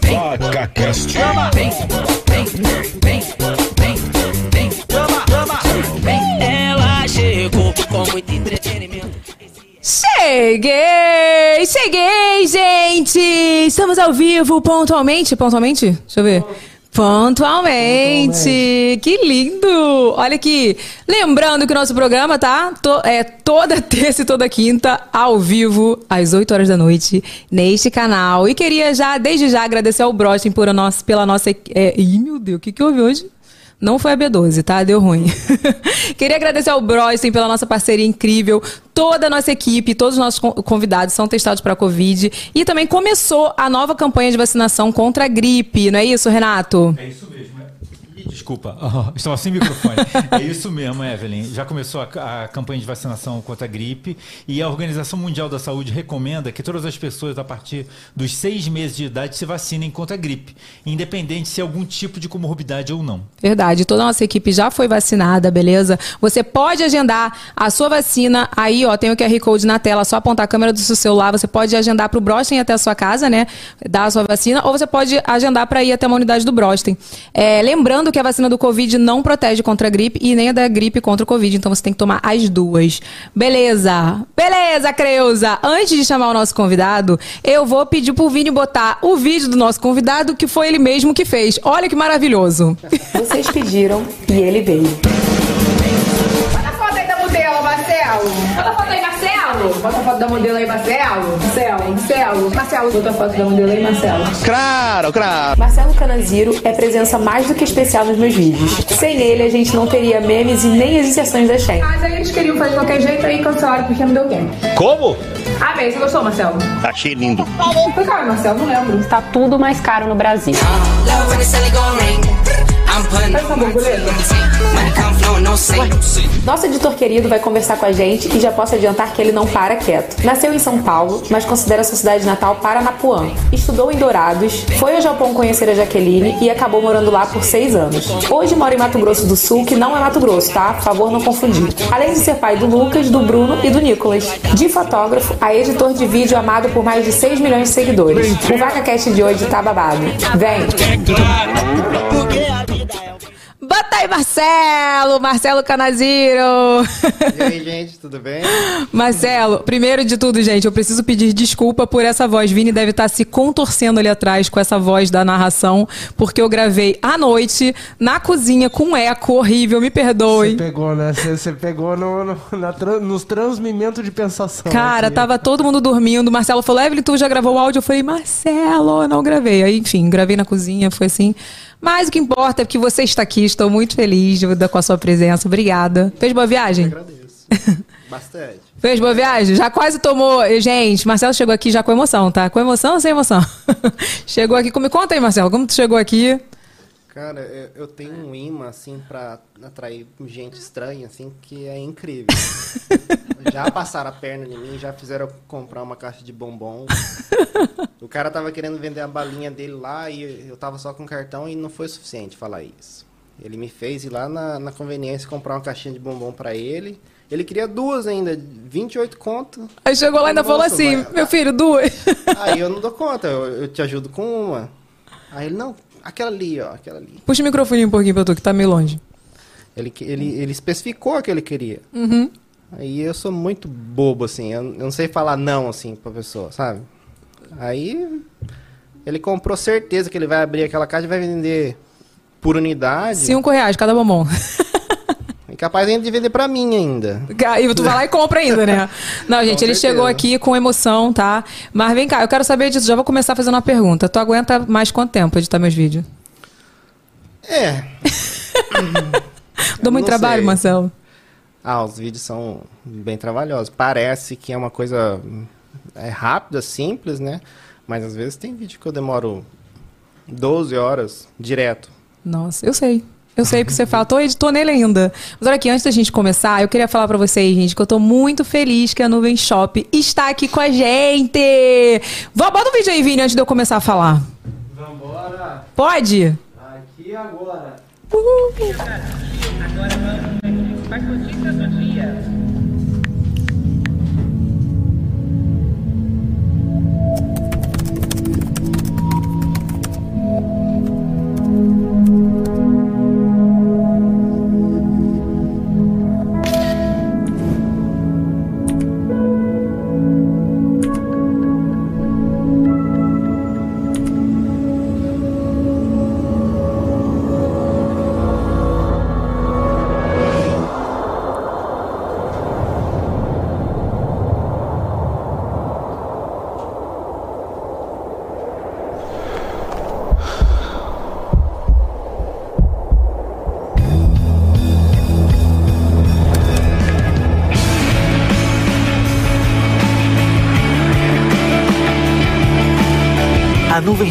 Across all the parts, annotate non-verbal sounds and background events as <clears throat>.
Vaca Cast. Ela chegou com muito entretenimento. Cheguei! Cheguei, gente! Estamos ao vivo pontualmente. Pontualmente? Deixa eu ver. Pontualmente. Que lindo! Olha aqui. Lembrando que o nosso programa tá to- é toda <laughs> terça e toda quinta, ao vivo, às 8 horas da noite, neste canal. E queria já, desde já, agradecer ao Brosten por a nossa, pela nossa. É... Ih, meu Deus, o que, que houve hoje? Não foi a B12, tá? Deu ruim. <laughs> Queria agradecer ao Broisten pela nossa parceria incrível. Toda a nossa equipe, todos os nossos con- convidados são testados para Covid. E também começou a nova campanha de vacinação contra a gripe, não é isso, Renato? É isso mesmo. Desculpa, oh, <laughs> estava sem microfone. É isso mesmo, Evelyn. Já começou a, a campanha de vacinação contra a gripe e a Organização Mundial da Saúde recomenda que todas as pessoas a partir dos seis meses de idade se vacinem contra a gripe, independente se é algum tipo de comorbidade ou não. Verdade, toda a nossa equipe já foi vacinada, beleza? Você pode agendar a sua vacina. Aí, ó, tem o QR Code na tela, só apontar a câmera do seu celular. Você pode agendar para o Brosten até a sua casa, né? Dar a sua vacina, ou você pode agendar para ir até uma unidade do Brosten. É, lembrando que a vacina do Covid não protege contra a gripe e nem a da gripe contra o Covid, então você tem que tomar as duas. Beleza? Beleza, Creuza! Antes de chamar o nosso convidado, eu vou pedir pro Vini botar o vídeo do nosso convidado, que foi ele mesmo que fez. Olha que maravilhoso. Vocês pediram e ele veio. Bota a foto aí da modelo, Marcelo. Bota a foto aí, Marcelo. Bota a foto da modelo aí, Marcelo. Marcelo, Marcelo. Marcelo, bota a foto da modelo aí, Marcelo. Claro, claro. Marcelo Canaziro é presença mais do que especial nos meus vídeos. Sem ele, a gente não teria memes e nem as inserções da Shen. Mas aí eles queriam fazer de qualquer jeito aí cancelaram porque não deu tempo. Como? Ah, bem, você gostou, Marcelo? Achei lindo. Foi caro, Marcelo, não lembro. Está tudo mais caro no Brasil. Love Nosso editor querido vai conversar com a gente e já posso adiantar que ele não para quieto. Nasceu em São Paulo, mas considera sua cidade natal Paranapuã. Estudou em Dourados, foi ao Japão conhecer a Jaqueline e acabou morando lá por seis anos. Hoje mora em Mato Grosso do Sul, que não é Mato Grosso, tá? Por favor, não confundir. Além de ser pai do Lucas, do Bruno e do Nicolas. De fotógrafo a editor de vídeo amado por mais de 6 milhões de seguidores. O VacaCast de hoje tá babado. Vem! Bota aí, Marcelo! Marcelo Canaziro! E aí, <laughs> gente, tudo bem? Marcelo, primeiro de tudo, gente, eu preciso pedir desculpa por essa voz. Vini deve estar se contorcendo ali atrás com essa voz da narração, porque eu gravei à noite, na cozinha, com um eco horrível. Me Você perdoe. pegou, né? Você você pegou no, no- na nos transmimentos de pensação. Cara, aqui. tava todo mundo dormindo. Marcelo falou, Evelyn, tu já gravou o áudio? Eu falei, Marcelo, eu não gravei. Aí, enfim, gravei na cozinha, foi assim. Mas o que importa é que você está aqui, estou muito feliz de- com a sua presença. Obrigada. Fez boa viagem? Agradeço. <laughs> Bastante. Fez boa viagem? Já quase tomou. Gente, Marcelo chegou aqui já com emoção, tá? Com emoção ou sem emoção? <laughs> chegou aqui. Me conta aí, Marcelo, como tu chegou aqui? Cara, eu, eu tenho um imã, assim, pra atrair gente estranha, assim, que é incrível. <laughs> já passaram a perna em mim, já fizeram comprar uma caixa de bombom. O cara tava querendo vender a balinha dele lá e eu tava só com cartão e não foi suficiente falar isso. Ele me fez ir lá na, na conveniência comprar uma caixinha de bombom pra ele. Ele queria duas ainda, 28 conto. Aí chegou lá e ainda falou assim: mas- meu filho, duas. Aí eu não dou conta, eu, eu te ajudo com uma. Aí ele, não, aquela ali, ó, aquela ali. Puxa o microfone um pouquinho pra tu, que tá meio longe. Ele, ele, ele especificou o que ele queria. Uhum. Aí eu sou muito bobo, assim, eu, eu não sei falar não, assim, pra pessoa, sabe? Aí ele comprou certeza que ele vai abrir aquela caixa e vai vender por unidade. Cinco reais cada bombom. <laughs> Capaz ainda de vender pra mim ainda. E tu vai lá e compra ainda, né? <laughs> Não, gente, Com ele certeza. chegou aqui com emoção, tá? Mas vem cá, eu quero saber disso. Já vou começar fazendo uma pergunta. Tu aguenta mais quanto tempo editar meus vídeos? É. <laughs> Dou muito trabalho, sei. Marcelo. Ah, os vídeos são bem trabalhosos. Parece que é uma coisa é rápida, simples, né? Mas às vezes tem vídeo que eu demoro 12 horas direto. Nossa, eu sei. Eu sei porque você fala, tô editor nele ainda. Mas olha aqui, antes da gente começar, eu queria falar pra vocês, gente, que eu tô muito feliz que a Nuvem Shop está aqui com a gente. Vó, Bota o vídeo aí, Vini, antes de eu começar a falar. Vambora. Pode? Aqui agora. Uhul. As notícias do dia.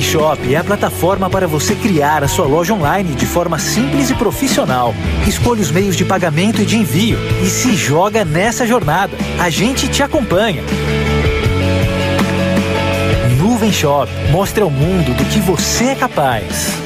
Shop é a plataforma para você criar a sua loja online de forma simples e profissional. Escolha os meios de pagamento e de envio e se joga nessa jornada. A gente te acompanha. Nuvem Shop mostra ao mundo do que você é capaz.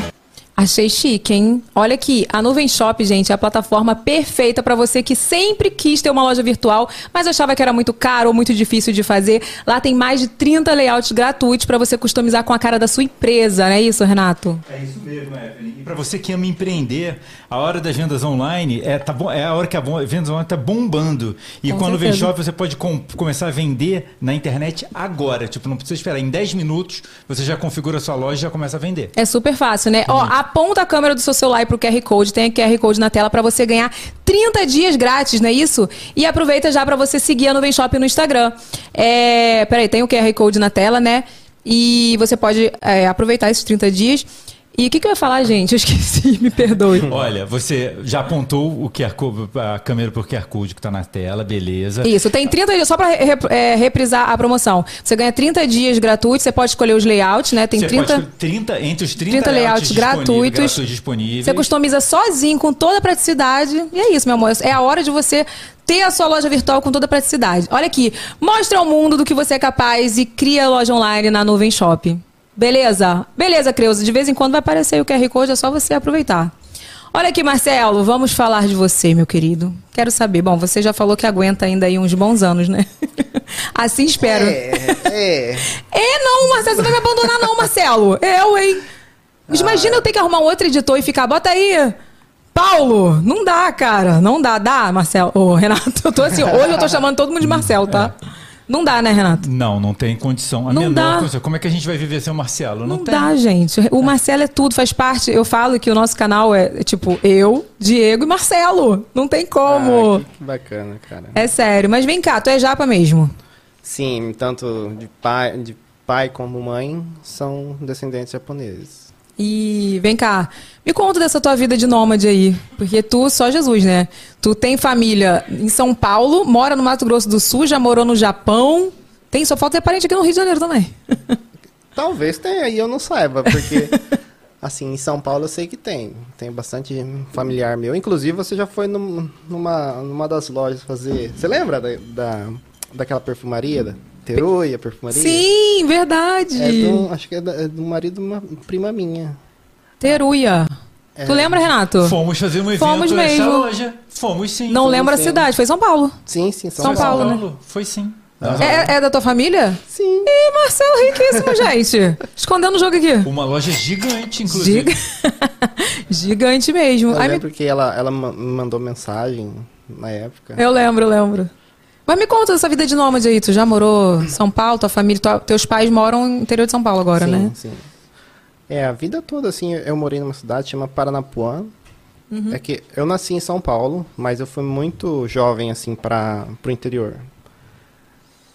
Achei chique, hein? Olha aqui, a Nuvem Shop, gente, é a plataforma perfeita para você que sempre quis ter uma loja virtual, mas achava que era muito caro ou muito difícil de fazer. Lá tem mais de 30 layouts gratuitos para você customizar com a cara da sua empresa, não é isso, Renato? É isso mesmo, Evelyn. E para você que ama empreender, a hora das vendas online é, tá bom, é a hora que a vendas online está bombando. E Com com a Nuvem. Shop você pode com- começar a vender na internet agora. Tipo, não precisa esperar. Em 10 minutos você já configura a sua loja e já começa a vender. É super fácil, né? Ó, aponta a câmera do seu celular pro QR Code, tem a QR Code na tela para você ganhar 30 dias grátis, não é isso? E aproveita já para você seguir a Nuvem Shop no Instagram. É, peraí, tem o QR Code na tela, né? E você pode é, aproveitar esses 30 dias. E o que, que eu ia falar, gente? Eu esqueci, <laughs> me perdoe. Olha, você já apontou o QR Code, a câmera por QR Code que está na tela, beleza. Isso, tem 30 dias, só para reprisar a promoção. Você ganha 30 dias gratuitos, você pode escolher os layouts, né? Tem Você 30, pode, 30 entre os 30, 30 layouts disponíveis- gratuitos. gratuitos disponíveis. Você customiza sozinho, com toda a praticidade. E é isso, meu amor. É a hora de você ter a sua loja virtual com toda a praticidade. Olha aqui, mostra ao mundo do que você é capaz e cria a loja online na Nuvem Shop. Beleza? Beleza, Creuza. De vez em quando vai aparecer o QR Code, é só você aproveitar. Olha aqui, Marcelo, vamos falar de você, meu querido. Quero saber. Bom, você já falou que aguenta ainda aí uns bons anos, né? <laughs> assim espero. É, é. <laughs> É, não, Marcelo, você não vai me abandonar, não, Marcelo. Eu, hein? Mas Imagina eu ter que arrumar um outro editor e ficar, bota aí. Paulo, não dá, cara. Não dá, dá, Marcelo. Ô, Renato, eu tô assim, hoje eu tô chamando todo mundo de Marcelo, tá? Não dá, né, Renato? Não, não tem condição. A Não menor dá. condição. Como é que a gente vai viver sem o Marcelo? Não, Não tem. dá, gente. O Marcelo é tudo, faz parte. Eu falo que o nosso canal é, é tipo eu, Diego e Marcelo. Não tem como. Ah, que, que bacana, cara. É sério. Mas vem cá, tu é japa mesmo. Sim, tanto de pai, de pai como mãe são descendentes japoneses. E vem cá, me conta dessa tua vida de nômade aí. Porque tu, só Jesus, né? Tu tem família em São Paulo, mora no Mato Grosso do Sul, já morou no Japão. Tem, só falta ter parente aqui no Rio de Janeiro também. <laughs> Talvez tenha aí, eu não saiba, porque <laughs> assim, em São Paulo eu sei que tem. Tem bastante familiar meu. Inclusive, você já foi num- numa, numa das lojas fazer. Você lembra da, da, daquela perfumaria? Teruia perfumaria? Sim, verdade. É do, acho que é, da- é do marido de uma prima minha. Teruia. É. Tu lembra, Renato? Fomos fazer um evento Fomos nessa mesmo. loja. Fomos sim. Não Fomos lembro a sim. cidade, foi São Paulo. Sim, sim, São São, Paulo, né? Foi sim. É, é da tua família? Sim. Ih, Marcelo, riquíssimo, <laughs> gente. Escondendo o jogo aqui. Uma loja gigante, inclusive. Giga... <laughs> Gigante mesmo. Eu Ai, me- lembro que ela, ela me mandou mensagem na época. Eu lembro, eu lembro. Mas me conta dessa vida de nômade aí. Tu já morou em São Paulo? Tua família, tua- teus pais moram no interior de São Paulo agora, sim, né? Sim. É, a vida toda, assim, eu morei numa cidade chamada Paranapuã. Uhum. É que eu nasci em São Paulo, mas eu fui muito jovem, assim, para o interior.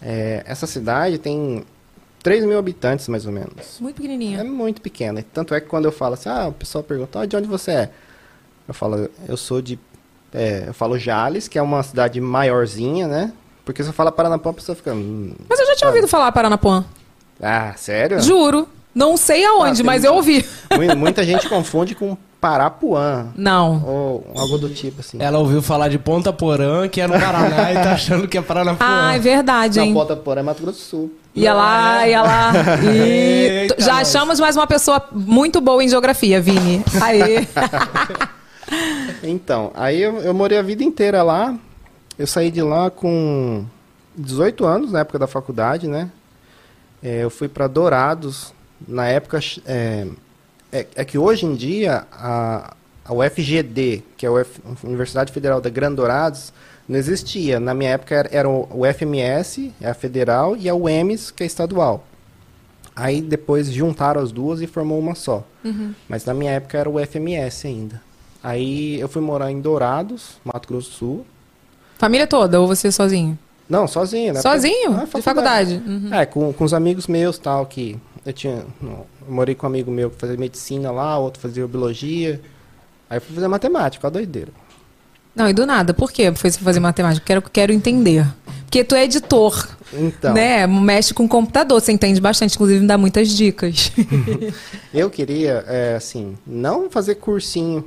É, essa cidade tem 3 mil habitantes, mais ou menos. Muito É pequenininha. muito pequena. Tanto é que quando eu falo assim, ah, o pessoal pergunta, ah, de onde você é? Eu falo, eu sou de... é, eu falo Jales, que é uma cidade maiorzinha, né? Porque se eu falar Paranapuã, a pessoa fica... "Hum, Mas eu já tinha ouvido falar Paranapuã. ah, sério? Juro. Não sei aonde, Ah, mas eu ouvi. <laughs> Mu- Muita gente confunde com Parapuã. Não. Ou algo do tipo, assim. Ela ouviu falar de Ponta Porã, que é no Paraná, e tá achando que é Paranapuã. <laughs> Ah, é verdade, Na hein? Ponta Porã é Mato Grosso do Sul. Ia lá, ia lá. E Eita, já nós. achamos mais uma pessoa muito boa em geografia, Vini. Aê. <laughs> Então, aí eu, eu morei a vida inteira lá. Eu saí de lá com 18 anos, na época da faculdade, né? É, eu fui para Dourados. Na época, é, é, é que hoje em dia, a, a UFGD, que é a UF Universidade Federal da Grande Dourados, não existia. Na minha época era, era o o FMS, é a federal, e a UEMS, que é estadual. Aí depois juntaram as duas e formou uma só. Mas na minha época era o FMS ainda. Aí eu fui morar em Dourados, Mato Grosso do Sul. Família toda ou você sozinho? Não, sozinho, né? Sozinho? Porque- De faculdade? Uhum. É, com, com os amigos meus tal, que eu tinha. Eu morei com um amigo meu que fazia medicina lá, outro fazia biologia. Aí eu fui fazer matemática, ó, doideira. Não, e do nada. Por que foi fazer matemática? Quero, quero entender. Porque tu é editor. Então. Né? Mexe com computador, você entende bastante, inclusive me dá muitas dicas. <laughs> Eu queria, é, assim, não fazer cursinho.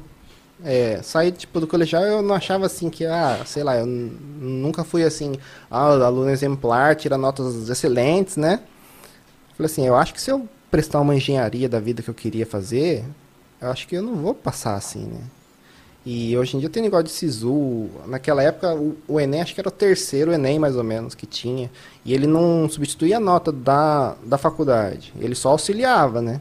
É, sair tipo, do colegial, eu não achava assim que, ah, sei lá, eu nunca fui assim, ah, aluno exemplar, tira notas excelentes, né? Falei assim, eu acho que se eu prestar uma engenharia da vida que eu queria fazer, eu acho que eu não vou passar assim, né? E hoje em dia tem negócio de SISU. Naquela época, o, o Enem, acho que era o terceiro Enem, mais ou menos, que tinha. E ele não substituía a nota da, da faculdade. Ele só auxiliava, né?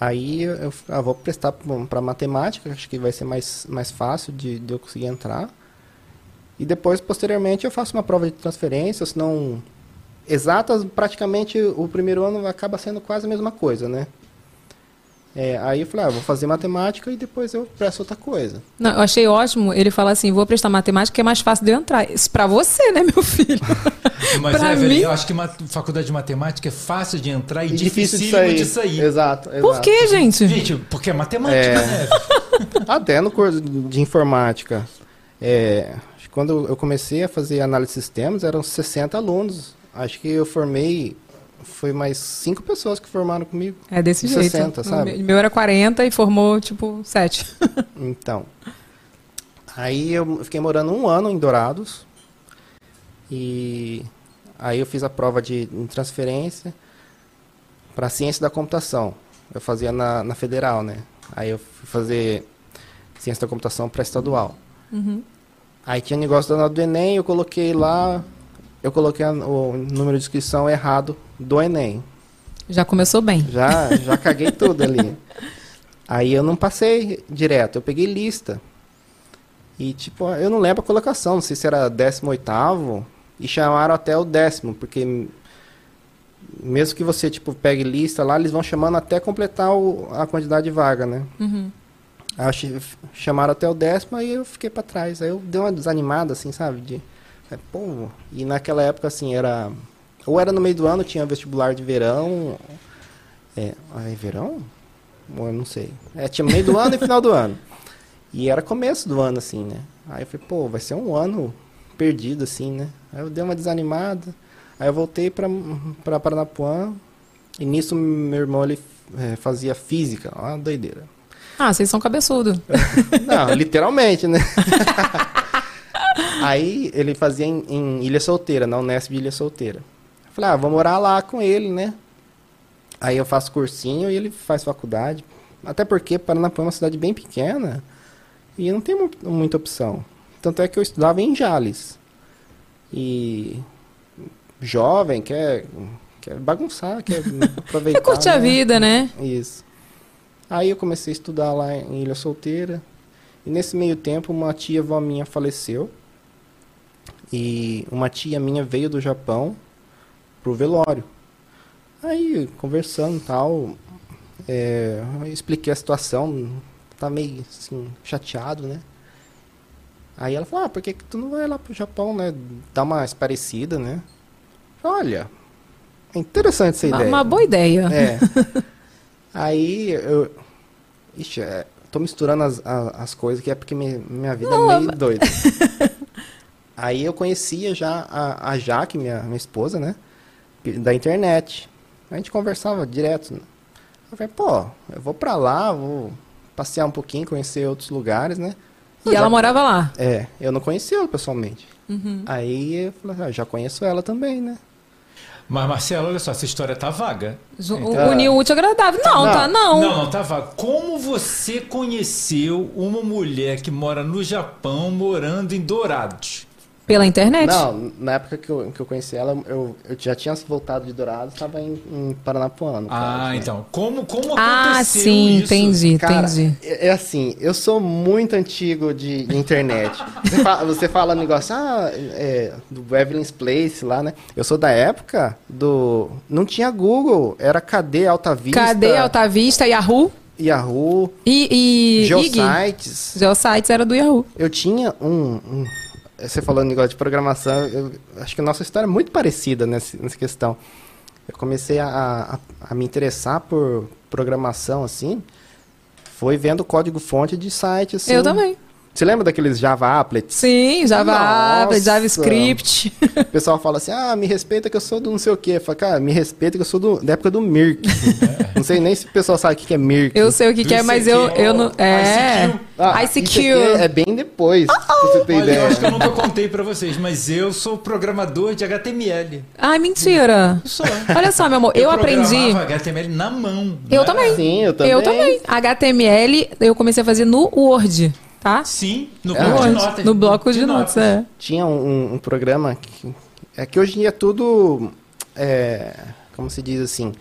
Aí eu, ah, vou prestar para matemática, acho que vai ser mais, mais fácil de, de eu conseguir entrar. E depois, posteriormente, eu faço uma prova de transferência, senão... Exatas, praticamente o primeiro ano acaba sendo quase a mesma coisa, né? É, aí eu falei, ah, vou fazer matemática e depois eu presto outra coisa. Não, eu achei ótimo ele falar assim: vou prestar matemática, que é mais fácil de eu entrar. Isso pra você, né, meu filho? <laughs> Mas, Pra Evelyn, mim- eu acho que faculdade de matemática é fácil de entrar e, E difícil de sair. de sair. Exato, Por exato. que, gente? Gente, porque é matemática, É. né? <laughs> Até no curso de informática. É, acho que quando eu comecei a fazer análise de sistemas, eram 60 alunos. Acho que eu formei, foi mais 5 pessoas que formaram comigo. É desse De jeito. 60, O sabe? meu- meu era 40 e formou, tipo, 7. <laughs> Então. Aí eu fiquei morando um ano em Dourados. E aí eu fiz a prova de transferência para ciência da computação. Eu fazia na, na federal, né? Aí eu fui fazer ciência da computação para estadual. Uhum. Aí tinha negócio da do Enem, eu coloquei lá, eu coloquei o número de inscrição errado do Enem. Já começou bem. Já, já caguei tudo ali. Aí eu não passei direto, eu peguei lista. E tipo, eu não lembro a colocação, não sei se era 18º, e chamaram até o décimo, porque mesmo que você tipo pegue lista lá, eles vão chamando até completar o- a quantidade de vaga, né? Uhum. Aí chamaram até o décimo, aí eu fiquei pra trás. Aí eu dei uma desanimada, assim, sabe? De, pô, e naquela época, assim, era... Ou era no meio do ano, tinha vestibular de verão... É, ah, é verão? Eu não sei. É, tinha meio do ano e final do ano. E era começo do ano, assim, né? Aí eu falei, pô, vai ser um ano perdido, assim, né? Aí eu dei uma desanimada. Aí eu voltei pra, pra Paranapuã. E nisso, meu irmão, ele é, fazia física. Uma doideira. Ah, vocês são cabeçudo. <laughs> Não, literalmente, né? <laughs> Aí ele fazia em, em Ilha Solteira, na Unesp de Ilha Solteira. Falei, ah, vou morar lá com ele, né? Aí eu faço cursinho e ele faz faculdade. Até porque Paranapuã é uma cidade bem pequena e não tem mu- muita opção. Tanto é que eu estudava em Jales. E jovem, quer, quer bagunçar, quer <laughs> aproveitar. É curtir a né? vida, né? Isso. Aí eu comecei a estudar lá em Ilha Solteira. E nesse meio tempo, uma tia avó minha faleceu. E uma tia minha veio do Japão pro velório. Aí, conversando e tal, é, expliquei a situação. Tá meio, assim, chateado, né? Aí ela falou, ah, por que, que tu não vai lá pro Japão, né? Dar uma parecida, né? Olha, é interessante essa Uma, ideia. uma boa ideia. É. <laughs> Aí eu. Ixi, é, tô misturando as, a- as coisas que é porque mi- minha vida Não, é meio doida. <laughs> Aí eu conhecia já a, a Jaque, minha, minha esposa, né? Da internet. A gente conversava direto. Né? Eu falei, pô, eu vou pra lá, vou passear um pouquinho, conhecer outros lugares, né? E ela morava lá. É, eu não conhecia ela pessoalmente. Uhum. Aí eu falei, ah, já conheço ela também, né? Mas, Marcelo, olha só, essa história tá vaga. Então- Unir o útil agradável. Não, Não. tá não. Não, não, tá vaga. Como você conheceu uma mulher que mora no Japão morando em Dourados? Pela internet? Não, na época que eu, que eu conheci ela, eu, eu já tinha voltado de Dourados, estava em, em Paranapuã. no Ah, né? então. Como, como Ah, sim, isso? entendi, Cara, entendi. é, é assim, eu sou muito antigo de, de internet. <laughs> Você fala, você fala negócio, ah, é, do Evelyn's Place lá, né? Eu sou da época do... Não tinha Google, era KD Alta Vista. Cadê Alta Vista, Yahoo? Yahoo, E, e IG? Geosites. Geosites era do Yahoo. Eu tinha um, um- Você falando negócio de programação, eu acho que a nossa história é muito parecida nessa, nessa questão. Eu comecei a, a, a me interessar por programação, assim, foi vendo código-fonte de site, assim. Eu também. Você lembra daqueles Java Applets? Sim, Java Nossa. Applet, JavaScript. O pessoal fala assim, ah, me respeita que eu sou do não sei o quê. Fala, cara, me respeita que eu sou do, da época do Mirk. <laughs> não sei nem se o pessoal sabe o que é Mirk. Eu sei o que, que é, mas eu, eu não. É. Ah, ICQ. isso aqui é bem depois, pra você ter Olha, ideia. eu acho que eu nunca contei pra vocês, mas eu sou programador de HTML. Ai, mentira. Sou. Olha só, meu amor, eu, aprendi. programava HTML na mão. Eu não também. Sim, eu também. Eu também. HTML eu comecei a fazer no Word, tá? Sim, no É, bloco de Word, notas. no bloco de notas, é. Tinha um, um programa que... É que hoje em dia é tudo... É, como se diz assim...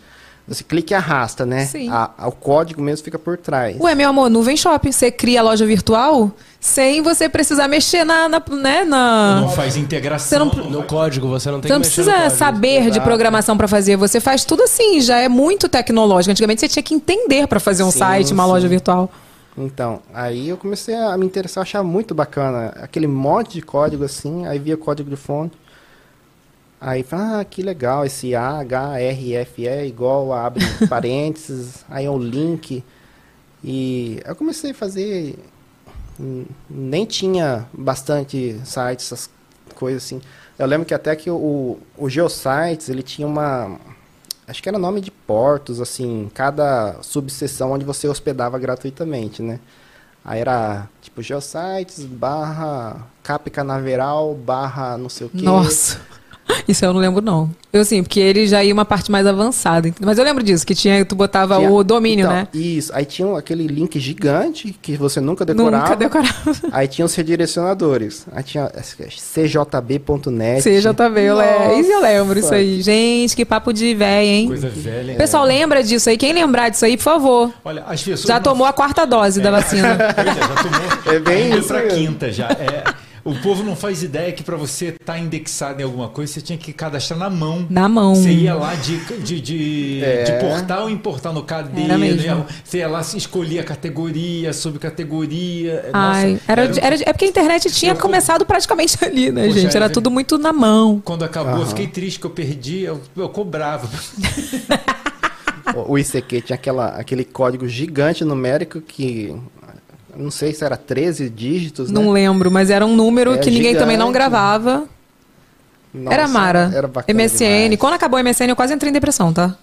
Você clica e arrasta, né? Sim. A- a- o código mesmo fica por trás. Ué, meu amor, Nuvem Shop, você cria a loja virtual sem você precisar mexer na, na, né, na... Não faz integração. Não- No código, você não tem Você não precisa saber de programação pra fazer, você faz tudo assim, já é muito tecnológico. Antigamente você tinha que entender pra fazer um Sim, site, uma sim. loja virtual. Então, aí eu comecei a me interessar, achar muito bacana. Aquele monte de código assim, aí via código de fonte. Aí falei, ah, que legal, esse A, H, R, F, E é igual abre <laughs> parênteses, aí é um link. E eu comecei a fazer. hum, Nem tinha bastante sites, essas coisas assim. Eu lembro que até que o, o Geosites, ele tinha uma. Acho que era nome de portos, assim, cada subseção onde você hospedava gratuitamente, né? Aí era tipo Geosites barra Cap Canaveral barra não sei o quê. Nossa. Isso eu não lembro, não. Eu sim, porque ele já ia uma parte mais avançada. Mas eu lembro disso, que tinha, tu botava Tinha- o domínio, então, né? Isso. Aí tinha aquele link gigante que você nunca decorava. Nunca decorava. Aí tinha os redirecionadores. Aí tinha cjb.net. CJV, eu lembro. Isso eu lembro, isso aí. Gente, que papo de véia, hein? Coisa velha. Pessoal, lembra disso aí? Quem lembrar disso aí, por favor. Olha, as pessoas. Já não- tomou a quarta dose da vacina. <laughs> Pois é, já tomou. É bem isso pra quinta já. É, o povo não faz ideia que pra você estar indexado em alguma coisa, você tinha que cadastrar na mão. Na mão. Você ia lá de, de, de, É. de portal em portal no. Era mesmo. né? Você ia lá escolhia categoria, subcategoria. Ai, Nossa, era, um- era- é porque a internet tinha Eu- começado praticamente <laughs> ali, né, Poxa, gente? Era é- tudo muito na mão. Quando acabou, eu Aham. fiquei triste que eu perdi, eu, eu cobrava. <laughs> O o ICQ tinha aquela, aquele código gigante numérico que. Não sei se era 13 dígitos, Não né? lembro, mas era um número É que ninguém também não gigante. gravava. Nossa, era Mara. Era bacana MSN. demais. Quando acabou o MSN, eu quase entrei em depressão, tá?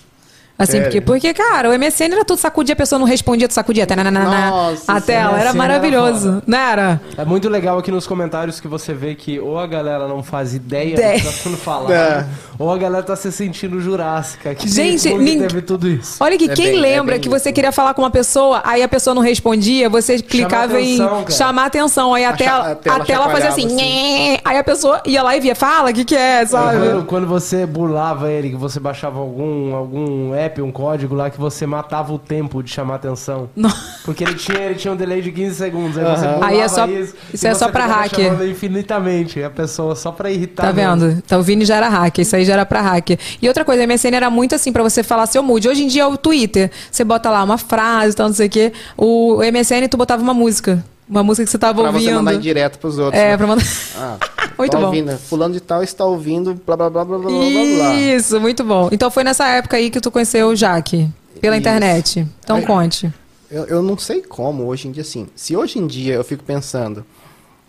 Assim, porque, porque, cara, o MSN era tudo sacudia, a pessoa não respondia, tu sacudia. tananana, Nossa, a tela, MSN era era maravilhoso. foda. não era? É muito legal aqui nos comentários que você vê que ou a galera não faz ideia do que tá sendo falado, É. ou a galera tá se sentindo jurássica. Que Gente, como que nin- teve tudo isso. Olha que É quem bem- é lembra bem que isso. você queria falar com uma pessoa, aí a pessoa não respondia, você clicava atenção, em cara. chamar atenção, aí a, A tela, a tela a tela fazia assim, assim. Aí a pessoa ia lá e via, fala, o que que é, sabe? Quando, quando você burlava ele, que você baixava algum, algum app, um código lá que você matava o tempo de chamar atenção. Não. Porque ele tinha, ele tinha um delay de 15 segundos. Aí você Aí é só- isso, isso é só pra hacker. infinitamente a pessoa só pra irritar. Tá mesmo. vendo? Então o Vini já era hacker, isso aí já era pra hacker. E outra coisa, a MSN era muito assim, pra você falar seu mood. Hoje em dia é o Twitter. Você bota lá uma frase e tal, não sei o quê. O MSN, tu botava uma música. Uma música que você tava Pra ouvindo. você mandar em direto pros outros. É, né? pra mandar. Ah, <laughs> Muito tá bom. Ouvindo, fulano de tal está ouvindo, blá blá blá blá blá blá blá. Isso, muito bom. Então foi nessa época aí que tu conheceu o Jaque, pela Isso. internet. Então Aí- conte. Eu, eu não sei como hoje em dia, assim. Se hoje em dia eu fico pensando,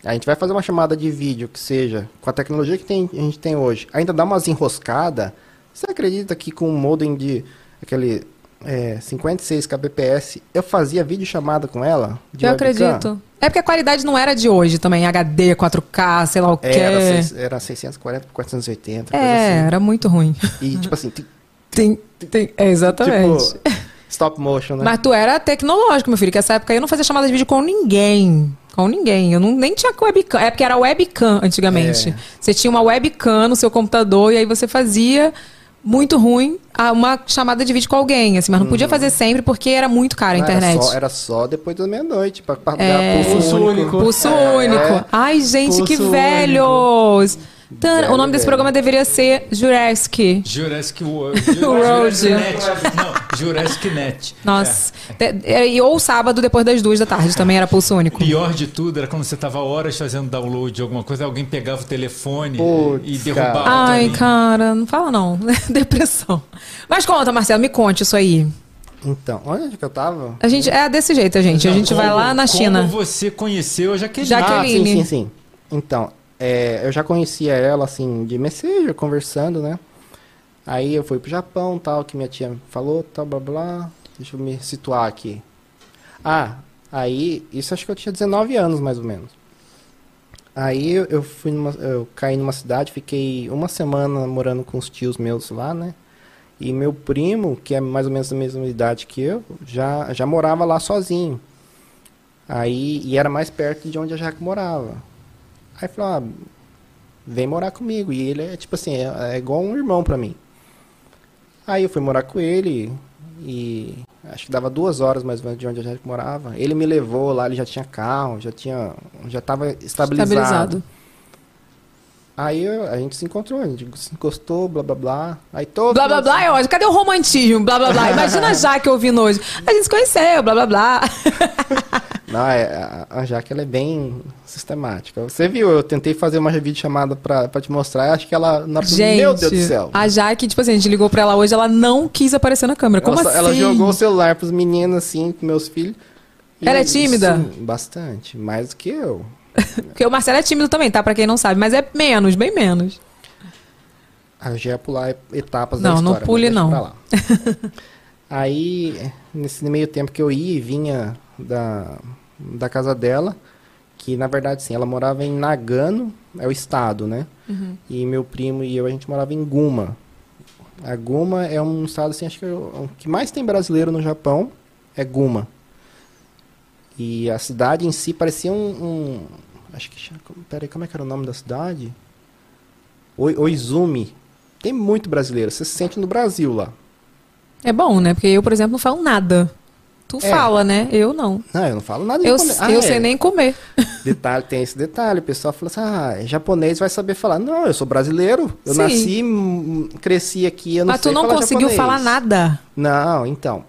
a gente vai fazer uma chamada de vídeo que seja, com a tecnologia que tem- a gente tem hoje, ainda dá umas enroscadas, você acredita que com um modem de aquele é, 56 kbps, eu fazia vídeo chamada com ela? De Eu webcam? acredito. É porque a qualidade não era de hoje também, HD, 4K, sei lá o que. Era, era 640 por 480, coisa É, assim. era muito ruim. E tipo assim, Tem, tem, é, exatamente. tipo, stop motion, né? Mas tu era tecnológico, meu filho, que essa época eu não fazia chamada de vídeo com ninguém. Com ninguém. Eu não, nem tinha webcam. É porque era webcam antigamente. É. Você tinha uma webcam no seu computador e aí você fazia muito ruim a- uma chamada de vídeo com alguém, assim, mas não podia fazer sempre porque era muito caro a Não, internet. Era só, era só depois da meia-noite, pra, pra É. pulso, Pulso único. único. Pulso É. único. Ai, gente, que Pulso velhos! Tan- O nome desse programa deveria ser Jurassic. Jurassic <laughs> World. Jurassic Net. Não, Jurassic Net. Nossa. Te- é, E ou sábado depois das duas da tarde também era pulso único. Pior de tudo era quando você tava horas fazendo download de alguma coisa, alguém pegava o telefone Putz, e derrubava. Ai, também. cara, não fala não. <laughs> Depressão. Mas conta, Marcelo, me conte isso aí. Então, onde que eu tava? A gente é desse jeito, a gente. a gente vai lá na China. Como você conheceu a Jaqueline? Jaqueline. Ah, sim, sim, sim. Então, é, eu já conhecia ela, assim, de Messenger, conversando, né? Aí eu fui pro Japão, tal, que minha tia falou, tal, blá, blá. Deixa eu me situar aqui. Ah, aí, isso acho que eu tinha 19 anos, mais ou menos. Aí eu, fui numa, eu caí numa cidade, fiquei uma semana morando com os tios meus lá, né? E meu primo, que é mais ou menos da mesma idade que eu, já, já morava lá sozinho. Aí, e era mais perto de onde a Jaque morava. Aí falou, ah, vem morar comigo. E ele é tipo assim, é, é igual um irmão pra mim. Aí eu fui morar com ele e acho que dava duas horas mais ou menos de onde a gente morava. Ele me levou lá, ele já tinha carro, já tinha, já estava estabilizado. Estabilizado. Aí eu- a gente se encontrou, a gente se encostou, blá blá blá. Aí todo Blá blá blá é ótimo. Cadê o romantismo? Blá blá blá. <laughs> Imagina a Jaque ouvindo hoje. A gente se conheceu, blá blá blá. <laughs> Não, é, a, a Jaque ela é bem sistemática. Você viu, eu tentei fazer uma videochamada pra, pra te mostrar, acho que ela. Na, Gente, meu Deus do céu. a Jaque, tipo assim, a gente ligou pra ela hoje, ela não quis aparecer na câmera. Como ela, assim? ela jogou o celular pros meninos, assim, com meus filhos. Ela é tímida? bastante, mais do que eu. <laughs> Porque o Marcelo é tímido também, tá? Pra quem não sabe. Mas é menos, bem menos. Eu já ia pular etapas Não, da não história. mas pule, não. pra lá. <laughs> Aí, nesse meio tempo que eu ia e vinha da, da casa dela, que na verdade, sim, ela morava em Nagano, é o estado, né? Uhum. E meu primo e eu, a gente morava em Guma. A Guma é um estado, assim, acho que é o que mais tem brasileiro no Japão, é Guma. E a cidade em si parecia um... um acho que... Peraí, como é que era o nome da cidade? Oi- Oizumi. Tem muito brasileiro. Você se sente no Brasil lá. É bom, né? Porque eu, por exemplo, não falo nada. Tu É. fala, né? Eu não. Não, eu não falo nada Eu, japonês. eu Ah, sei é. nem comer. Detalhe, tem esse detalhe. O pessoal fala assim, ah, japonês vai saber falar. Não, eu sou brasileiro. Eu Sim. nasci, cresci aqui, eu não Mas sei tu não falar conseguiu japonês. falar nada. Não, então.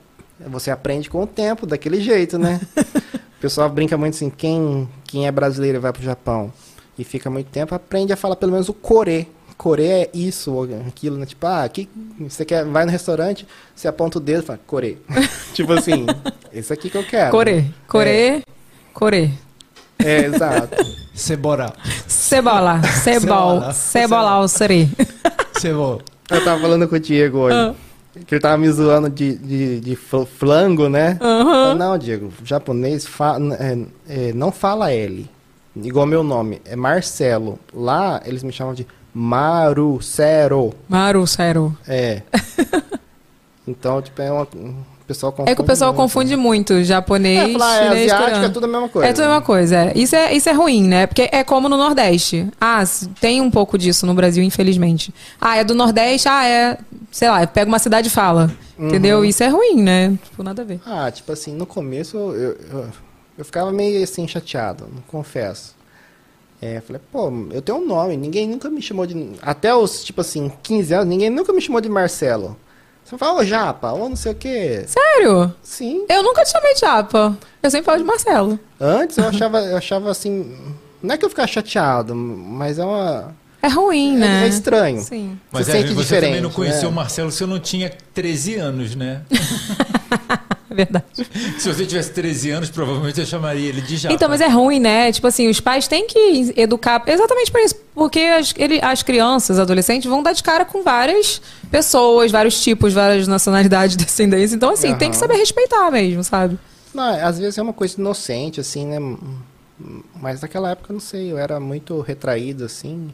Você aprende com o tempo, daquele jeito, né? <laughs> o pessoal brinca muito assim, quem, quem é brasileiro e vai pro Japão e fica muito tempo, aprende a falar pelo menos o core. Core é isso, ou aquilo, né? Tipo, ah, que, você quer, vai no restaurante, você aponta o dedo e fala, core. <laughs> tipo assim, esse aqui que eu quero. Core. Core. Core. É, exato. <laughs> Cebora. Cebola. Cebol. Cebola. Cebola seri. Cebola. Eu tava falando com o Diego hoje. Ah. Que ele tava me zoando de, de, de fl- flango, né? Aham. Eu, Não, Diego, japonês fa é, é, não fala L. Igual meu nome, é Marcelo. Lá eles me chamam de Marucero. Maru, sério. É. <laughs> então, tipo, é uma. O pessoal confunde. É que o pessoal muito. confunde muito japonês, É, falar, é chinês, asiático, é tudo a mesma coisa. É tudo a mesma coisa. é. Isso, é, isso é ruim, né? Porque é como no Nordeste. Ah, tem um pouco disso no Brasil, infelizmente. Ah, é do Nordeste, ah, é. Sei lá, pega uma cidade e fala. Uhum. Entendeu? Isso é ruim, né? Tipo, nada a ver. Ah, tipo assim, no começo eu, eu, eu ficava meio assim chateado, confesso. É, falei, pô, eu tenho um nome, ninguém nunca me chamou de. Até os, tipo assim, 15 anos, ninguém nunca me chamou de Marcelo. Você fala, ô Japa, ou não sei o quê. Sério? Sim. Eu nunca te chamei de Japa. Eu sempre falo de Marcelo. Antes eu achava, eu achava assim. Não é que eu ficava chateado, mas é uma. É ruim, É, né? é estranho. Sim. Mas Você é, sente você diferente. também não conheceu né? o Marcelo se eu não tinha 13 anos, né? <laughs> É verdade. <laughs> se você tivesse 13 anos, provavelmente eu chamaria ele de Japa. Então, mas é ruim, né? Tipo assim, os pais têm que educar exatamente por isso. Porque as, ele- as crianças, adolescentes, vão dar de cara com várias pessoas, vários tipos, várias nacionalidades, <laughs> descendências. Então, assim, tem que saber respeitar mesmo, sabe? Não, às vezes é uma coisa inocente, assim, né? Mas naquela época, eu não sei, eu era muito retraído, assim.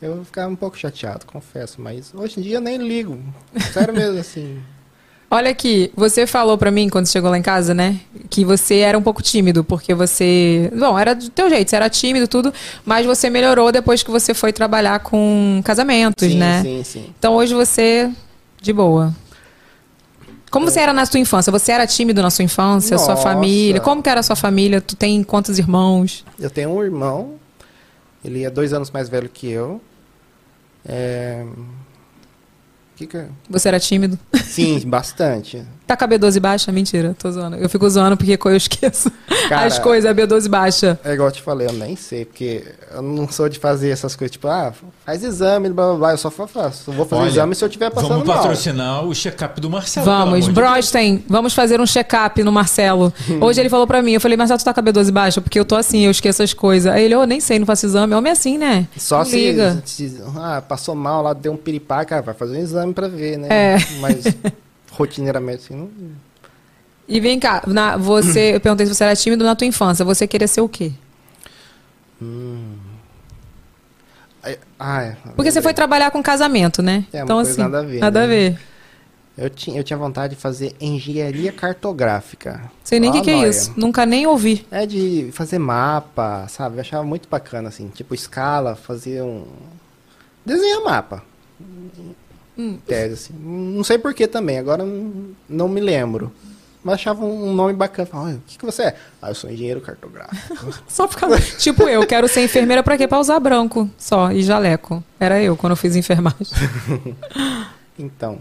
Eu ficava um pouco chateado, confesso. Mas hoje em dia eu nem ligo. Sério mesmo, assim. <laughs> Olha aqui, você falou pra mim quando chegou lá em casa, né? Que você era um pouco tímido, porque você. Bom, era do teu jeito, você era tímido, tudo, mas você melhorou depois que você foi trabalhar com casamentos, Sim, né? sim, sim. Então hoje você, de boa. Como você era na sua infância? Você era tímido na sua infância, sua Nossa. família? Como que era a sua família? Tu tem quantos irmãos? Eu tenho um irmão, ele é dois anos mais velho que eu. É... Que que... é? Você era tímido? Sim, <laughs> bastante. Tá com a B12 baixa? Mentira, tô zoando. Eu fico zoando porque eu esqueço Cara, as coisas, a B12 baixa. É igual eu te falei, eu nem sei, porque eu não sou de fazer essas coisas, tipo, ah, faz exame, blá blá blá, eu só fa- faço. Eu vou fazer Olha, exame se eu tiver passando Vamos mal. patrocinar o check-up do Marcelo. Vamos. Brosten, vamos fazer um check-up no Marcelo. <laughs> Hoje ele falou pra mim, eu falei, Marcelo, tu tá com a B12 baixa? Porque eu tô assim, eu esqueço as coisas. Aí ele, eu nem sei, não faço exame. Homem é assim, né? Só se, liga. se- ah, passou mal lá, deu um piripaque, cara, vai fazer um exame pra ver, né? É. Mas <laughs> rotineiramente assim, não... E vem cá, na- você, eu perguntei se você era tímido na tua infância. Você queria ser o quê? Ai, Ah, é. Porque você foi trabalhar com casamento, né? É, então, assim, nada a ver, Nada né? a ver. Eu tinha, eu tinha vontade de fazer engenharia cartográfica. Sei nem o que, que é isso. Nunca nem ouvi. É de fazer mapa, sabe? Eu achava muito bacana, assim. Tipo, escala, fazer um... Desenhar mapa. Hum. Tese, assim. Não sei porquê também, agora não, me lembro. Mas achava um nome bacana. Falava, "Olha, o que, que você é? Ah, eu sou engenheiro cartográfico. <laughs> Só causa... tipo eu, quero ser enfermeira pra quê? Pra usar branco só e jaleco. Era eu quando eu fiz enfermagem. <laughs> Então.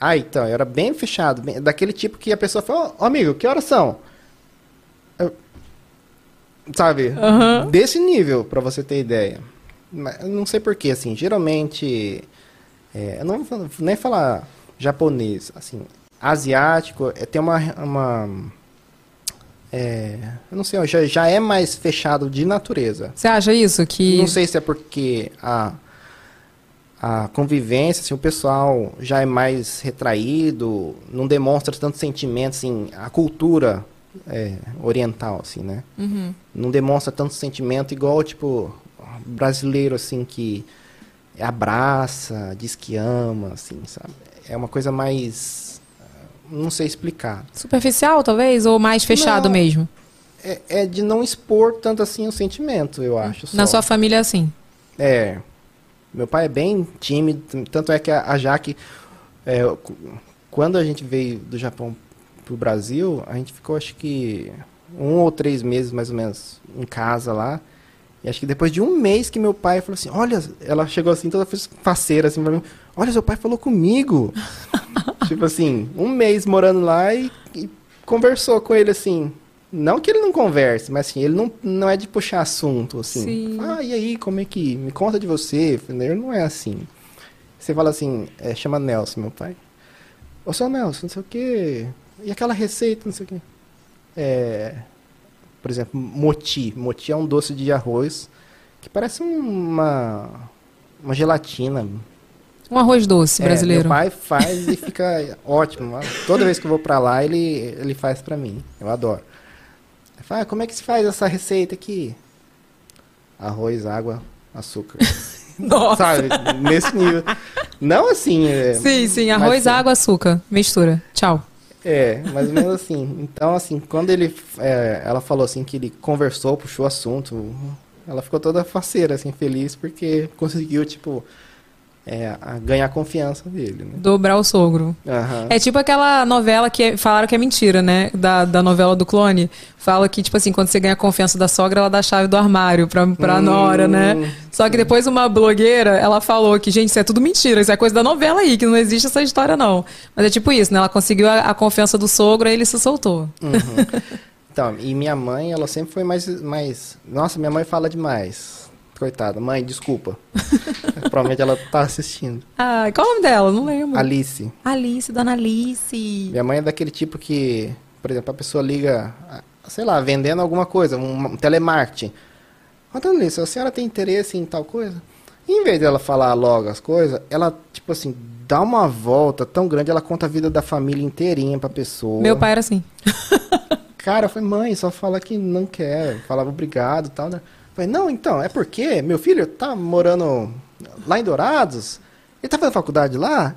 Ah, então, eu era bem fechado. bem- daquele tipo que a pessoa fala, ó, amigo, que horas são? Eu- sabe? Aham. Desse nível, pra você ter ideia. Não sei porquê, assim, geralmente. É, eu não vou nem falar japonês, assim. Asiático, é, tem uma. uma é, eu não sei, já, já é mais fechado de natureza. Você acha isso? Que. Não sei se é porque a, a convivência, assim, o pessoal já é mais retraído, não demonstra tanto sentimento, assim, a cultura é, oriental, assim, né? Uhum. Não demonstra tanto sentimento igual, tipo, brasileiro, assim, que abraça, diz que ama, assim, sabe? É uma coisa mais... não sei explicar. Superficial, talvez? Ou mais fechado Não. mesmo? É, é de não expor tanto assim o sentimento, eu acho. Na só. sua família é assim. É. Meu pai é bem tímido, tanto é que a, a Jaque, é, quando a gente veio do Japão pro Brasil, a gente ficou acho que um ou três meses mais ou menos em casa lá. E acho que depois de um mês que meu pai falou assim, olha, ela chegou assim toda faceira assim pra mim, olha, seu pai falou comigo. <laughs> tipo assim, um mês morando lá e, e conversou com ele assim. Não que ele não converse, mas assim, ele não, não é de puxar assunto, assim. Sim. Ah, e aí, como é que. Me conta de você. Ele não é assim. Você fala assim, é, chama Nelson, meu pai. Ô, seu Nelson, não sei o quê. E aquela receita, não sei o quê. É, por exemplo, moti. Moti é um doce de arroz que parece uma, uma gelatina. Um arroz doce É, brasileiro. meu pai faz e fica <laughs> ótimo. Toda vez que eu vou pra lá, ele, ele faz pra mim. Eu adoro. Ele fala, ah, como é que se faz essa receita aqui? Arroz, água, açúcar. <laughs> Nossa. Sabe? Nesse nível. Não assim. É, Sim, sim. mas Arroz, assim, água, açúcar. Mistura. Tchau. É, mais ou menos assim. Então, assim, quando ele. é, ela falou assim que ele conversou, puxou o assunto. Ela ficou toda faceira, assim, feliz, porque conseguiu, tipo, é, a- ganhar a confiança dele, né? Dobrar o sogro. Aham. É tipo aquela novela que é- falaram que é mentira, né? Da, da novela do clone. Fala que, tipo assim, quando você ganha a confiança da sogra, ela dá a chave do armário pra, pra Hum, nora, né? Só que depois uma blogueira, ela falou que, gente, isso é tudo mentira, isso é coisa da novela aí, que não existe essa história, não. Mas é tipo isso, né? Ela conseguiu a, a confiança do sogro, aí ele se soltou. Uhum. Então, e minha mãe, ela sempre foi mais, mais. Nossa, minha mãe fala demais. Coitada. Mãe, desculpa. Provavelmente ela tá assistindo. Ai, qual o nome dela? Não lembro. Alice. Alice, dona Alice. Minha mãe é daquele tipo que, por exemplo, a pessoa liga, ah, sei lá, vendendo alguma coisa, um, um telemarketing. Ó, dona Alice, a senhora tem interesse em tal coisa? Em vez dela falar logo as coisas, ela, tipo assim, dá uma volta tão grande, ela conta a vida da família inteirinha pra pessoa. Meu pai era assim. Cara, eu falei, mãe, só fala que não quer. Falava obrigado e tal, né? Falei, não, então, é porque meu filho tá morando lá em Dourados, ele tá fazendo faculdade lá,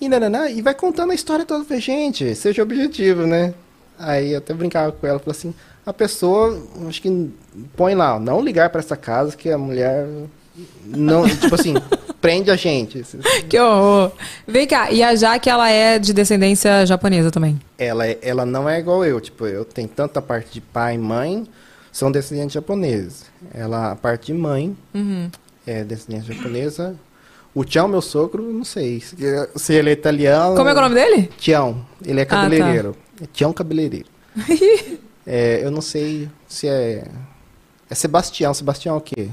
e, nananã, e vai contando a história toda pra gente, seja objetivo, né? Aí eu até brincava com ela, falei assim, a pessoa, acho que põe lá, não ligar pra essa casa que a mulher não, tipo assim, <laughs> prende a gente. Que horror. Vem cá, e a Jaque, ela é de descendência japonesa também. ela, é- ela não é igual eu. Tipo, eu tenho tanta parte de pai e mãe, são descendentes japoneses. Ela, a parte de mãe, Uhum. é descendente japonesa. O Tião, meu sogro, não sei. Se se ele é italiano. Como é é o nome dele? Tião. Ele é Ah, tá. cabeleireiro. É Tião cabeleireiro. <laughs> É, eu não sei se é. É Sebastião. Sebastião é o quê?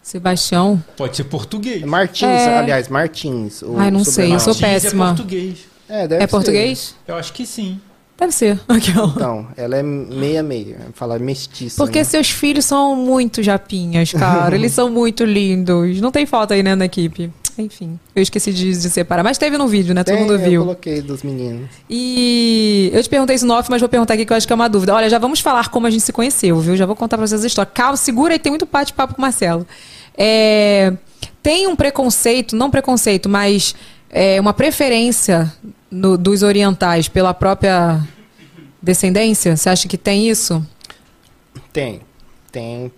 Sebastião. Pode ser português. É Martins, É. aliás, Martins. o Ai, não sei, eu sou péssima. É português. É, deve É ser. português? Eu acho que sim. Deve ser. Aquela. Então, ela é meia-meia. Fala mestiça. Porque né? seus filhos são muito japinhas, cara. Eles são muito lindos. Não tem falta aí, né, na equipe. Enfim, eu esqueci de, de separar. Mas teve no vídeo, né? Todo Tem, mundo Eu viu. coloquei dos meninos. E eu te perguntei isso no off, mas vou perguntar aqui que eu acho que é uma dúvida. Olha, já vamos falar como a gente se conheceu, viu? Já vou contar pra vocês a história. Calma, segura aí, tem muito bate-papo com o Marcelo. É, tem um preconceito, não preconceito, mas é, uma preferência no- dos orientais pela própria descendência? Você acha que tem isso? Tem. Tem.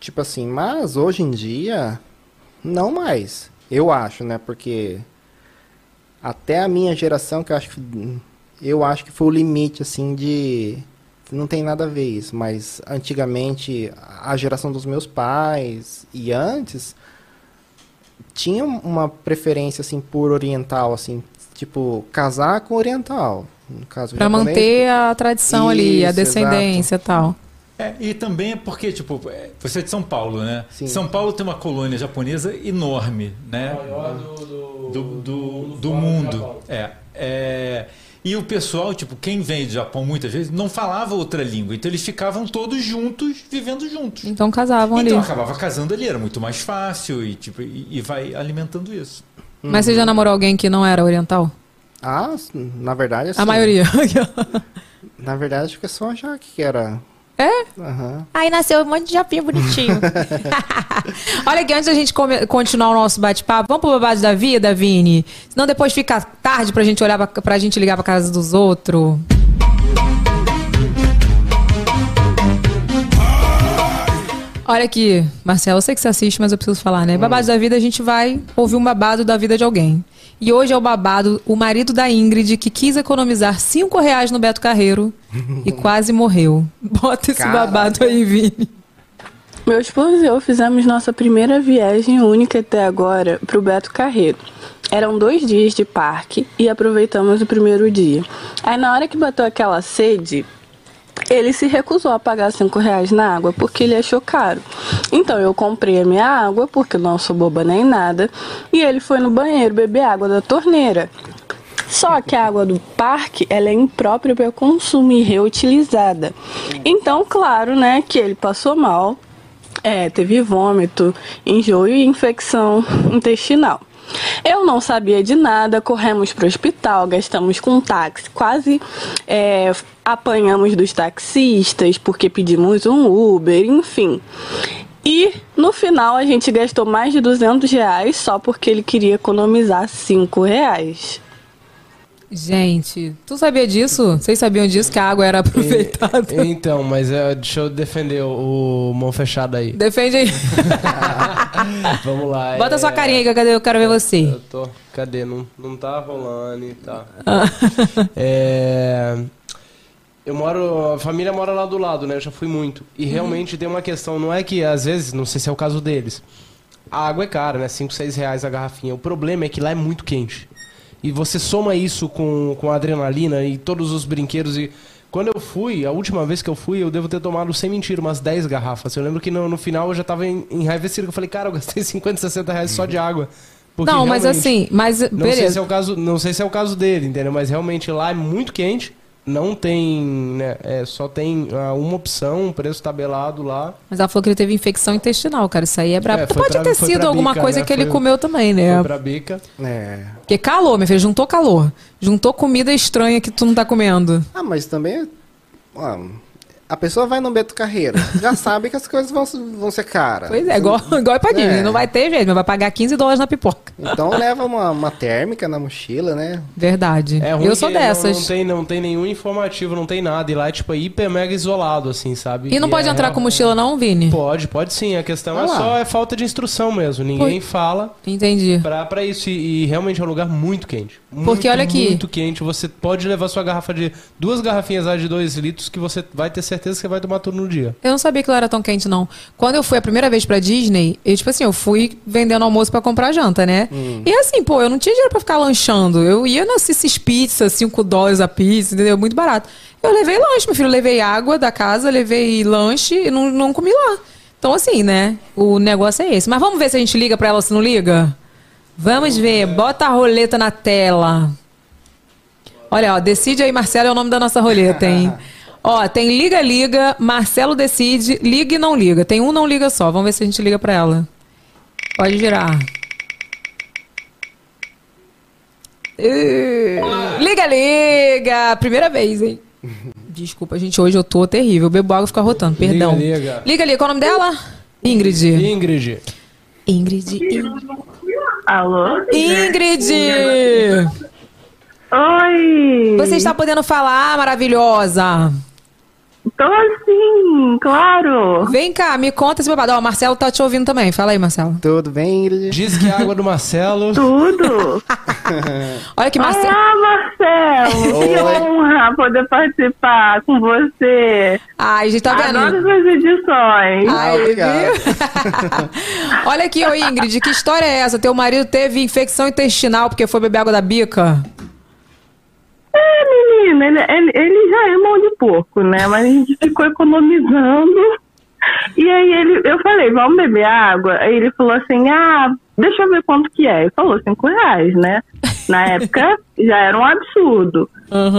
Tipo assim, mas hoje em dia, não mais. Eu acho, né? Porque até a minha geração, que eu acho que. Eu acho que foi o limite, assim, de. Não tem nada a ver isso, mas antigamente, a geração dos meus pais e antes, tinha uma preferência, assim, por oriental, assim, tipo, casar com oriental. No caso, Pra japonês. manter a tradição ali, a Isso, descendência e tal. É, e também é porque, tipo, é, você é de São Paulo, né? Sim. São Paulo tem uma colônia japonesa enorme, né? do, do, do mundo. É, é. E o pessoal, tipo, quem vem do Japão muitas vezes não falava outra língua. Então eles ficavam todos juntos, vivendo juntos. Então casavam Então ali. acabava casando ali, era muito mais fácil e, tipo, e, e vai alimentando isso. Mas você já namorou alguém que não era oriental? Ah, na verdade, assim, A maioria. <laughs> Na verdade, acho que é só a Jaque que era. É? Aham. Aí nasceu um monte de japinha bonitinho. <laughs> Olha aqui, antes da gente continuar o nosso bate-papo, vamos pro babado da vida, Vini? Senão depois fica tarde pra gente olhar pra, pra gente ligar pra casa dos outros. Olha aqui, Marcelo, eu sei que você assiste, mas eu preciso falar, né? Babado da vida, a gente vai ouvir um babado da vida de alguém. E hoje é o babado, o marido da Ingrid, que quis economizar 5 reais no Beto Carreiro e <laughs> quase morreu. Bota esse Caraca. babado aí, Vini. Meu esposo e eu fizemos nossa primeira viagem única até agora pro Beto Carreiro. Eram dois dias de parque e aproveitamos o primeiro dia. Aí na hora que bateu aquela sede, ele se recusou a pagar cinco reais na água porque ele achou caro. Então eu comprei a minha água porque não sou boba nem nada e ele foi no banheiro beber água da torneira. Só que a água do parque ela é imprópria para consumo e reutilizada. Então, claro, né, que ele passou mal, é, teve vômito, enjoo e infecção intestinal. Eu não sabia de nada, corremos para o hospital, gastamos com táxi, quase é, apanhamos dos taxistas porque pedimos um Uber, enfim. E no final a gente gastou mais de 200 reais só porque ele queria economizar 5 reais. Gente, tu sabia disso? Vocês sabiam disso, que a água era <laughs> aproveitada? Então, mas é, deixa eu defender o, o mão fechado aí. Defende aí. <laughs> Vamos lá. Bota é- sua carinha aí, que eu quero- eu ver você. Eu tô. Cadê? Não, não tá rolando e tá. Ah. <laughs> é. Eu moro. A família mora lá do lado, né? Eu já fui muito. E Uhum. realmente tem uma questão, não é que às vezes, não sei se é o caso deles. A água é cara, né? 5, 6 reais a garrafinha. O problema é que lá é muito quente. E você soma isso com, com a adrenalina e todos os brinquedos e. Quando eu fui, a última vez que eu fui, eu devo ter tomado, sem mentira, umas 10 garrafas. Eu lembro que no, no final eu já tava en- enraivecido. Eu falei, cara, eu gastei <laughs> 50, 60 reais só de água. Porque Não, mas assim, mas não sei, beleza. se é o caso, não sei se é o caso dele, entendeu? Mas realmente lá é muito quente. Não tem, né? É, só tem ah, uma opção, um preço tabelado lá. Mas ela falou que ele teve infecção intestinal, cara. Isso aí é brabo. É, Pode pra- ter sido alguma bica, coisa né? que ele Foi- comeu também, né? Foi pra bica. É. Porque calor, meu filho, juntou calor. Juntou comida estranha que tu não tá comendo. Ah, mas também. ó, a pessoa vai no Beto Carreiro, já sabe que as coisas vão, vão ser caras. Pois é, igual, igual é pra Disney. É. Não vai ter jeito, mas vai pagar 15 dólares na pipoca. Então leva uma, uma térmica na mochila, né? Verdade. É ruim eu sou que não- dessas. Não, tem, não tem nenhum informativo, não tem nada. E lá é tipo é hiper mega isolado, assim, sabe? E não pode é entrar real- com mochila, não, Vini? Pode, pode sim. A questão Ah é lá. só é falta de instrução mesmo. Ninguém fala. Entendi. Pra, pra isso. E, e realmente é um lugar muito quente. Muito, Porque olha aqui. Muito quente. Você pode levar sua garrafa de. Duas garrafinhas lá de 2 litros que você vai ter certeza certeza que vai tomar tudo no dia. Eu não sabia que ela era tão quente, não. Quando eu fui a primeira vez pra Disney, eu, tipo assim, eu fui vendendo almoço pra comprar janta, né? E assim, pô, eu não tinha dinheiro pra ficar lanchando. Eu ia nas Cissis Pizza, 5 dólares a pizza, entendeu? Muito barato. Eu levei lanche, meu filho. Eu levei água da casa, levei lanche e não, não comi lá. Então, assim, né? O negócio é esse. Mas vamos ver se a gente liga pra ela se não liga? Vamos ver. Bota a roleta na tela. Olha, ó, decide aí, Marcelo, é o nome da nossa roleta, hein? <laughs> Ó, tem liga, liga, Marcelo decide, liga e não liga. Tem um não liga só. Vamos ver se a gente liga pra ela. Pode girar. Uh, liga, liga! Primeira vez, hein? <laughs> Desculpa, gente, hoje eu tô terrível. Bebo água e fico arrotando, perdão. Liga, liga. Liga, liga. Qual é o nome dela? Ingrid. Ingrid. Ingrid. Ingrid. Alô? Ingrid! Oi! Você está podendo falar, maravilhosa? Tô sim, claro. Vem cá, me conta esse babado. Ó, o Marcelo tá te ouvindo também. Fala aí, Marcelo. Tudo bem, Ingrid? Diz que é água do Marcelo. Tudo. <laughs> Olha que Marcelo. Ah, Marcelo, que Oi. honra poder participar com você. Ai, gente, tá vendo? Adoro suas edições. Ah, obrigado. <laughs> Olha aqui, ô Ingrid, que história é essa? Teu marido teve infecção intestinal porque foi beber água da bica? Menina, ele, ele, ele já é mão de porco, né? Mas a gente ficou economizando. E aí ele, eu falei, vamos beber água? Aí ele falou assim, ah, deixa eu ver quanto que é. Ele falou cinco reais, né? Na época já era um absurdo.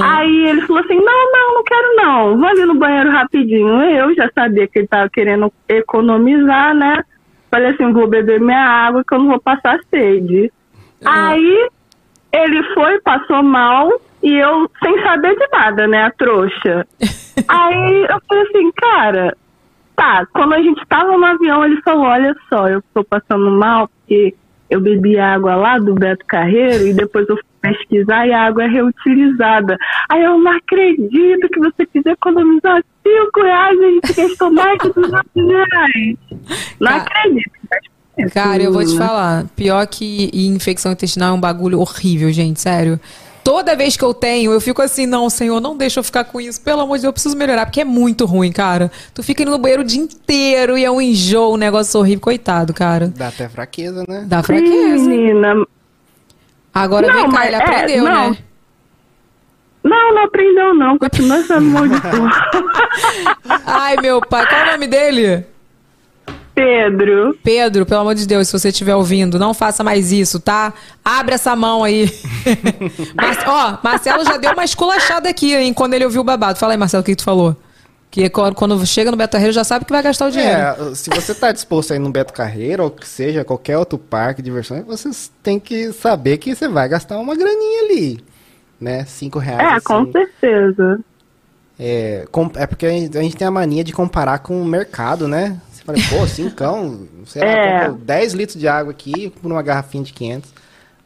Aí ele falou assim, não, não, não quero não. Vou ali no banheiro rapidinho. Eu já sabia que ele tava querendo economizar, né? Falei assim, vou beber minha água que eu não vou passar sede. Aí ele foi, passou mal, e eu sem saber de nada, né, a trouxa. <laughs> Aí eu falei assim, cara, tá, quando a gente tava no avião, ele falou, olha só, eu tô passando mal porque eu bebi água lá do Beto Carreiro e depois eu fui pesquisar e a água é reutilizada. Aí eu não acredito que você quis economizar cinco reais e a gente gastou mais de 200 reais. Não acredito. Cara, eu vou te falar. Pior que infecção intestinal é um bagulho horrível, gente, sério. Toda vez que eu tenho, eu fico assim, não, senhor, não deixa eu ficar com isso. Pelo amor de Deus, eu preciso melhorar, porque é muito ruim, cara. Tu fica indo no banheiro o dia inteiro e é um enjoo, um negócio horrível. Coitado, cara. Dá até fraqueza, né? Dá fraqueza. Menina, Agora Não, vem cá, ele é, aprendeu, não. né? Não, não aprendeu não, continua sendo <laughs> mão de. Ai, meu pai, qual é o nome dele? Pedro. Pedro, pelo amor de Deus, se você estiver ouvindo, não faça mais isso, tá? Abre essa mão aí. <laughs> Mas, ó, Marcelo já deu uma esculachada aqui, hein, quando ele ouviu o babado. Fala aí, Marcelo, o que tu falou? Que quando quando chega no Beto Carreiro já sabe que vai gastar o dinheiro. É, se você tá disposto a ir no Beto Carreiro, ou que seja qualquer outro parque de diversões, você tem que saber que você vai gastar uma graninha ali, né? Cinco reais. É, assim. com certeza. É, com- é porque a gente, a gente tem a mania de comparar com o mercado, né? Fala, pô, cincão, <laughs> sei lá, É. compro 10 litros de água aqui por uma garrafinha de 500.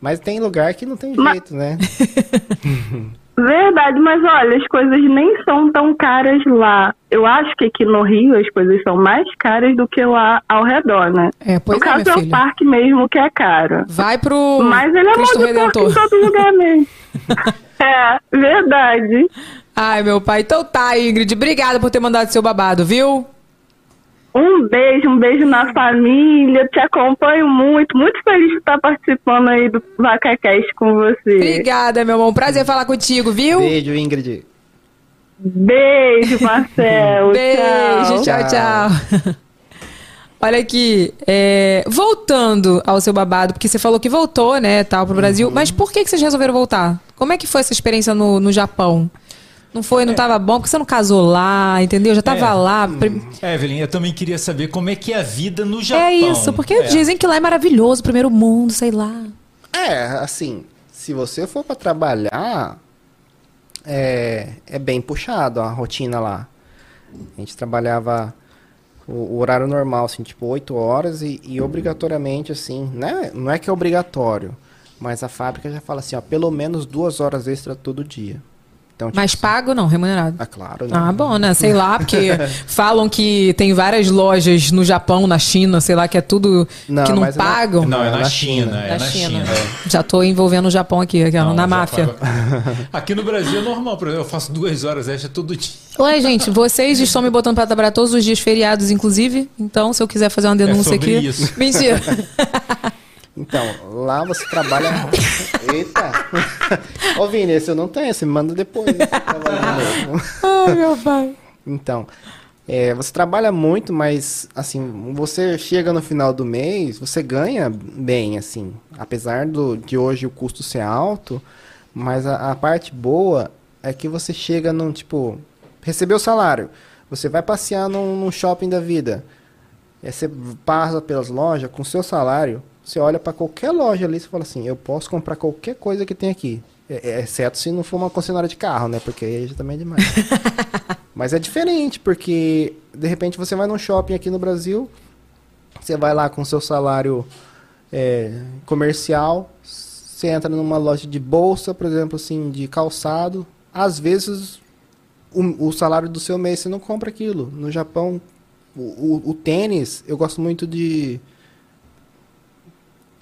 Mas tem lugar que não tem Mas- jeito, né? <laughs> Verdade, mas olha, as coisas nem são tão caras lá. Eu acho que aqui no Rio as coisas são mais caras do que lá ao redor, né? É, pois no é, caso é o parque mesmo que é caro. Vai pro Mas ele é Cristo de porco em todo lugar mesmo. <laughs> é, verdade. Ai, meu pai. Então tá, Ingrid. Obrigada por ter mandado seu babado, viu? Um beijo, um beijo na família. Te acompanho muito. Muito feliz de estar participando aí do VacaCast com você. Obrigada, meu irmão. Prazer falar contigo, viu? Beijo, Ingrid. Beijo, Marcelo. <laughs> Beijo, tchau, tchau. <laughs> Olha aqui, é, voltando ao seu babado, porque você falou que voltou, né, tal, pro Brasil, Uhum. mas por que, que vocês resolveram voltar? Como é que foi essa experiência no, no Japão? Não foi, não tava bom, porque você não casou lá, entendeu? Já tava É. lá. pre- Evelyn, eu também queria saber como é que é a vida no Japão. É isso, porque É. dizem que lá é maravilhoso, primeiro mundo, sei lá. É, assim, se você for pra trabalhar, é, é bem puxado a rotina lá. A gente trabalhava o, o horário normal, assim, tipo 8 horas e, e obrigatoriamente, assim, né? Não é que é obrigatório, mas a fábrica já fala assim, ó, pelo menos duas horas extra todo dia. Então, tipo, Mas pago não, remunerado. Ah, claro. né? Ah, bom, né? Sei lá, porque <laughs> falam que tem várias lojas no Japão, na China, sei lá, que é tudo Não, que não mas é na- pagam. Não, é na, na China, China. é na China. China. Já tô envolvendo o Japão aqui, aquela, Não, na máfia. paga- <laughs> Aqui no Brasil é normal, por exemplo, eu faço duas horas extra todo dia. Ué, gente, vocês estão me botando pra trabalhar todos os dias feriados, inclusive. Então, se eu quiser fazer uma denúncia É sobre aqui. isso. Mentira. <laughs> Então, lá você trabalha. Eita! Ô, Vini, esse eu não tenho, você me manda depois. trabalho. Ai, meu pai. Então, é, você trabalha muito, mas assim, você chega no final do mês, você ganha bem, assim. Apesar do, de hoje o custo ser alto, mas a, a parte boa é que você chega num, tipo, recebeu o salário, você vai passear num, num shopping da vida, aí você passa pelas lojas com seu salário, você olha para qualquer loja ali e fala assim, eu posso comprar qualquer coisa que tem aqui. É- é- Exceto se não for uma concessionária de carro, né? Porque aí já também é demais. <laughs> Mas é diferente, porque de repente você vai num shopping aqui no Brasil, você vai lá com seu salário é, comercial, você entra numa loja de bolsa, por exemplo, assim, de calçado, às vezes o, o salário do seu mês você não compra aquilo. No Japão, o, o- o tênis, eu gosto muito de.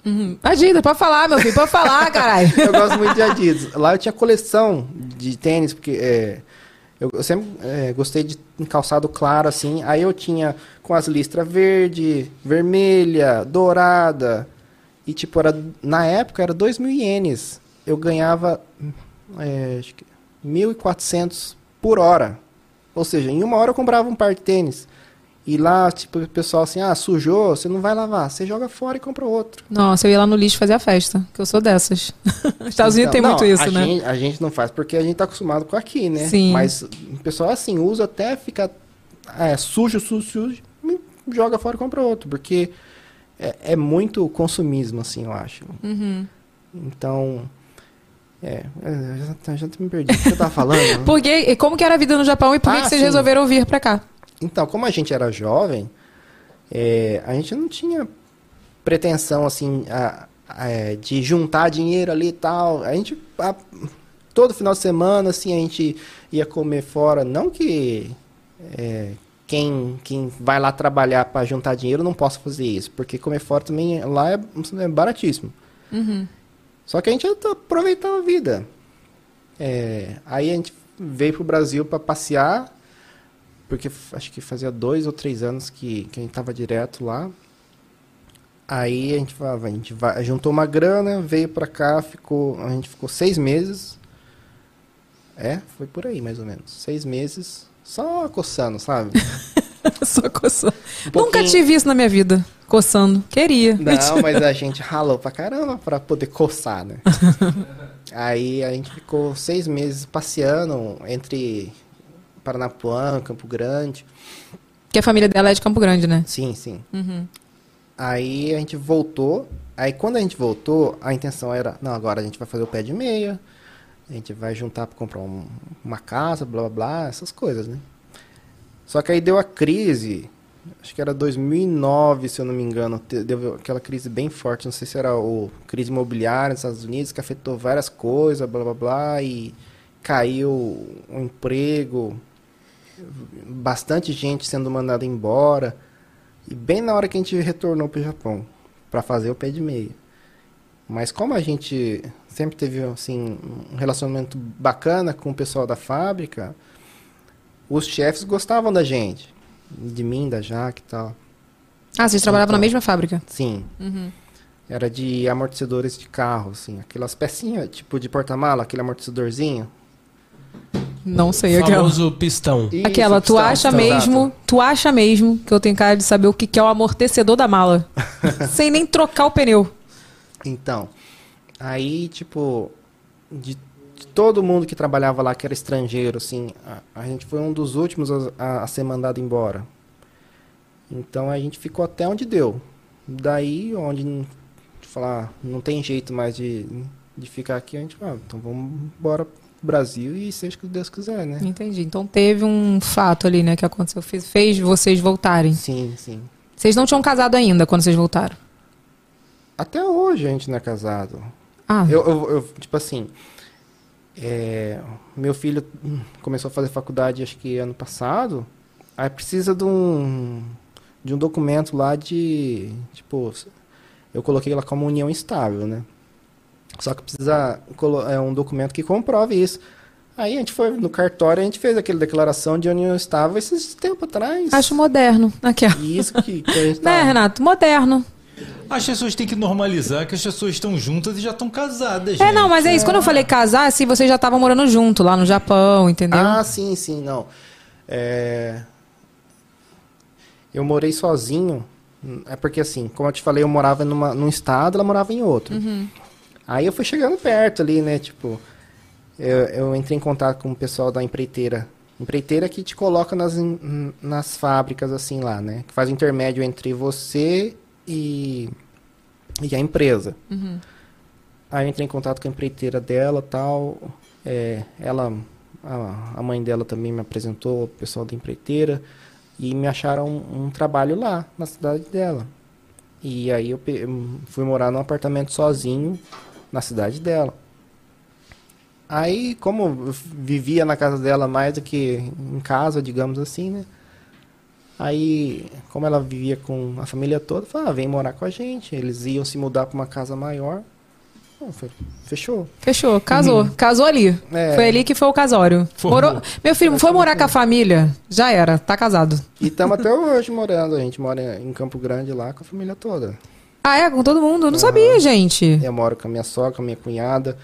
Uhum. Adidas, pode falar, meu filho, pode falar, <laughs> caralho. eu gosto muito de Adidas. Lá eu tinha coleção de tênis, porque é, eu, eu sempre é, gostei de calçado claro, assim. Aí eu tinha com as listras verde, vermelha, dourada. E tipo, era, na época era 2 mil ienes. Eu ganhava é, acho que 1.400 por hora. Ou seja, em uma hora eu comprava um par de tênis. E lá, tipo, o pessoal assim, ah, sujou, você não vai lavar. Você joga fora e compra outro. Nossa, eu ia lá no lixo fazer a festa, que eu sou dessas. Os <laughs> Estados Unidos tem Não, muito isso, a né? Gente, a gente não faz porque a gente tá acostumado com aqui, né? Sim. Mas o pessoal, assim, usa até ficar é, sujo, sujo, sujo, joga fora e compra outro. Porque é, é muito consumismo, assim, eu acho. Uhum. Então... É, é, eu já, já me perdi. O que eu tava falando? <laughs> Por que, e como que era a vida no Japão e por que Ah, que vocês sim. resolveram vir pra cá? Então, como a gente era jovem, é, a gente não tinha pretensão, assim, a- a- é, de juntar dinheiro ali e tal. A gente, a- todo final de semana, assim, a gente ia comer fora. Não que é, quem, quem vai lá trabalhar para juntar dinheiro não possa fazer isso, porque comer fora também lá é, é baratíssimo. Uhum. Só que a gente aproveitava a vida. É, aí a gente veio pro Brasil para passear, porque acho que fazia dois ou três anos que, que a gente tava direto lá. Aí a gente falava, a gente vai, juntou uma grana, veio pra cá, ficou, a gente ficou seis meses. É, foi por aí mais ou menos. Seis meses, só coçando, sabe? <laughs> Só coçando. Um Nunca tive isso na minha vida. Coçando. Queria. Não, mas a gente ralou pra caramba pra poder coçar, né? <laughs> Aí a gente ficou seis meses passeando entre Paranapuã, Campo Grande. Que a família dela é de Campo Grande, né? Sim, sim. Uhum. Aí a gente voltou. Aí quando a gente voltou, a intenção era, não, agora a gente vai fazer o pé de meia. A gente vai juntar pra comprar um- uma casa, blá blá blá, essas coisas, né? Só que aí deu a crise, acho que era 2009, se eu não me engano, deu aquela crise bem forte, não sei se era o crise imobiliária nos Estados Unidos, que afetou várias coisas, blá blá blá, e caiu o emprego, bastante gente sendo mandada embora. E bem na hora que a gente retornou para o Japão para fazer o pé de meia. Mas como a gente sempre teve assim um relacionamento bacana com o pessoal da fábrica, os chefes gostavam da gente, de mim, da Jaque e tal. Ah, vocês trabalhavam na Então, mesma fábrica? Sim. Uhum. Era de amortecedores de carro, assim, aquelas pecinhas, tipo de porta-mala, aquele amortecedorzinho. Não sei, aquela. Famoso pistão. Aquela, Isso, tu pistão, acha pistão, mesmo, exato. tu acha mesmo que eu tenho cara de saber o que que é o amortecedor da mala. <laughs> sem nem trocar o pneu. Então, aí, tipo, de, de todo mundo que trabalhava lá, que era estrangeiro, assim, a, a gente foi um dos últimos a, a- a ser mandado embora. Então a gente ficou até onde deu. Daí, onde não- falar, não tem jeito mais de, de ficar aqui, a gente fala, então vamos embora Brasil e seja o que Deus quiser, né? Entendi. Então teve um fato ali, né, que aconteceu. Fez, fez vocês voltarem. Sim, sim. Vocês não tinham casado ainda quando vocês voltaram? Até hoje a gente não é casado. Ah. Eu, eu, eu, tipo assim, É, meu filho começou a fazer faculdade, acho que ano passado. Aí precisa de um, de um documento lá de. Tipo, eu coloquei lá como união estável, né? Só que precisa é um documento que comprove isso. Aí a gente foi no cartório, a gente fez aquela declaração de união estável esses tempo atrás. Acho moderno. Aqui, ó. Isso que, que a gente <laughs> tá... Né, Renato? Moderno. As pessoas têm que normalizar que as pessoas estão juntas e já estão casadas. É, não, mas é isso. Quando eu falei casar, assim, vocês já estavam morando junto lá no Japão, entendeu? Ah, sim, sim, não. É... Eu morei sozinho. É porque assim, como eu te falei, eu morava numa, num estado, ela morava em outro. Uhum. Aí eu fui chegando perto ali, né? Tipo, eu, eu entrei em contato com o pessoal da empreiteira. Empreiteira que te coloca nas, nas fábricas, assim, lá, né? Que faz o intermédio entre você e, e a empresa. Uhum. Aí eu entrei em contato com a empreiteira dela tal. É, ela, a, a mãe dela também me apresentou o pessoal da empreiteira e me acharam um, um trabalho lá, na cidade dela. E aí eu pe- fui morar num apartamento sozinho na cidade dela. Aí, como eu vivia na casa dela mais do que em casa, digamos assim, né? Aí, como ela vivia com a família toda, falou, ah, vem morar com a gente. Eles iam se mudar para uma casa maior. Fechou. Fechou, casou. Casou ali. É. Foi ali que foi o casório. Morou... Meu filho, foi morar com a família? Já era, tá casado. E estamos até hoje morando. A gente mora em Campo Grande lá com a família toda. Ah, é? Com todo mundo? Eu não sabia, gente. Eu moro com a minha sogra, com a minha cunhada.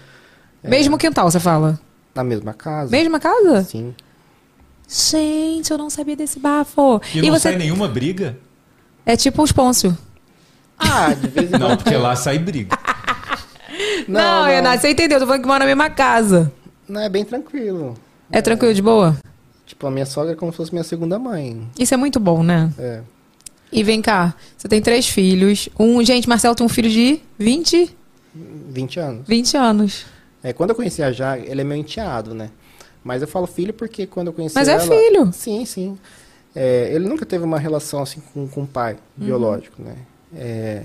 É, Mesmo quintal, você fala? Na mesma casa. Mesma casa? Sim. Gente, eu não sabia desse bafo. E, não sai nenhuma briga? É tipo os Pôncio. Ah, de vez em <laughs> Não, quando. porque lá sai briga. <laughs> Não, Renato, você entendeu. Tô falando que mora na mesma casa. Não, é bem tranquilo. É tranquilo, de boa? Tipo, a minha sogra é como se fosse minha segunda mãe. Isso é muito bom, né? É. E vem cá, você tem três filhos. Um, gente, Marcelo tem um filho de 20, 20 anos. 20 anos. É, quando eu conheci a Jaque, ele é meu enteado, né? Mas eu falo filho porque quando eu conheci Mas é ela... filho. Sim, sim. É, ele nunca teve uma relação assim com, com o pai Uhum. biológico, né? É,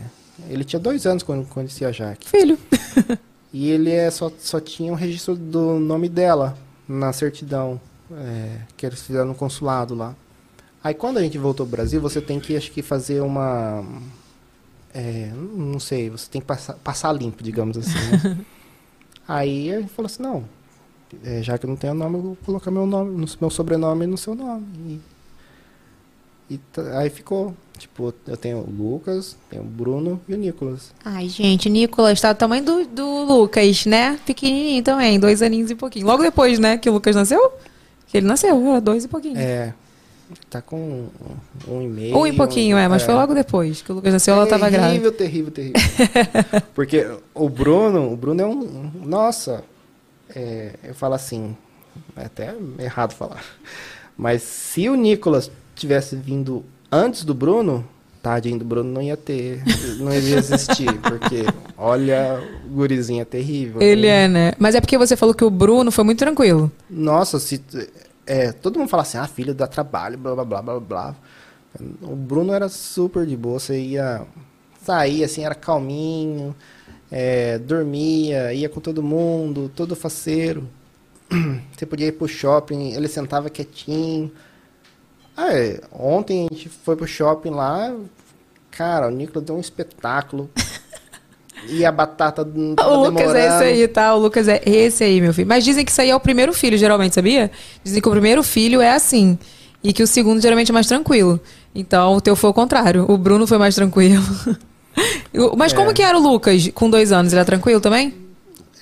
ele tinha dois anos quando eu conheci a Jaque. Filho. <laughs> E ele é, só, só tinha um registro do nome dela na certidão é, que eles fizeram no consulado lá. Aí quando a gente voltou ao Brasil, você tem que, acho que, fazer uma... é, não sei, você tem que passar, passar limpo, digamos assim. né? <laughs> Aí ele falou assim, não, é, já que eu não tenho nome, eu vou colocar meu nome, no- meu sobrenome no seu nome. E, e aí ficou, tipo, eu tenho o Lucas, tenho o Bruno e o Nicolas. Ai, gente, Nicolas tá do tamanho do, do Lucas, né? Pequenininho também, dois aninhos e pouquinho. Logo depois, né, que o Lucas nasceu? Que ele nasceu, era dois e pouquinho. É, tá com um e meio. Um e pouquinho, é, mas foi logo depois que o Lucas nasceu, ela tava grávida. Terrível, terrível, terrível. <laughs> Porque o Bruno, o Bruno é um. Nossa, é, eu falo assim, é até errado falar. Mas se o Nicolas tivesse vindo antes do Bruno, tadinho do Bruno não ia ter, não ia existir, <laughs> porque olha, o gurizinho é terrível. Ele é, né? Mas é porque você falou que o Bruno foi muito tranquilo. Nossa, se é, todo mundo fala assim, ah, filho dá trabalho, blá blá blá blá blá. O Bruno era super de boa, você ia sair assim, era calminho, é, dormia, ia com todo mundo, todo faceiro. <clears throat> Você podia ir pro shopping, ele sentava quietinho. Ah, é, ontem a gente foi pro shopping lá, cara, o Nicolas deu um espetáculo. E a batata não tava O Lucas é esse demorando. aí, tá? O Lucas é esse aí, meu filho. Mas dizem que isso aí é o primeiro filho, geralmente, sabia? Dizem que o primeiro filho é assim. E que o segundo geralmente é mais tranquilo. Então, o teu foi o contrário. O Bruno foi mais tranquilo. <laughs> Mas É. como que era o Lucas com dois anos? Ele era tranquilo também?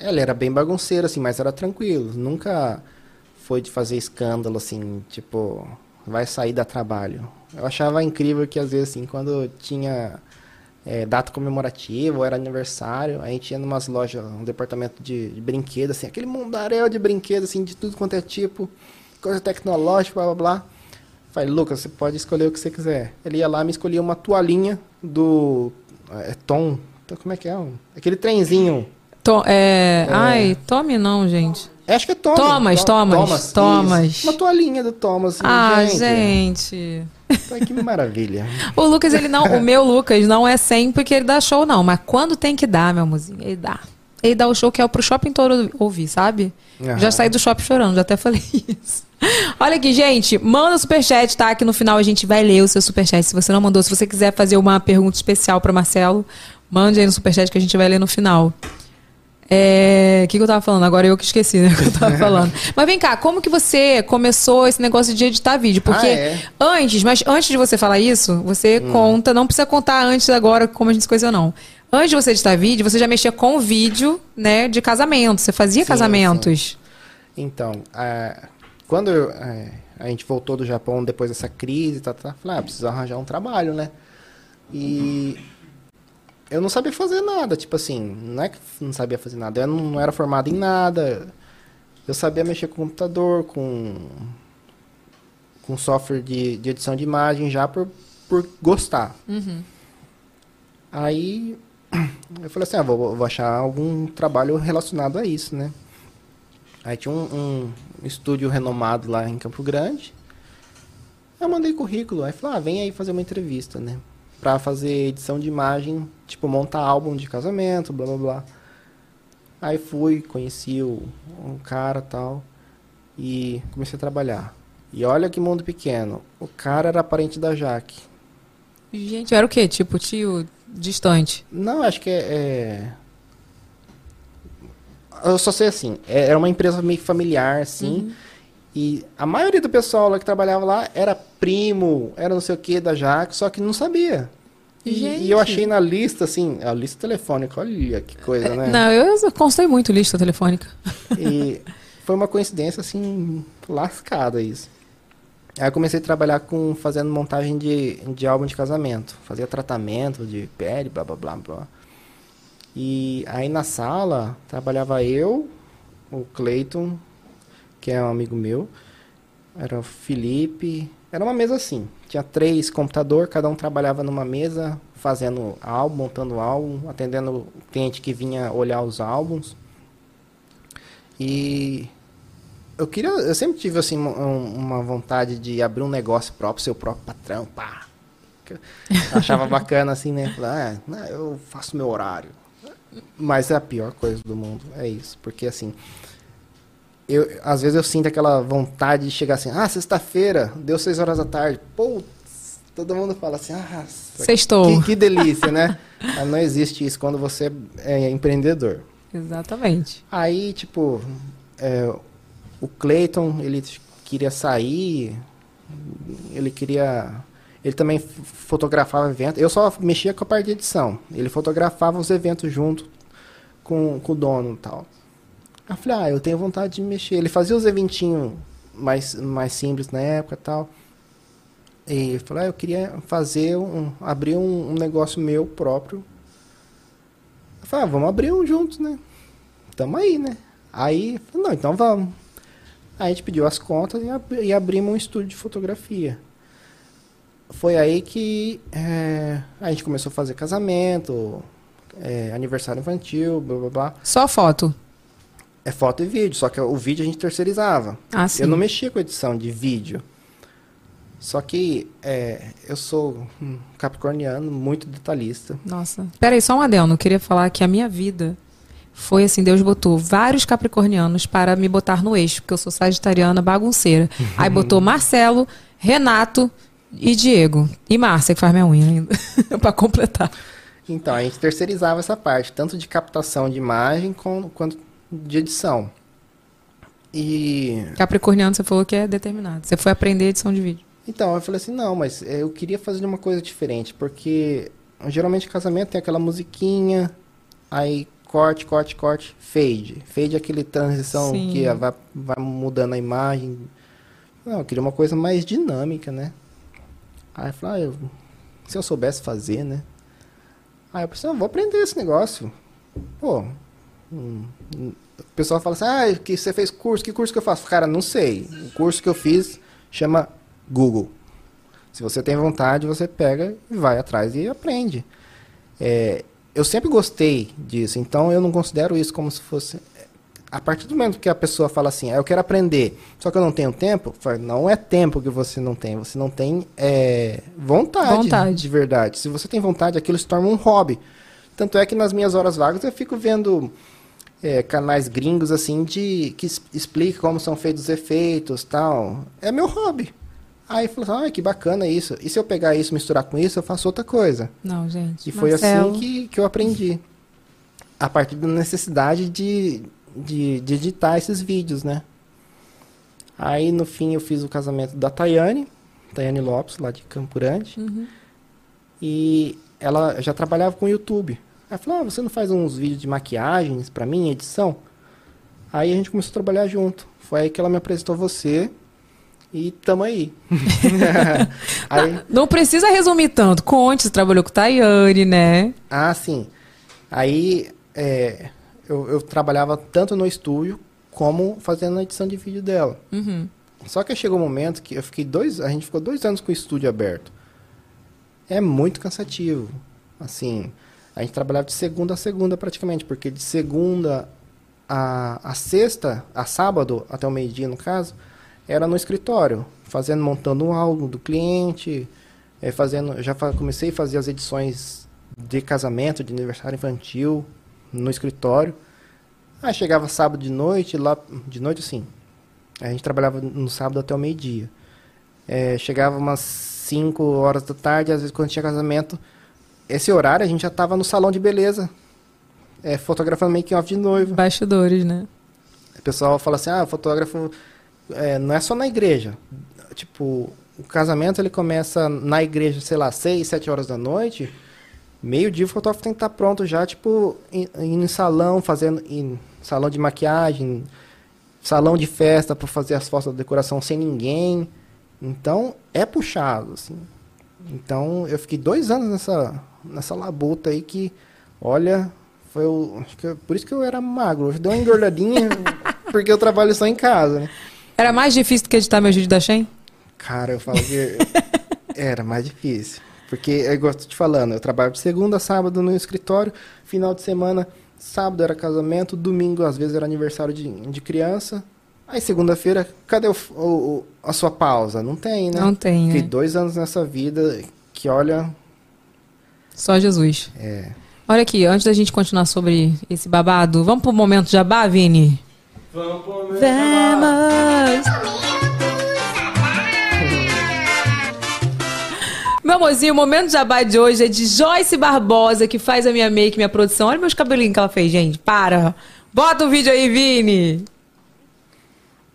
Ele era bem bagunceiro, assim, mas era tranquilo. Nunca foi de fazer escândalo, assim, tipo, vai sair da trabalho. Eu achava incrível que, às vezes, assim, quando tinha é, data comemorativa ou era aniversário, a gente ia numas lojas, um departamento de, de brinquedos, assim, aquele mundaréu de brinquedos, assim, de tudo quanto é tipo, coisa tecnológica, blá blá blá. Falei, Lucas, você pode escolher o que você quiser. Ele ia lá e me escolhia uma toalhinha do é, Tom. Como é que é? Aquele trenzinho. To- é... Ai, tome não, gente. Acho que é Thomas. Thomas, Thomas, Thomas. isso. Uma toalhinha do Thomas. assim, Ah, gente. gente. Ai, que maravilha. O Lucas, ele não. o meu Lucas não é sempre que ele dá show, não. Mas quando tem que dar, meu mozinho, ele dá. ele dá o show que é pro shopping todo ouvir, sabe? Já saí do shopping chorando, já até falei <laughs> isso. Olha aqui, gente, manda superchat, tá? Que no final a gente vai ler o seu superchat. Se você não mandou, se você quiser fazer uma pergunta especial pra Marcelo, mande aí no superchat que a gente vai ler no final. É, O que, que eu tava falando? Agora eu que esqueci, né? O que eu tava <laughs> falando. Mas vem cá, como que você começou esse negócio de editar vídeo? Porque Ah, é? antes, mas antes de você falar isso, você Hum. conta, não precisa contar antes agora como a gente se conheceu, não. Antes de você editar vídeo, você já mexia com vídeo, né, de casamento. Você fazia Sim, casamentos. Então, ah, quando eu, eh, a gente voltou do Japão depois dessa crise, tá, tá, falei, ah, preciso arranjar um trabalho, né? E eu não sabia fazer nada, tipo assim, não é que não sabia fazer nada, eu não, não era formado em nada. Eu sabia mexer com computador, com com software de, de edição de imagem já por, por gostar. Uhum. Aí <clears throat> eu falei assim, ah, vou, vou achar algum trabalho relacionado a isso, né? Aí tinha um, um estúdio renomado lá em Campo Grande. Eu mandei currículo, aí falei, ah, vem aí fazer uma entrevista, né? Pra fazer edição de imagem, tipo, montar álbum de casamento, blá blá blá. Aí fui, conheci o, um cara tal, e comecei a trabalhar. E olha que mundo pequeno. O cara era parente da Jaque. Gente, era o quê? Tipo, tio distante? Não, acho que é, é- Eu só sei assim, é- era uma empresa meio familiar, assim. E a maioria do pessoal lá que trabalhava lá era primo, era não sei o que da Jaque, só que não sabia. E, e eu achei na lista, assim, a lista telefônica, olha que coisa, né? Não, eu constei muito lista telefônica. E foi uma coincidência, assim, lascada isso. Aí eu comecei a trabalhar com fazendo montagem de, de álbum de casamento. Fazia tratamento de pele, blá blá blá blá. E aí na sala trabalhava eu, o Cleiton, que é um amigo meu, era o Felipe. Era uma mesa assim. Tinha três computador, cada um trabalhava numa mesa, fazendo álbum, montando álbum, atendendo o cliente que vinha olhar os álbuns. E eu queria, eu sempre tive assim uma, vontade de abrir um negócio próprio, seu próprio patrão, pá. <laughs> Achava bacana assim, né? Falar, ah, eu faço meu horário. Mas é a pior coisa do mundo, é isso, porque assim, eu às vezes eu sinto aquela vontade de chegar assim, ah, sexta-feira, deu seis horas da tarde, putz, todo mundo fala assim, ah, Sextou. Que, que delícia, né? Mas <laughs> não existe isso quando você é empreendedor. Exatamente. Aí, tipo, é, o Clayton, ele queria sair, ele queria... Ele também fotografava eventos. Eu só mexia com a parte de edição. Ele fotografava os eventos junto com, com o dono e tal. Aí eu falei, ah, eu tenho vontade de mexer. Ele fazia os eventinhos mais, mais simples na época e tal. E eu falei, ah, eu queria fazer um... abrir um, um negócio meu próprio. Eu falei, ah, vamos abrir um juntos, né? Tamo aí, né? Aí, falei, não, então vamos. Aí a gente pediu as contas e, ab- e abrimos um estúdio de fotografia. Foi aí que é, a gente começou a fazer casamento, é, aniversário infantil, blá blá blá. Só foto. É foto e vídeo, só que o vídeo a gente terceirizava. Ah, sim. Eu não mexia com edição de vídeo. Só que é, eu sou um capricorniano, muito detalhista. Nossa. Peraí, só um adendo. Eu queria falar que a minha vida foi assim: Deus botou vários capricornianos para me botar no eixo, porque eu sou sagitariana bagunceira. Aí <laughs> botou Marcelo, Renato e Diego. E Márcia, que faz minha unha ainda. <laughs> para completar. Então, a gente terceirizava essa parte, tanto de captação de imagem com- quanto de edição. E. Capricorniano, você falou que é determinado. Você foi aprender edição de vídeo. Então, eu falei assim, não, mas eh, eu queria fazer uma coisa diferente, porque geralmente casamento tem aquela musiquinha, aí corte, corte, corte, fade. Fade é aquele transição Sim. que vai, vai mudando a imagem. Não, eu queria uma coisa mais dinâmica, né? Aí eu falei, ah, eu- se eu soubesse fazer, né? Aí eu pensei, ah, vou aprender esse negócio. Pô, o pessoal fala assim, ah, que você fez curso, que curso que eu faço? Cara, não sei. O curso que eu fiz chama Google. Se você tem vontade, você pega e vai atrás e aprende. É, eu sempre gostei disso, então eu não considero isso como se fosse. A partir do momento que a pessoa fala assim, ah, eu quero aprender, só que eu não tenho tempo, não é tempo que você não tem, você não tem é, vontade, Vontade. de verdade. Se você tem vontade, aquilo se torna um hobby. Tanto é que nas minhas horas vagas eu fico vendo é, canais gringos assim de que explica como são feitos os efeitos tal. É meu hobby. Aí falou assim, ah, que bacana isso. E se eu pegar isso e misturar com isso, eu faço outra coisa. Não, gente. E foi Marcelo. assim que, que eu aprendi. A partir da necessidade de, de, de editar esses vídeos, né? Aí, no fim, eu fiz o casamento da Tayane, Tayane Lopes, lá de Campo Grande. Uhum. E ela já trabalhava com YouTube. Ela falou, ah, você não faz uns vídeos de maquiagens pra mim, edição? Aí a gente começou a trabalhar junto. Foi aí que ela me apresentou você e tamo aí. <laughs> <laughs> aí Não precisa resumir tanto. Conte, você trabalhou com Tayane, né? Ah, sim. Aí é, eu, eu trabalhava tanto no estúdio como fazendo a edição de vídeo dela. Uhum. Só que chegou um momento que eu fiquei dois, a gente ficou dois anos com o estúdio aberto. É muito cansativo. Assim, a gente trabalhava de segunda a segunda praticamente, porque de segunda a, a sexta, a sábado, até o meio-dia no caso, era no escritório, fazendo, montando um álbum do cliente, eh, fazendo, já fa- comecei a fazer as edições de casamento, de aniversário infantil no escritório. Aí chegava sábado de noite, lá de noite assim, a gente trabalhava no sábado até o meio-dia. É, chegava umas 5 horas da tarde, às vezes quando tinha casamento, esse horário a gente já estava no salão de beleza, é, fotografando making off de noivo. Bastidores, né? O pessoal fala assim, ah, o fotógrafo é, não é só na igreja. Tipo, o casamento ele começa na igreja, sei lá, 6, 7 horas da noite. Meio-dia o fotógrafo tem que estar pronto já, tipo, in- indo em salão, fazendo em salão de maquiagem, salão de festa para fazer as fotos da decoração sem ninguém. Então, é puxado, assim. Então, eu fiquei dois anos nessa, nessa labuta aí que, olha, foi o, acho que eu- por isso que eu era magro. Deu uma engordadinha <laughs> porque eu trabalho só em casa, né? Era mais difícil do que editar meu vídeo da Shen? Cara, eu falo que <laughs> era mais difícil. Porque, eu gosto te falando, eu trabalho de segunda a sábado no escritório, final de semana, sábado era casamento, domingo às vezes era aniversário de, de criança. Aí segunda-feira, cadê o, o- o- a sua pausa? Não tem, né? Não tem, Fiquei né? dois anos nessa vida que, olha, Só Jesus. é... Olha aqui, antes da gente continuar sobre esse babado, vamos pro momento jabá, Vini? Vamos pro meu Vamos! <laughs> Meu amorzinho, o momento jabá de hoje é de Joyce Barbosa, que faz a minha make, minha produção. Olha meus cabelinhos que ela fez, gente. Para! Bota o vídeo aí, Vini!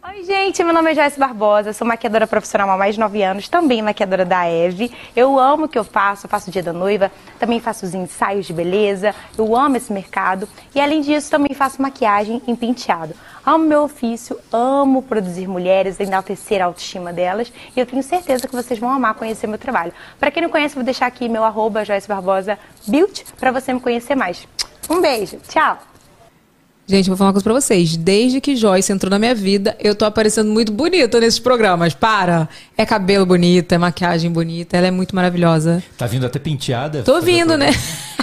Oi, gente, meu nome é Joyce Barbosa, sou maquiadora profissional há mais de 9 anos, também maquiadora da Eve. Eu amo o que eu faço, faço o dia da noiva, também faço os ensaios de beleza, eu amo esse mercado e além disso também faço maquiagem em penteado. Amo meu ofício, amo produzir mulheres, enaltecer a autoestima delas e eu tenho certeza que vocês vão amar conhecer meu trabalho. Para quem não conhece, vou deixar aqui meu arroba Joyce Barbosa Beauty para você me conhecer mais. Um beijo, tchau! Gente, vou falar uma coisa pra vocês. Desde que Joyce entrou na minha vida, eu tô aparecendo muito bonita nesses programas. Para! É cabelo bonito, é maquiagem bonita, ela é muito maravilhosa. Tá vindo até penteada? Tô vindo, né?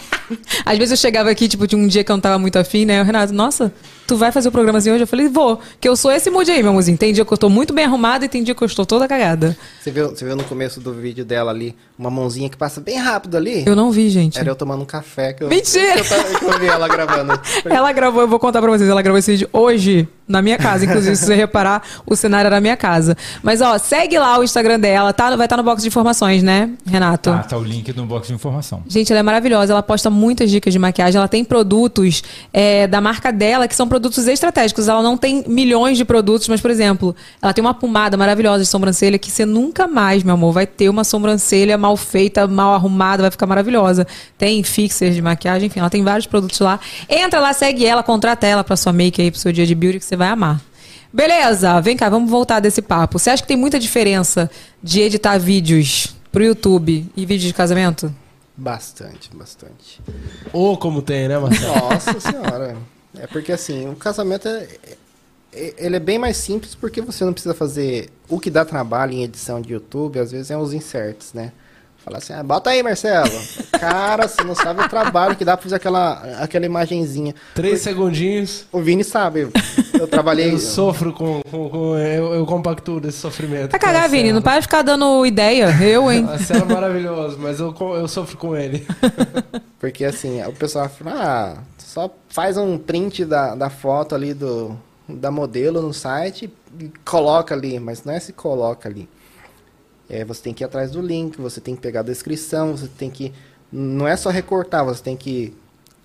<laughs> Às vezes eu chegava aqui, tipo, de um dia que eu não tava muito afim, né? O Renato, nossa, tu vai fazer o programa assim hoje? Eu falei, vou, que eu sou esse mood aí, meu amorzinho. Tem dia que eu tô muito bem arrumada e tem dia que eu estou toda cagada. Você viu, você viu no começo do vídeo dela ali, uma mãozinha que passa bem rápido ali? Eu não vi, gente. Era eu tomando um café que eu, Mentira! que eu, tava- que eu vi ela gravando. <laughs> Ela gravou, eu vou contar pra vocês, ela gravou esse vídeo hoje na minha casa. Inclusive, se você reparar, o cenário era na minha casa. Mas, ó, segue lá o Instagram dela, tá? Vai estar no box de informações, né, Renato? Tá, tá o link no box de informação. Gente, ela é maravilhosa. Ela posta muitas dicas de maquiagem. Ela tem produtos é, da marca dela que são produtos estratégicos. Ela não tem milhões de produtos, mas, por exemplo, ela tem uma pomada maravilhosa de sobrancelha que você nunca mais, meu amor, vai ter uma sobrancelha mal feita, mal arrumada, vai ficar maravilhosa. Tem fixers de maquiagem, enfim, ela tem vários produtos lá. Entra lá, segue ela, contrata ela pra sua make aí, pro seu dia de beauty, que você vai amar. Beleza, vem cá, vamos voltar desse papo. Você acha que tem muita diferença de editar vídeos pro YouTube e vídeos de casamento? Bastante, bastante. Ou como tem, né, Marcelo? Nossa senhora. É porque assim, o casamento é, é- ele é bem mais simples porque você não precisa fazer o que dá trabalho em edição de YouTube, às vezes é os inserts, né? Fala assim, ah, bota aí, Marcelo. Cara, você não sabe o trabalho que dá pra fazer aquela, aquela imagenzinha. Três segundinhos. O Vini sabe. Eu trabalhei. Eu sofro com. com, com- eu, eu compacto desse sofrimento. Vai cagar. Vini. Não para de ficar dando ideia. Eu, hein? Marcelo é maravilhoso, mas eu, eu sofro com ele. <laughs> Porque assim, o pessoal fala, ah, só faz um print da, da foto ali do, da modelo no site e coloca ali, mas não é se coloca ali. É, você tem que ir atrás do link, você tem que pegar a descrição, você tem que. Não é só recortar, você tem que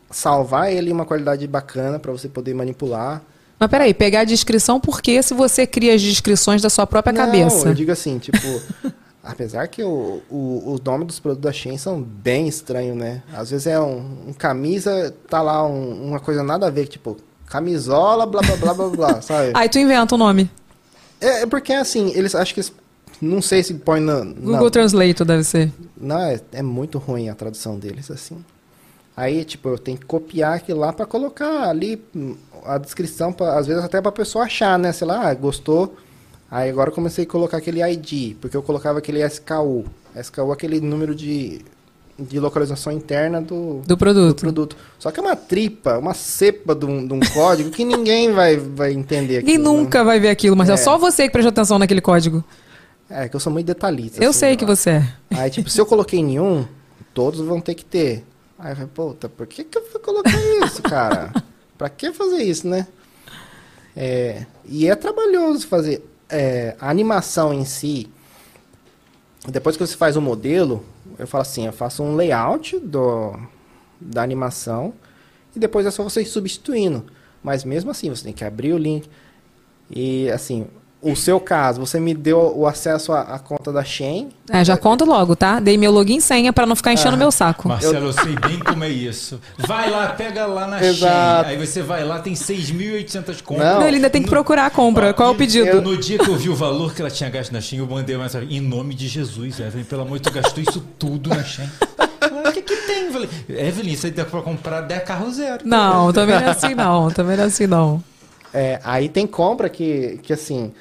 salvar ele em uma qualidade bacana para você poder manipular. Mas peraí, pegar a descrição porque se você cria as descrições da sua própria Não, cabeça. Eu digo assim, tipo, <laughs> apesar que o, o, o nome dos produtos da Shein são bem estranhos, né? Às vezes é um, um camisa, tá lá um- uma coisa nada a ver, tipo, camisola, blá blá blá blá blá, <laughs> sabe? Aí tu inventa o nome. É, é porque assim, eles acho que eles, não sei se põe na, Google na Translate deve ser. não, é, é muito ruim a tradução deles, assim. Aí, tipo, eu tenho que copiar aquilo lá pra colocar ali hum, a descrição, pra, às vezes até pra pessoa achar, né? Sei lá, ah, gostou. Aí agora eu comecei a colocar aquele ID, porque eu colocava aquele SKU. SKU é aquele número de, de localização interna do, Do produto. produto. Só que é uma tripa, uma cepa de um, de um código que ninguém vai, vai entender Ninguém né? nunca vai ver aquilo, mas é. É. só você que prestou atenção naquele código. É, que eu sou muito detalhista. Eu assim, sei né? que você é. Aí, tipo, se eu coloquei nenhum, todos vão ter que ter. Aí eu falei, puta, por que, que eu fui colocar isso, cara? <laughs> pra que fazer isso, né? É, e é trabalhoso fazer. é, a animação em si, depois que você faz o modelo, eu falo assim, eu faço um layout do, da animação e depois é só você ir substituindo. Mas mesmo assim, você tem que abrir o link. E assim, o seu caso, você me deu o acesso à, à conta da Shein. É, já conta logo, tá? Dei meu login e senha pra não ficar enchendo Ah. meu saco. Marcelo, eu sei bem como é isso. Vai lá, pega lá na Exato. Shein. Aí você vai lá, tem 6.800 compras. Não, ele ainda tem que procurar a compra. Qual é o pedido? No dia que eu vi o valor que ela tinha gasto na Shein, eu mandei uma mensagem. Em nome de Jesus, Evelyn, pelo amor de Deus, tu gastou isso tudo na Shein. O que que tem? Eu Falei, Evelyn, isso aí dá pra comprar 10 carro zero. Não, também não é assim não. Também não é assim não. É, aí tem compra que, que assim.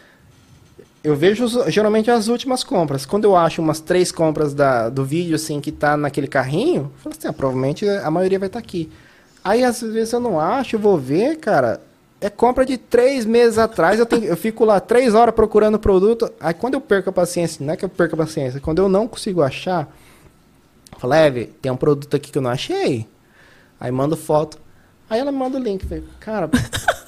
Eu vejo geralmente as últimas compras. Quando eu acho umas três compras da, do vídeo, assim, que tá naquele carrinho, eu falo assim, ah, provavelmente a maioria vai estar aqui. Aí às vezes eu não acho, eu vou ver, cara. É compra de três meses atrás, eu, tenho, eu fico lá três horas procurando o produto. Aí quando eu perco a paciência, não é que eu perco a paciência, quando eu não consigo achar, eu falo, Eve, tem um produto aqui que eu não achei. Aí mando foto. Aí ela manda o link. Eu falei, cara,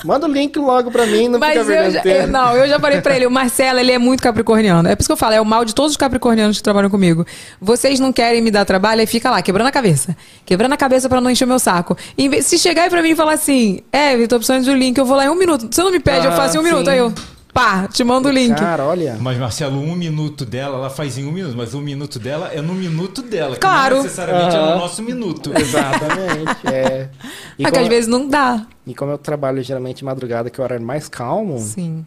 manda o link logo pra mim, não Mas fica eu já, eu- <laughs> não, eu já falei pra ele, o Marcelo, ele é muito capricorniano. É por isso que eu falo, é o mal de todos os capricornianos que trabalham comigo. Vocês não querem me dar trabalho, aí fica lá, quebrando a cabeça. Quebrando a cabeça pra não encher o meu saco. Vez- se chegar aí pra mim e falar assim, é, Vitor, precisando de um link, eu vou lá em um minuto. Você não me pede, eu Ah, faço em um sim. minuto. Aí eu, pá, te mando o link. olha. Mas, Marcelo, um minuto dela, ela faz em um minuto, mas um minuto dela é no minuto dela. que Claro. Não necessariamente é Aham. no nosso minuto. Exatamente, é. <laughs> E É que às vezes não dá. E como eu trabalho geralmente de madrugada, que é o horário mais calmo. Sim.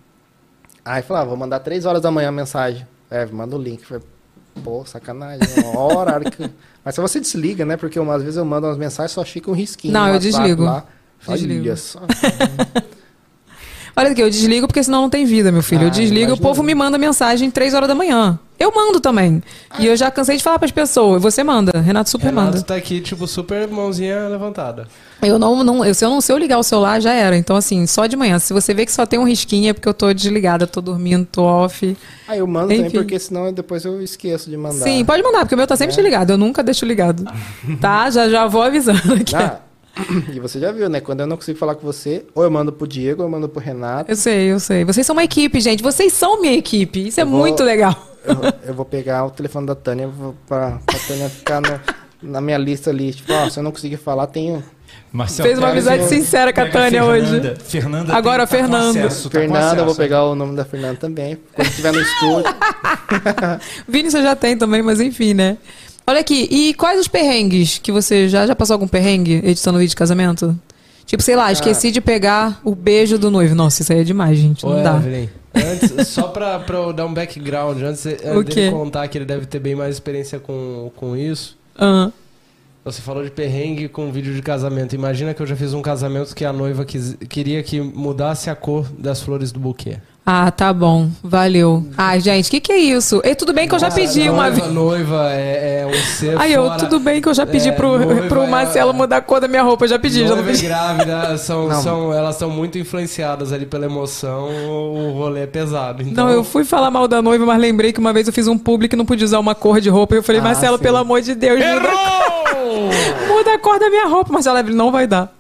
Aí falava, vou mandar três horas da manhã a mensagem. É, manda o link. Falei, pô, sacanagem. é o horário que. <laughs> Mas se você desliga, né? Porque umas vezes eu mando umas mensagens só fica um risquinho. Não, eu WhatsApp desligo. Lá. Desligo. Olha só. <laughs> Olha aqui, eu desligo porque senão não tem vida, meu filho. eu Ah, desligo, o povo me manda mensagem três horas da manhã. Eu mando também. E eu já cansei de falar pras pessoas. Você manda. Renato super Renato manda. tá aqui, tipo, super mãozinha levantada. Eu não, não eu, se eu não sei eu ligar o celular, já era. Então, assim, só de manhã. Se você vê que só tem um risquinho, é porque eu tô desligada, tô dormindo, tô off. Aí eu mando também, Enfim. porque senão eu- depois eu esqueço de mandar. Sim, pode mandar, porque o meu tá sempre desligado. Eu nunca deixo ligado. <laughs> Tá? Já, já vou avisando aqui. Ah, e você já viu, né? Quando eu não consigo falar com você, ou eu mando pro Diego, ou eu mando pro Renato. Eu sei, eu sei. Vocês são uma equipe, gente. Vocês são minha equipe. Isso é Eu vou- muito legal. <laughs> Eu, eu vou pegar o telefone da Tânia pra, pra Tânia ficar no- na minha lista ali. Tipo, ó, se eu não conseguir falar, tenho. Marcelo, Fez uma amizade sincera com a Tânia Fernanda. hoje. Fernanda Agora, tem, tá com Fernanda. acesso, tá eu vou pegar o nome da Fernanda também. Quando estiver no estúdio. <laughs> Vini você já tem também, mas enfim, né? Olha aqui, e quais os perrengues que você já, já passou algum perrengue editando vídeo de casamento? Tipo, sei lá, esqueci de pegar o beijo do noivo. Nossa, isso aí é demais, gente. Não Ô, dá. Evelyn, antes, só pra, pra eu dar um background, antes <laughs> eh, O dele contar que ele deve ter bem mais experiência com, com isso. Aham. Você falou de perrengue com vídeo de casamento. Imagina que eu já fiz um casamento que a noiva quis- queria que mudasse a cor das flores do buquê. Ah, tá bom. Valeu. Ah, gente, o que, que é isso? E tudo bem que eu já pedi uma noiva, vez. Noiva é, é um ser Aí eu, fora- tudo bem que eu já pedi É, pro, <laughs> pro é- Marcelo mudar a cor da minha roupa. Eu já pedi, já não e pedi. grávida são, Não. são, elas são muito influenciadas ali pela emoção, o rolê é pesado. Então, Não, eu fui falar mal da noiva, mas lembrei que uma vez eu fiz um publi que não podia usar uma cor de roupa. E eu falei, Ah, Marcelo, sim. pelo amor de Deus, cor. Muda a cor da minha roupa, Marcelo Evelyn, não vai dar.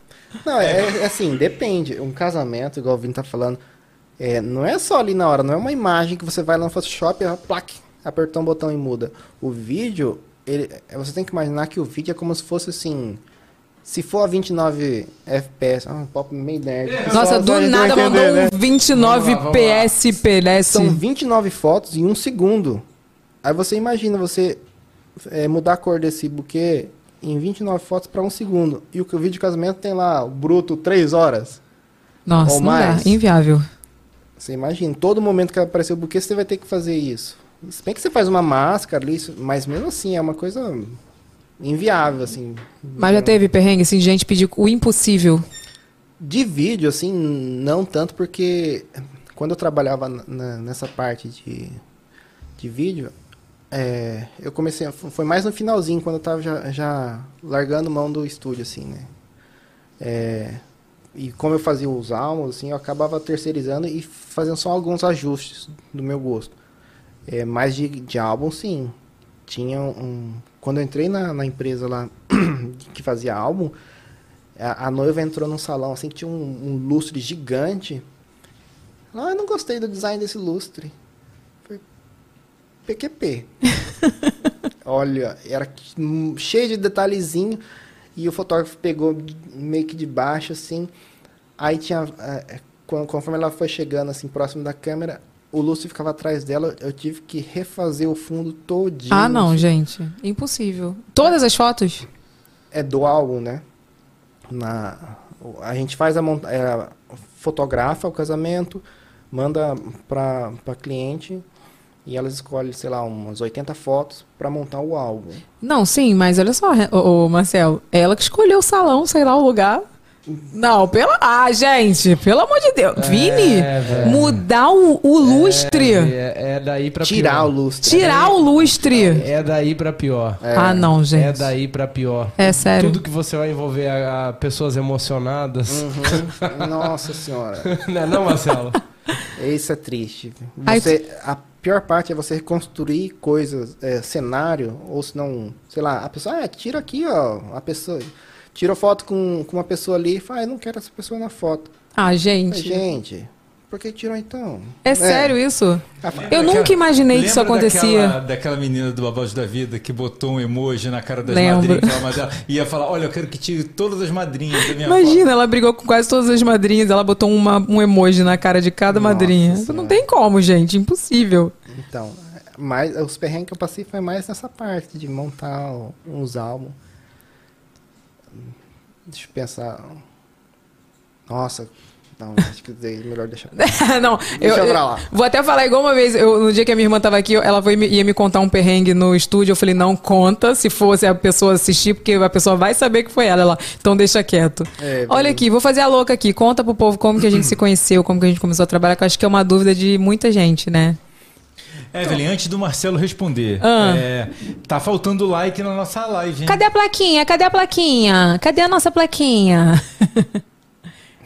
Não, é, é assim, depende. Um casamento, igual o Vini tá falando, é, não é só ali na hora, não é uma imagem que você vai lá no Photoshop e plaque, apertou um botão e muda. O vídeo, ele, é, você tem que imaginar que o vídeo é como se fosse assim. Se for a 29 FPS, ah, pop meio nerd. Nossa, Só- do nada entender, mandou né? um 29 PSP, né? São 29 fotos em um segundo. Aí você imagina você é, mudar a cor desse buquê em 29 fotos para um segundo. E o que o vídeo de casamento tem lá, bruto, 3 horas. Nossa, ou não dá. mais. Inviável. Você imagina, todo momento que aparecer o buquê, você vai ter que fazer isso. Se bem que você faz uma máscara ali, mas mesmo assim é uma coisa inviável, assim. Mas já teve perrengue, assim, de gente pedir o impossível. De vídeo, assim, não tanto porque quando eu trabalhava na- nessa parte de, de vídeo, é, eu comecei, foi mais no finalzinho, quando eu tava já, já largando mão do estúdio, assim, né? É, e como eu fazia os álbuns, assim, eu acabava terceirizando e fazendo só alguns ajustes do meu gosto. É, de, de álbum, sim. Tinha um... Quando eu entrei na, na empresa lá <clears throat> que fazia álbum, a, a noiva entrou num salão assim que tinha um, um lustre gigante. Ah, eu não gostei do design desse lustre. PQP. <laughs> Olha, era hum, cheio de detalhezinho. E o fotógrafo pegou meio que de baixo, assim. Aí tinha. eh, quan- Conforme ela foi chegando assim, próximo da câmera, o lustre ficava atrás dela. Eu tive que refazer o fundo todinho. Ah, não, assim. gente. Impossível. Todas as fotos? é do álbum, né? Na, a gente faz a monta é, fotografa o casamento, manda para para cliente e elas escolhem, sei lá, umas 80 fotos para montar o álbum. Não, sim, mas olha só, ô, ô, Marcelo. Ela que escolheu o salão, sei lá, o lugar. Não, pela. Ah, gente, pelo amor de Deus. Vini, velho. mudar o, o lustre. É, é daí pra Tirar pior. o lustre. Tirar o lustre. É daí pra pior. Ah, não, gente. É daí pra pior. É sério. Tudo que você vai envolver a, a pessoas emocionadas. Uhum. Nossa senhora. <laughs> não é não, Marcelo? Isso é triste. Você, a pior parte é você reconstruir coisas, é, cenário, ou se não, sei lá, a pessoa, ah, tira aqui, ó, a pessoa, tira foto com, com uma pessoa ali e fala, ah, eu não quero essa pessoa na foto. Ah, gente. Gente, por que tirou então? É sério isso? Eu nunca Daquela- imaginei que isso lembra acontecia. Daquela, daquela menina do Babado da Vida que botou um emoji na cara das Lembro. madrinhas. ela e ia falar: Olha, eu quero que tire todas as madrinhas da minha Imagina, ela brigou com quase todas as madrinhas, ela botou uma- um emoji na cara de cada madrinha. Isso não tem como, gente, impossível. Então, mas os perrengues que eu passei foi mais nessa parte de montar uns álbuns. Deixa eu pensar. Nossa, não, acho que daí é melhor deixar. <laughs> não, eu, Deixa pra eu lá. vou até falar igual uma vez, eu- no dia que a minha irmã tava aqui, ela foi, ia me contar um perrengue no estúdio, eu falei, não conta, se fosse a pessoa assistir, porque a pessoa vai saber que foi ela, ela, então deixa quieto. É, Olha aqui, vou fazer a louca aqui, conta pro povo como que a gente se <clears throat> conheceu, como que a gente começou a trabalhar, que eu acho que é uma dúvida de muita gente, né? Evelyn, antes do Marcelo responder, Ah. é, tá faltando like na nossa live, hein? Cadê a plaquinha? Cadê a plaquinha? Cadê a nossa plaquinha? <laughs>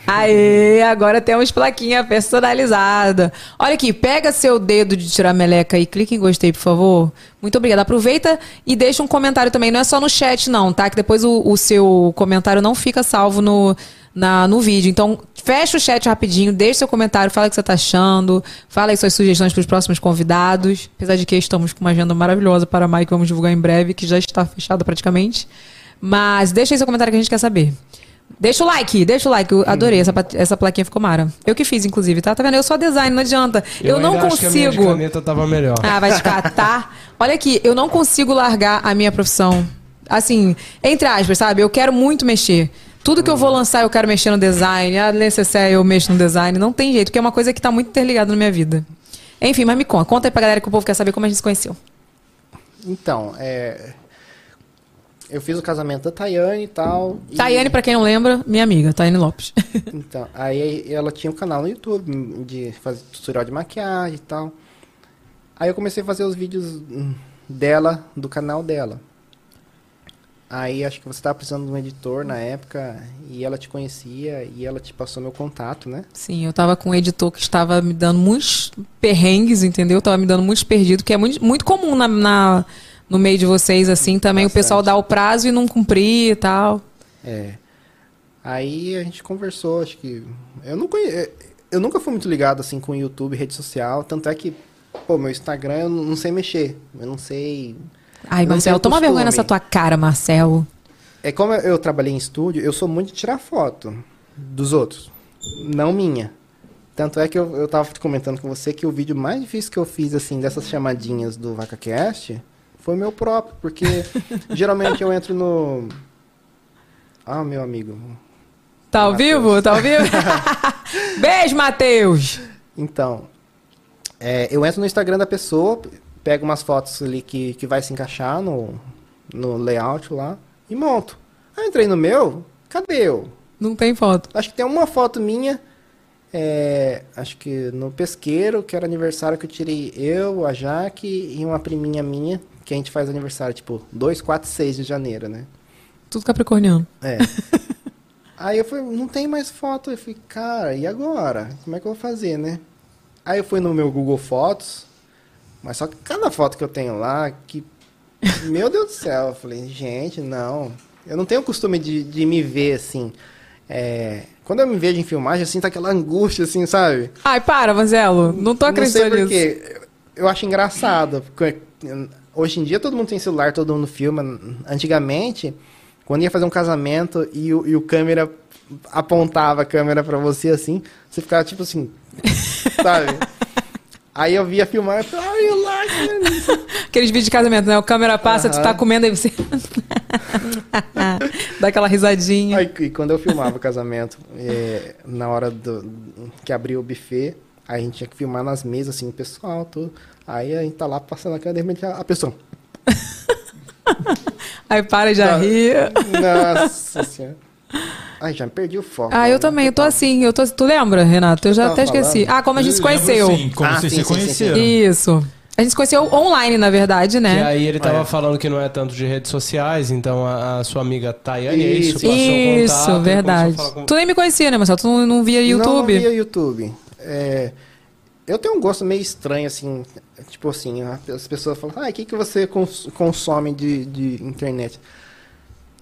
Aê, agora temos plaquinha personalizada. Olha aqui, pega seu dedo de tirar meleca e clica em gostei, por favor. Muito obrigada. Aproveita e deixa um comentário também. Não é só no chat, não, tá? Que depois o, o seu comentário não fica salvo no, na, no vídeo. Então, fecha o chat rapidinho, deixa seu comentário, fala o que você tá achando, fala aí suas sugestões para os próximos convidados. Apesar de que estamos com uma agenda maravilhosa para a que vamos divulgar em breve, que já está fechada praticamente. Mas deixa aí seu comentário que a gente quer saber. Deixa o like, deixa o like. Eu adorei, essa, pa- essa plaquinha ficou mara. Eu que fiz, inclusive, tá? Tá vendo? Eu sou design, não adianta. Eu, não ainda acho que a minha de consigo. caneta tava melhor. Ah, vai te catar. <laughs> Olha aqui, eu não consigo largar a minha profissão. Assim, entre aspas, sabe? Eu quero muito mexer. Tudo que eu vou lançar, eu quero mexer no design. A necessário eu mexo no design. Não tem jeito, porque é uma coisa que tá muito interligada na minha vida. Enfim, mas me conta. Conta aí pra galera que o povo quer saber como a gente se conheceu. Então, é. Eu fiz o casamento da Tayane e tal. e- Tayane, pra quem não lembra, minha amiga, Tayane Lopes. <laughs> Então, aí ela tinha um canal no YouTube de fazer tutorial de maquiagem e tal. Aí eu comecei a fazer os vídeos hum, dela, do canal dela. Aí acho que você estava precisando de um editor na época e ela te conhecia e ela te passou meu contato, né? Sim, eu tava com um editor que estava me dando muitos perrengues, entendeu? Tava me dando muitos perdidos, que é muito, muito comum na, na, no meio de vocês, assim, também o pessoal dá o prazo e não cumprir e tal. É. Aí a gente conversou, acho que. Eu não conhe... Eu nunca fui muito ligado assim com o YouTube, rede social. Tanto é que, pô, meu Instagram eu não sei mexer. Eu não sei. Ai, Marcelo, toma vergonha nessa tua cara, Marcelo. É como eu trabalhei em estúdio, eu sou muito de tirar foto dos outros, não minha. Tanto é que eu, eu tava comentando com você que o vídeo mais difícil que eu fiz, assim, dessas chamadinhas do VacaCast foi meu próprio, porque <laughs> geralmente eu entro no... Ah, meu amigo. Tá ao vivo? Tá ao vivo? <laughs> Beijo, Matheus! Então, é, eu entro no Instagram da pessoa, pego umas fotos ali que, que vai se encaixar no, no layout lá e monto. Aí eu entrei no meu, cadê eu? Não tem foto. Acho que tem uma foto minha, é, acho que no pesqueiro, que era aniversário que eu tirei eu, a Jaque e uma priminha minha, que a gente faz aniversário, tipo, 2, 4, 6 de janeiro, né? Tudo capricorniano. É. <laughs> Aí eu falei, não tem mais foto. Eu falei, cara, e agora? Como é que eu vou fazer, né? Aí eu fui no meu Google Fotos, mas só que cada foto que eu tenho lá, que. Meu Deus do céu, eu falei, gente, não. Eu não tenho o costume de, de me ver assim. É, quando eu me vejo em filmagem, assim, tá aquela angústia, assim, sabe? Ai, para, Marcelo. Não tô Não sei acreditando nisso. quê. Eu acho engraçado. Porque hoje em dia todo mundo tem celular, todo mundo filma. Antigamente, quando ia fazer um casamento e o, e o câmera apontava a câmera pra você assim, você ficava tipo assim, <laughs> sabe? Aí eu via filmar e falava, ai, eu like. Aqueles vídeos de casamento, né? O câmera passa, tu Aham. tá comendo, aí você... <laughs> Dá aquela risadinha. Aí, e quando eu filmava o casamento, é, na hora do, que abriu o buffet, aí a gente tinha que filmar nas mesas, assim, o pessoal, tudo. Aí a gente tá lá passando a câmera, de repente a, a pessoa. <laughs> Aí para e já Tá. ri. Nossa senhora. Ai, já me perdi o foco. Ah, eu também, eu tô assim, eu tô, tu lembra, Renato? Eu já até esqueci. falando? Ah, como a gente se lembro, conheceu. sim, como Ah, vocês sim, se sim, sim, sim. conheceram. Isso. A gente se conheceu online, na verdade, E né? aí ele tava É. falando que não é tanto de redes sociais, então a, a sua amiga Tayane, é Isso. isso, Isso, contato, verdade. com- Tu nem me conhecia, né, Marcelo? Tu não, não via YouTube? Não, não via YouTube. É, eu tenho um gosto meio estranho, assim, tipo assim, as pessoas falam, ah, o que, que você cons- consome de, de internet?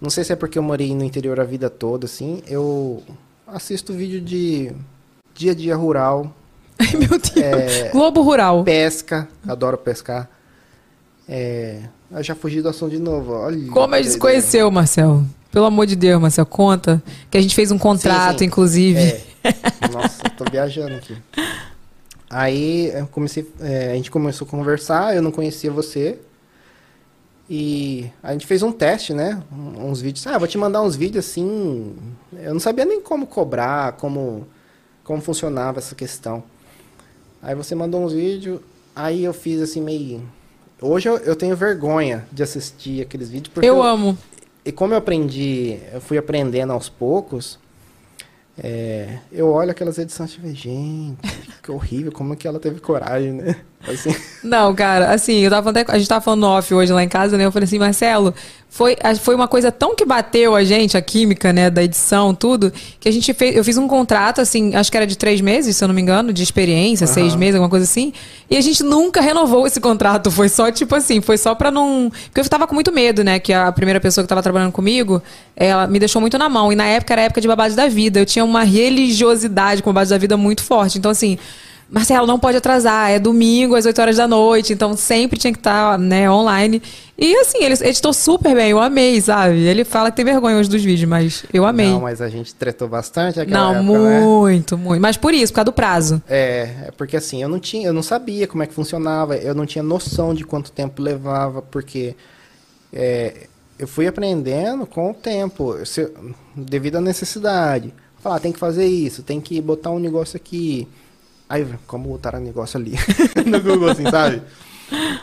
Não sei se é porque eu morei no interior a vida toda, assim, eu assisto vídeo de dia a dia rural, <laughs> Ai, meu Deus. É. Globo Rural. pesca, adoro pescar. É, eu já fugi do assunto de novo, olha. Como a gente se conheceu, Marcelo? Pelo amor de Deus, Marcelo, conta. Que a gente fez um contrato, Sim, sim. inclusive. É. <laughs> Nossa, tô viajando aqui. Aí eu comecei, é, a gente começou a conversar, eu não conhecia você. E a gente fez um teste, né? Uns vídeos. Ah, vou te mandar uns vídeos assim. Eu não sabia nem como cobrar, como, como funcionava essa questão. Aí você mandou uns vídeos, aí eu fiz assim meio. Hoje eu, eu tenho vergonha de assistir aqueles vídeos porque Eu amo. e como eu aprendi, eu fui aprendendo aos poucos, é, eu olho aquelas edições e falei, gente, que horrível, como que ela teve coragem, né? Assim, Não, cara, assim, eu tava até, a gente tava falando off hoje lá em casa, né? Eu falei assim, Marcelo, foi, foi uma coisa tão que bateu a gente, a química, né, da edição, tudo, que a gente fez, eu fiz um contrato, assim, acho que era de três meses, se eu não me engano, de experiência, seis Aham. meses, alguma coisa assim, e a gente nunca renovou esse contrato, foi só, tipo assim, foi só pra não... Porque eu tava com muito medo, né, que a primeira pessoa que tava trabalhando comigo, ela me deixou muito na mão, e na época era a época de babado da vida, eu tinha uma religiosidade com babado da vida muito forte, então assim... Marcelo, não pode atrasar, é domingo às 8 horas da noite, então sempre tinha que estar, né, online. E assim, ele editou super bem, eu amei, sabe? Ele fala que tem vergonha hoje dos vídeos, mas eu amei. não, Não, mas a gente tretou bastante naquela época, né? muito, muito. Mas por isso, por causa do prazo. É, é porque assim, eu não tinha, eu não sabia como é que funcionava, eu não tinha noção de quanto tempo levava, porque é, eu fui aprendendo com o tempo, se- devido à necessidade. Falar, tem que fazer isso, tem que botar um negócio aqui. Aí, como botar um negócio ali <laughs> no Google, assim, sabe?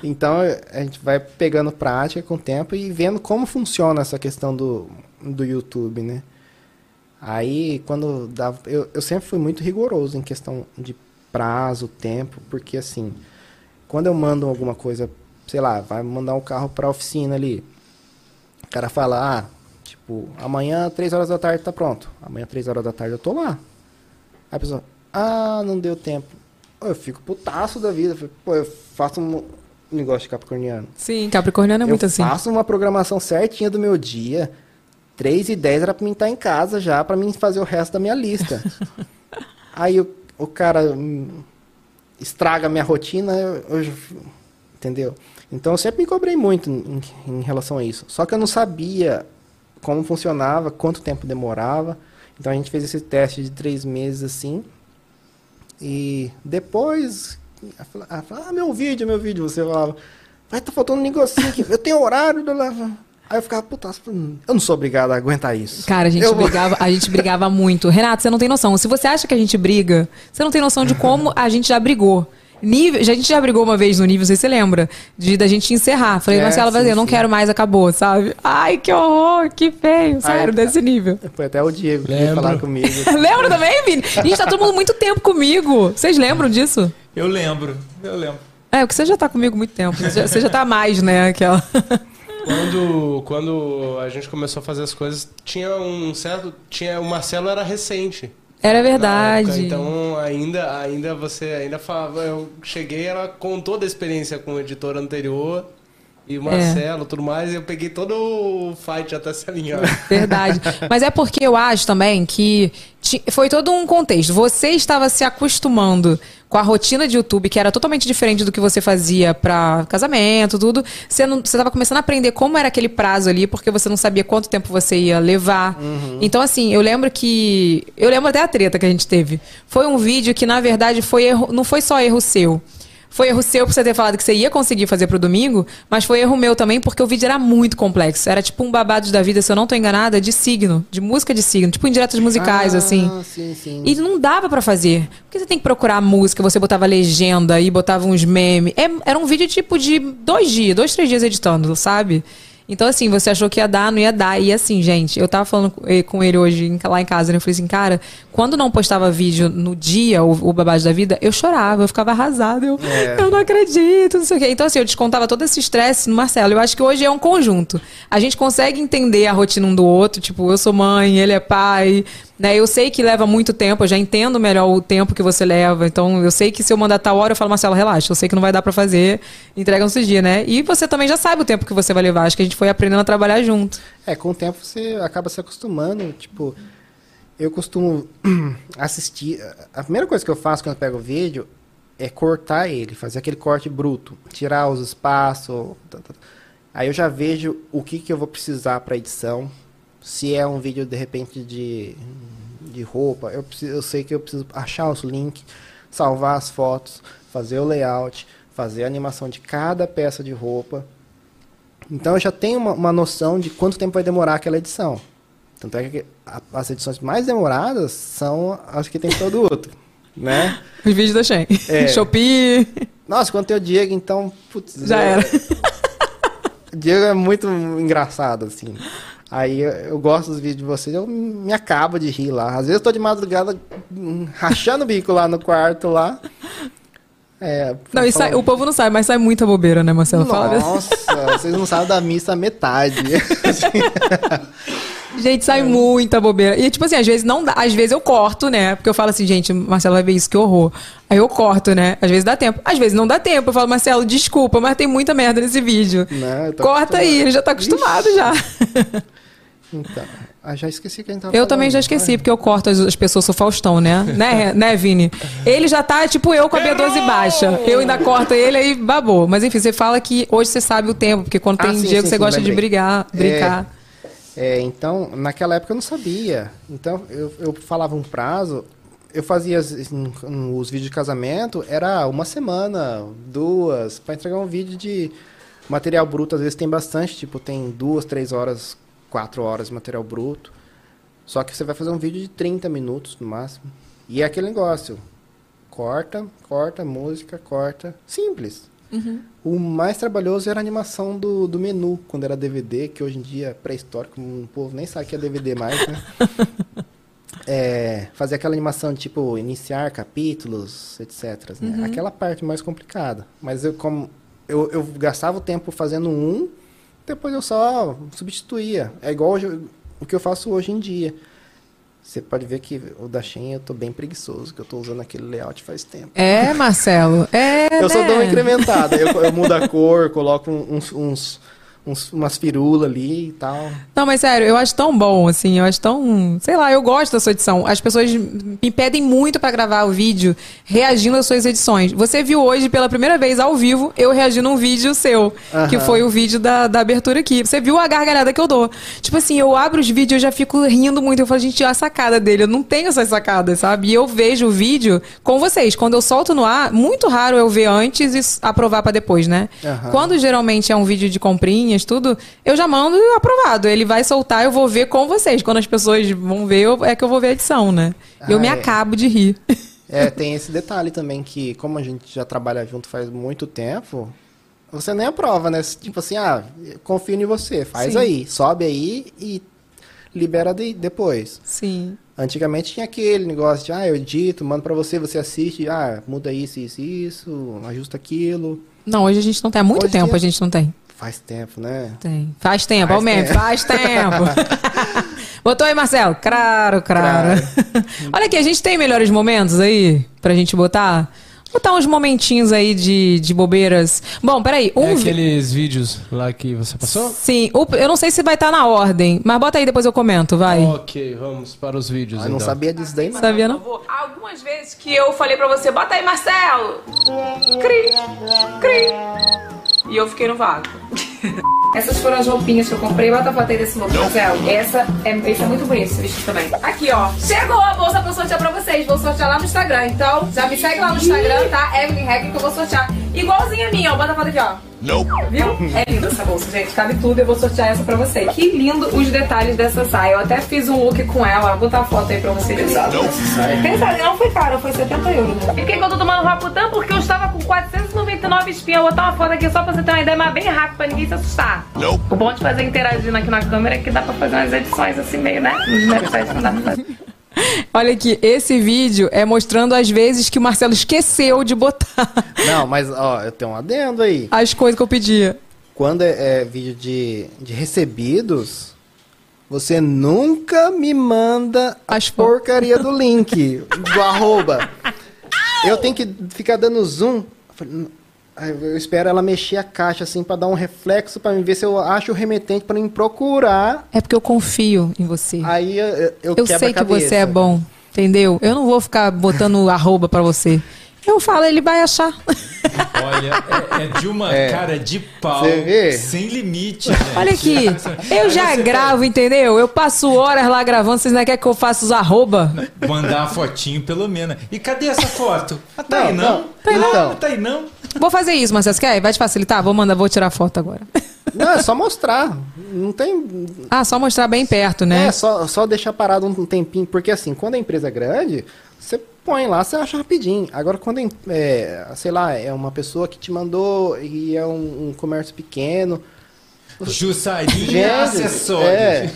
Então a gente vai pegando prática com o tempo e vendo como funciona essa questão do, do YouTube, né? Aí, quando dava. Eu, eu sempre fui muito rigoroso em questão de prazo, tempo, porque assim, quando eu mando alguma coisa, sei lá, vai mandar um carro pra oficina ali, o cara fala, ah, tipo, amanhã, três horas da tarde tá pronto. Amanhã, três horas da tarde eu tô lá. Aí a pessoa, ah, não deu tempo. Eu fico putaço da vida. Pô, eu faço um, negócio de capricorniano. Sim, Capricorniano é muito eu assim. faço uma programação certinha do meu dia. 3 e 10 era pra mim estar em casa já, pra mim fazer o resto da minha lista. <laughs> Aí o, o cara estraga a minha rotina, eu, eu- entendeu? Então eu sempre me cobrei muito em, em relação a isso. Só que eu não sabia como funcionava, quanto tempo demorava. Então a gente fez esse teste de três meses assim. E depois, ela fala- ela fala, ah, meu vídeo, meu vídeo. Você falava, vai, tá faltando um negocinho aqui, eu tenho horário. blá, blá." Aí eu ficava, puta, eu não sou obrigado a aguentar isso. Cara, a gente, Eu brigava, a gente brigava muito. Renato, você não tem noção. Se você acha que a gente briga, você não tem noção de como a gente já brigou. Nível, já- a gente já brigou uma vez no nível, não sei se você lembra, de da gente encerrar. Falei, É, Marcelo, vai sim, eu não sim. quero mais, acabou, sabe? Ai, que horror, que feio, sério, Aí- desse nível. Foi até o Diego que veio falar comigo. <laughs> Lembra também, Vini? Gente, tá todo mundo muito tempo comigo. Vocês lembram disso? Eu lembro, eu lembro. É, porque você já tá comigo muito tempo. Você já, você já tá mais, né? Aquela. Quando, quando a gente começou a fazer as coisas, tinha um certo. Tinha, o Marcelo era recente. Era verdade. então ainda, ainda você ainda falava. Eu cheguei, ela contou da experiência com o editor anterior. E É. o Marcelo, tudo mais, e eu peguei todo o fight até se alinhar. <laughs> Verdade. Mas é porque eu acho também que foi todo um contexto. Você estava se acostumando com a rotina de YouTube, que era totalmente diferente do que você fazia pra casamento, tudo. Você não, você estava começando a aprender como era aquele prazo ali, porque você não sabia quanto tempo você ia levar. Então, assim, eu lembro que. Eu lembro até a treta que a gente teve. Foi um vídeo que, na verdade, foi erro, não foi só erro seu. Foi erro seu por você ter falado que você ia conseguir fazer pro domingo, mas foi erro meu também porque o vídeo era muito complexo. Era tipo um babado da vida, se eu não tô enganada, de signo, de música de signo, tipo indiretas musicais, Ah, assim. Sim, sim. E não dava pra fazer. Porque você tem que procurar a música, você botava legenda e botava uns memes. É- era um vídeo tipo de dois dias, dois, três dias editando, sabe? Então, assim, você achou que ia dar, não ia dar. E assim, gente, eu tava falando com ele- com ele hoje lá em casa, né? Eu falei assim, cara, quando não postava vídeo no dia, o, o babado da vida, eu chorava, eu ficava arrasada. Eu, É. eu não acredito, não sei o quê. Então, assim, eu descontava todo esse estresse no Marcelo. Eu acho que hoje é um conjunto. A gente consegue entender a rotina um do outro. Tipo, eu sou mãe, ele é pai. Né? Eu sei que leva muito tempo, eu já entendo melhor o tempo que você leva. Então, eu sei que se eu mandar tal hora, eu falo, Marcelo, relaxa, eu sei que não vai dar pra fazer. Entrega nesses dias, né? E você também já sabe o tempo que você vai levar. Acho que a gente foi aprendendo a trabalhar junto. É, com o tempo você acaba se acostumando. Tipo, eu costumo <clears throat> assistir. A primeira coisa que eu faço quando eu pego o vídeo é cortar ele, fazer aquele corte bruto, tirar os espaços. Aí eu já vejo o que, que eu vou precisar para edição. Se é um vídeo de repente de, de roupa, eu, preciso, eu sei que eu preciso achar os links, salvar as fotos, fazer o layout, fazer a animação de cada peça de roupa. Então eu já tenho uma, uma noção de quanto tempo vai demorar aquela edição. Tanto é que a- as edições mais demoradas são as que tem produto, <laughs> né? Os vídeos da Shen. É. <laughs> Shopee. Nossa, quando tem o Diego, então, putz, Já eu- era. O <laughs> Diego é muito engraçado, assim. Aí eu, gosto dos vídeos de vocês, eu me acabo de rir lá. Às vezes eu tô de madrugada hum, rachando o bico lá no quarto lá. É, Não, e sai- o povo não sabe, mas sai muita bobeira, né, Marcelo? Nossa, vocês não sabem da missa metade. <laughs> Gente, sai muita bobeira. E, tipo assim, às vezes não dá. Às vezes eu corto, né? Porque eu falo assim, gente, Marcelo vai ver isso, que horror. Aí eu corto, né? Às vezes dá tempo. Às vezes não dá tempo. Eu falo, Marcelo, desculpa, mas tem muita merda nesse vídeo. Não, tô Corta aí, acostumado. ele já tá acostumado já. Então, ah, já esqueci que gente tava Eu também falando. já esqueci, porque eu corto as, as pessoas, sou Faustão, né? <laughs> né? Né, Vini? Ele já tá, tipo, eu com a B12 baixa. Eu ainda corto ele aí babou. Mas enfim, você fala que hoje você sabe o tempo, porque quando Ah, tem sim, dia que sim, você sim, gosta de lembrei. brigar, brincar. É, é, então, naquela época eu não sabia. Então, eu, eu falava um prazo, eu fazia os vídeos de casamento, era uma semana, duas, para entregar um vídeo de material bruto. Às vezes tem bastante, tipo, tem duas, três horas, quatro horas de material bruto. Só que você vai fazer um vídeo de 30 minutos no máximo. E é aquele negócio. Corta, corta, música, corta. Simples. Uhum. O mais trabalhoso era a animação do, do menu, quando era DVD, que hoje em dia é pré-histórico, o povo nem sabe que é DVD mais, né? <laughs> É, fazer aquela animação tipo iniciar capítulos, etc. né? Uhum. Aquela parte mais complicada. Mas eu como eu, eu gastava o tempo fazendo um, depois eu só substituía. É igual hoje- o que eu faço hoje em dia. Você pode ver que o da Shein eu tô bem preguiçoso, que eu tô usando aquele layout faz tempo. É, Marcelo. É, eu só né? dou uma incrementada. eu, eu mudo a cor, coloco uns, uns, uns- umas firulas ali e tal. Não, mas sério, eu acho tão bom, assim, eu acho tão. Sei lá, eu gosto da sua edição. As pessoas me pedem muito pra gravar o vídeo reagindo às suas edições. Você viu hoje pela primeira vez ao vivo eu reagindo a um vídeo seu, que foi o vídeo da, da abertura aqui. Você viu a gargalhada que eu dou. Tipo assim, eu abro os vídeos e eu já fico rindo muito. Eu falo, gente, a sacada dele, eu não tenho essas sacadas, sabe? E eu vejo o vídeo com vocês. Quando eu solto no ar, muito raro eu ver antes e aprovar pra depois, né? Quando geralmente é um vídeo de tudo, eu já mando aprovado. Ele vai soltar, eu vou ver com vocês. Quando as pessoas vão ver, eu- é que eu vou ver a edição, né? eu Ah, me é. acabo de rir. É, tem esse detalhe também que, como a gente já trabalha junto faz muito tempo, você nem aprova, né? Tipo assim, ah, confio em você, faz Sim. aí, sobe aí e libera de- depois. Sim. Antigamente tinha aquele negócio de, ah, eu edito, mando pra você, você assiste, ah, muda isso, isso, isso, ajusta aquilo. Não, hoje a gente não tem. Há muito Hoje tempo tem- a gente não tem. Faz tempo, né? Tem. Faz tempo, Faz aumenta, tempo. faz tempo. <laughs> Botou aí, Marcelo? Claro, claro. <laughs> Olha aqui, a gente tem melhores momentos aí pra gente botar? Botar uns momentinhos aí de, de bobeiras. Bom, peraí. Um É aqueles vídeos lá que você passou? Sim, o- eu não sei se vai estar na ordem, mas bota aí depois eu comento, vai. Ok, vamos para os vídeos. Eu não então. sabia disso daí, não. Sabia, não? Algumas vezes que eu falei pra você, bota aí, Marcelo. Cri, cri. E eu fiquei no vácuo. <laughs> Essas foram as roupinhas que eu comprei. Bota a foto aí desse look, Marcelo. Essa é, esse é muito bonito, esse vestido também. Aqui, ó. Chegou a bolsa pra eu sortear pra vocês. Vou sortear lá no Instagram. Então, já me segue lá no Instagram, tá? Evelyn Hack, que eu vou sortear. Igualzinha a minha, ó. Bota a foto aqui, ó. Não. Viu? É linda essa bolsa, gente. Cabe tudo. Eu vou sortear essa pra vocês. Que lindo os detalhes dessa saia. Eu até fiz um look com ela. Vou botar a foto aí pra vocês. Pesado. Pesado. Não foi caro. Foi 70 euros. E por que eu tô tomando Raputan? Porque eu estava com 499 espinhas. Vou botar uma foto aqui só pra você ter uma ideia, mas bem rápido pra ninguém se assustar. O bom de fazer interagindo aqui na câmera é que dá pra fazer umas edições assim meio, né? Nos não dá pra fazer. <laughs> Olha aqui, esse vídeo é mostrando as vezes que o Marcelo esqueceu de botar <laughs> Não, mas, ó, eu tenho um adendo aí. as coisas que eu pedia. Quando é, é vídeo de, de recebidos, você nunca me manda a porcaria do <laughs> link, do arroba. Eu tenho que ficar dando zoom. Eu. Aí espero ela mexer a caixa assim pra dar um reflexo pra me ver se eu acho o remetente pra me procurar. É porque eu confio em você. Aí eu, eu, eu sei que você é bom, entendeu? Eu não vou ficar botando <laughs> arroba pra você. Eu falo, ele vai achar. <laughs> Olha, é, é de uma É. cara de pau sem limite, <laughs> gente. Olha aqui, eu já gravo, entendeu? Eu passo horas lá gravando, vocês não querem que eu faça os arroba? Mandar a fotinho, pelo menos. E cadê essa foto? Ah, tá aí Não, não? não. Tá aí não. Então. Tá aí não? Vou fazer isso, Marcelo, você quer? Vai te facilitar? Vou mandar, vou tirar foto agora. Não, é só mostrar. Não tem. Ah, só mostrar bem perto, né? É, só, só deixar parado um tempinho. Porque assim, quando a empresa é grande, você põe lá, você acha rapidinho. Agora, quando é, é, sei lá, é uma pessoa que te mandou e é um, um comércio pequeno. Jussaria acessórios. É,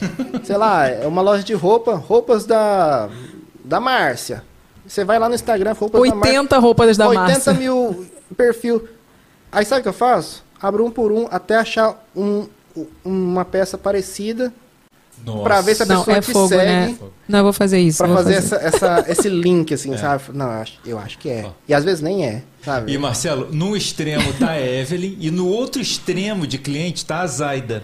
sei lá, é uma loja de roupa, roupas da, da Márcia. Você vai lá no Instagram, roupas da Márcia. 80 roupas da 80 Márcia. mil perfil. Aí sabe o que eu faço? Abro um por um até achar um, uma peça parecida. Pra ver se a Não, pessoa é te fogo, segue. né? Não, eu vou fazer isso. Pra vou fazer, Essa, essa- esse link, assim, <laughs> sabe? Não, eu acho, eu acho que é. E às vezes nem é, sabe? E Marcelo, num extremo tá a Evelyn e no outro extremo de cliente tá a Zaida.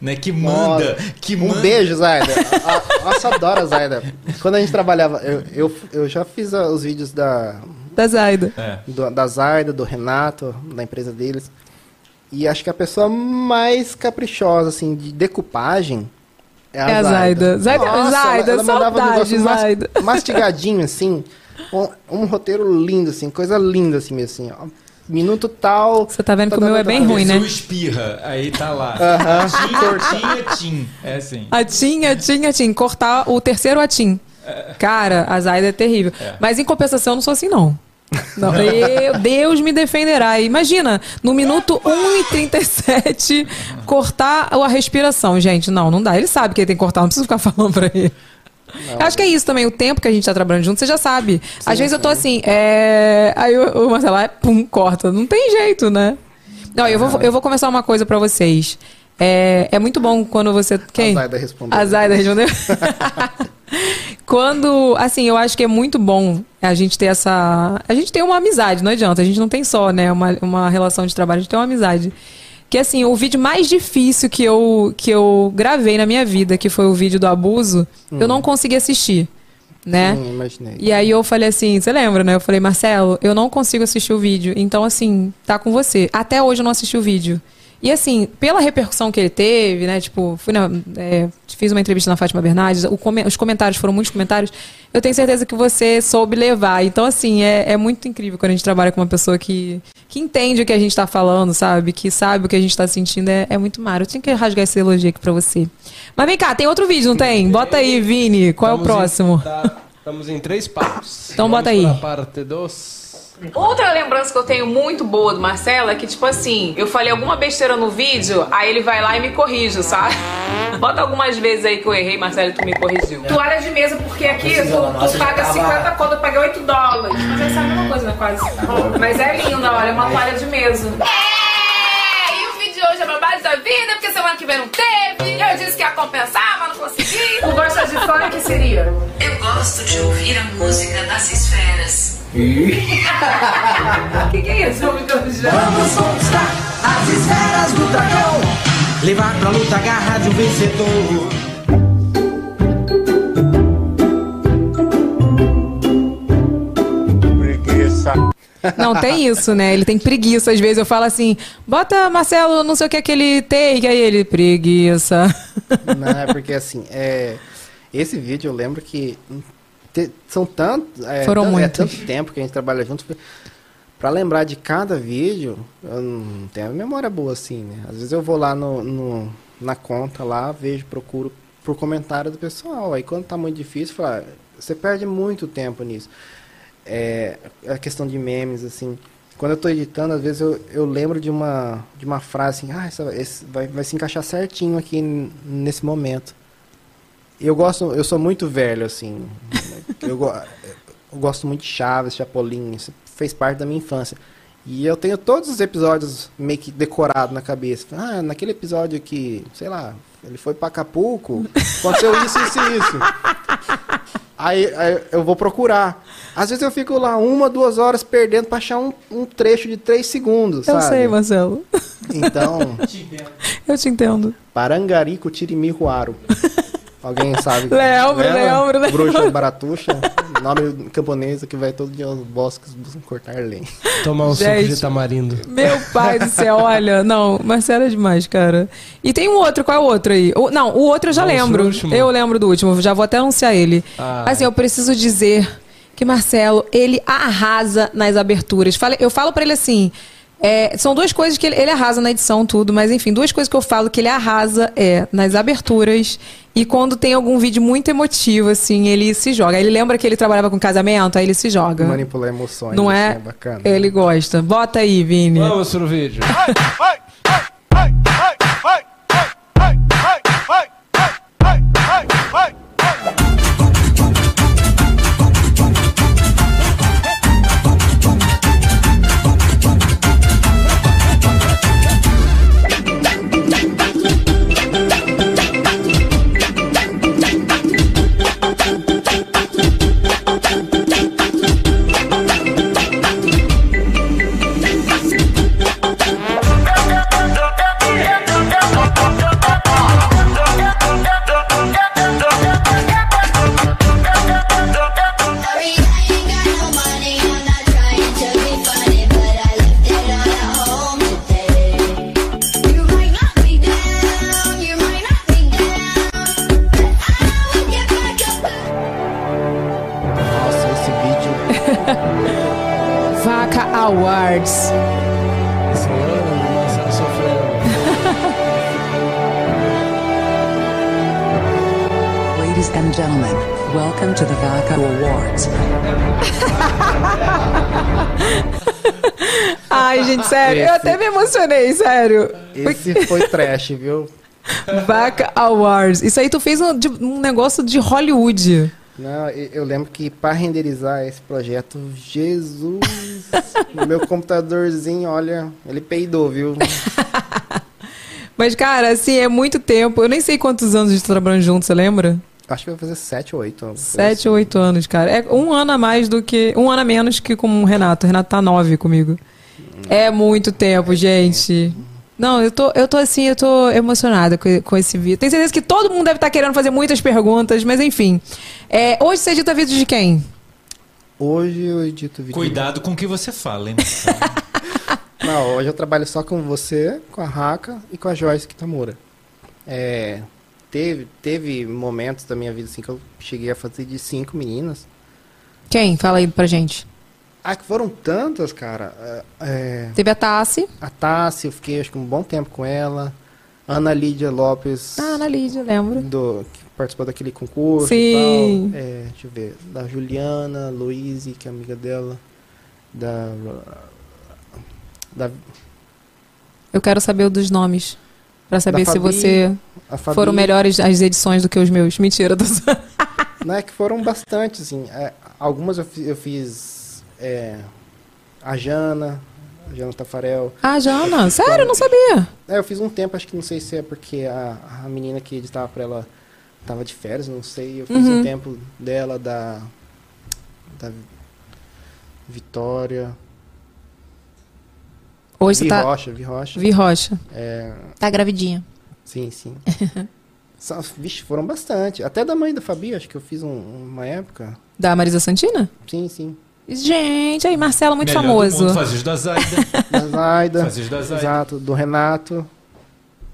Né, que manda, Nossa. que um manda. beijo, Zaida. <laughs> Nossa, adoro a Zaida. Quando a gente trabalhava, eu, eu, eu já fiz os vídeos da, Da Zaida. É. do- da Zaida, do Renato, da empresa deles. E acho que a pessoa mais caprichosa, assim, de decupagem é a, É a Zaida. Zaida- Nossa, Zaida, ela, ela mandava um saudade, negócio mas- Zaida. mastigadinho, assim. Um, um roteiro lindo, assim, coisa linda, assim, mesmo, assim, ó. Minuto tal. Você tá vendo que o meu é bem ruim, né? espirra, aí tá lá. Aham. Tinha, tim. É assim. A tinha, tinha, tinha. Cortar o terceiro atim. Cara, a Zaida é terrível. É. Mas em compensação, eu não sou assim, não. Não, <laughs> eu, Deus me defenderá. Imagina, no minuto 1 e 37, cortar a respiração, gente. Não, não dá. Ele sabe que ele tem que cortar, não precisa ficar falando pra ele. Eu acho que é isso também, o tempo que a gente tá trabalhando junto, você já sabe. Às vezes eu tô assim, é... aí o, Marcelo, ah, pum, corta. Não tem jeito, né? Não, eu vou, eu vou conversar uma coisa pra vocês. É, é muito bom quando você. Quem? A Zaida respondeu. A Zaida respondeu. <laughs> Quando, assim, eu acho que é muito bom a gente ter essa. A gente tem uma amizade, não adianta. A gente não tem só, né, uma, uma relação de trabalho, a gente tem uma amizade. Que assim, o vídeo mais difícil que eu, que eu gravei na minha vida, que foi o vídeo do abuso, eu não consegui assistir. Né? Sim, imaginei. E aí eu falei assim, você lembra, né? Eu falei, Marcelo, eu não consigo assistir o vídeo. Então, assim, tá com você. Até hoje eu não assisti o vídeo. E assim, pela repercussão que ele teve, né? Tipo, fui na, é, fiz uma entrevista na Fátima Bernardes, come- os comentários foram muitos comentários. Eu tenho certeza que você soube levar. Então, assim, é, é muito incrível quando a gente trabalha com uma pessoa que, que entende o que a gente tá falando, sabe? Que sabe o que a gente tá sentindo. É, é muito maro. Eu tinha que rasgar esse elogio aqui pra você. Mas vem cá, tem outro vídeo, não tem? Bota aí, Vini. Qual é o Estamos em- próximo? tá- estamos em três partes. Então Vamos bota aí. para a parte dos... Outra lembrança que eu tenho muito boa do Marcelo é que, tipo assim, eu falei alguma besteira no vídeo, aí ele vai lá e me corrige, sabe? <laughs> Bota algumas vezes aí que eu errei, Marcelo, e tu me corrigiu. Toalha de mesa, porque aqui tu, tu paga 50 conto, eu paguei 8 dólares. Mas essa é a mesma coisa, né? Quase. Mas é linda, olha, é uma toalha de mesa. É, e o vídeo de hoje é babado da vida, porque semana que vem não teve. Eu disse que ia compensar, mas não consegui. Tu gosta de funk, seria? Eu gosto de ouvir a música das esferas. O <laughs> que, que é isso? Vamos Vamos conquistar as esferas do dragão. Levar pra luta a garra de um vencedor. Preguiça. Não, tem isso, né? Ele tem preguiça. Às vezes eu falo assim, bota Marcelo, não sei o que aquele take. Aí ele, preguiça. Não, é porque assim, é, esse vídeo eu lembro que te- são tantos. É, Foram tan- é tanto tempo que a gente trabalha junto. Pra lembrar de cada vídeo, eu não tenho a memória boa assim, né? Às vezes eu vou lá no, no- na conta lá, vejo, procuro por comentário do pessoal. Aí quando tá muito difícil, fala, você perde muito tempo nisso. É, a questão de memes, assim. Quando eu tô editando, às vezes eu, eu lembro de uma, de uma frase assim, ah, essa, esse vai, vai se encaixar certinho aqui nesse momento. Eu gosto, eu sou muito velho, assim. eu, go- eu gosto muito de Chaves, Chapolin, isso fez parte da minha infância. E eu tenho todos os episódios meio que decorados na cabeça. Ah, naquele episódio que, sei lá, ele foi pra Acapulco, aconteceu isso, isso e isso. Aí, aí eu vou procurar. Às vezes eu fico lá uma, duas horas perdendo pra achar um, um trecho de três segundos, Eu sabe? sei, Marcelo. Então, Eu te entendo. Parangarico Tirimiruaro. Alguém sabe? Lembro, Lembra? lembro, lembro. Bruxa Baratuxa, nome camponesa que vai todo dia aos bosques cortar lenha. Tomar um suco Gente. de tamarindo. Meu pai do céu, olha. Não, Marcelo é demais, cara. E tem um outro, qual é o outro aí? O- não, o outro eu já Vamos lembro. Eu lembro do último, já vou até anunciar ele. Ah. Assim, eu preciso dizer que Marcelo, ele arrasa nas aberturas. Eu falo pra ele assim. É, são duas coisas que ele, ele arrasa na edição, tudo, mas enfim, duas coisas que eu falo que ele arrasa é nas aberturas e quando tem algum vídeo muito emotivo, assim, ele se joga. Aí Ele lembra que ele trabalhava com casamento, aí ele se joga. Manipular emoções. Não assim, é? bacana. Ele gosta. Bota aí, Vini. Vamos pro vídeo. Nossa, welcome to the Vaca Awards. <laughs> Ai, gente, sério. Eu Esse- até me emocionei, sério. Esse foi trash, viu? Vaca Awards. Isso aí tu fez um, de- um negócio de Hollywood. Não, eu lembro que para renderizar esse projeto, Jesus, <laughs> o meu computadorzinho, olha, ele peidou, viu? <laughs> Mas, cara, assim, é muito tempo. Eu nem sei quantos anos a gente tá trabalhando junto, você lembra? Acho que vai fazer 7 ou 8 anos. Sete ou oito anos, cara. É um ano a mais do que. Um ano a menos que com o Renato. O Renato tá nove comigo. É muito tempo, gente. Não, eu tô, eu tô assim, eu tô emocionada com, com esse vídeo. Tenho certeza que todo mundo deve estar querendo fazer muitas perguntas, mas enfim. É, hoje você edita vídeo de quem? Hoje eu edito vídeo. Cuidado com o que você fala, hein? <laughs> Não, hoje eu trabalho só com você, com a Raka e com a Joyce Kitamura. É, teve, teve momentos da minha vida assim que eu cheguei a fazer de cinco meninas. Quem? Fala aí pra gente. Ah, que foram tantas, cara. É, é, Teve a Tassi. a Tassi, eu fiquei acho que um bom tempo com ela. Ana Lídia Lopes. Ah, Ana Lídia, lembro. Do, que participou daquele concurso Sim. e tal. É, deixa eu ver. Da Juliana, Luíse, que é amiga dela. Da. Da. Eu quero saber dos nomes. Pra saber se Fabi, você a Fabi. foram melhores as edições do que os meus. Mentira. Tô... <laughs> Não é que foram bastante, assim. É, algumas eu fiz. Eu fiz é, a Jana, a Jana Tafarel. ah, Jana. Sério, eu não sabia. É, eu fiz um tempo, acho que não sei se é porque a, a menina que editava pra ela tava de férias, não sei. Eu fiz Uhum. um tempo dela, da. Da Vitória. Hoje você Vi tá. Rocha, Vi Rocha. Vi Rocha. É, Tá gravidinha. sim, sim. <laughs> Só, vixe, foram bastante. Até da mãe da Fabi, acho que eu fiz um- uma época. Da Marisa Santina? Sim, sim. Gente, aí, Marcelo, muito Melhor do famoso. mundo, os da Zaida. <laughs> Da Zaida. Da Zaida. Exato. Do Renato.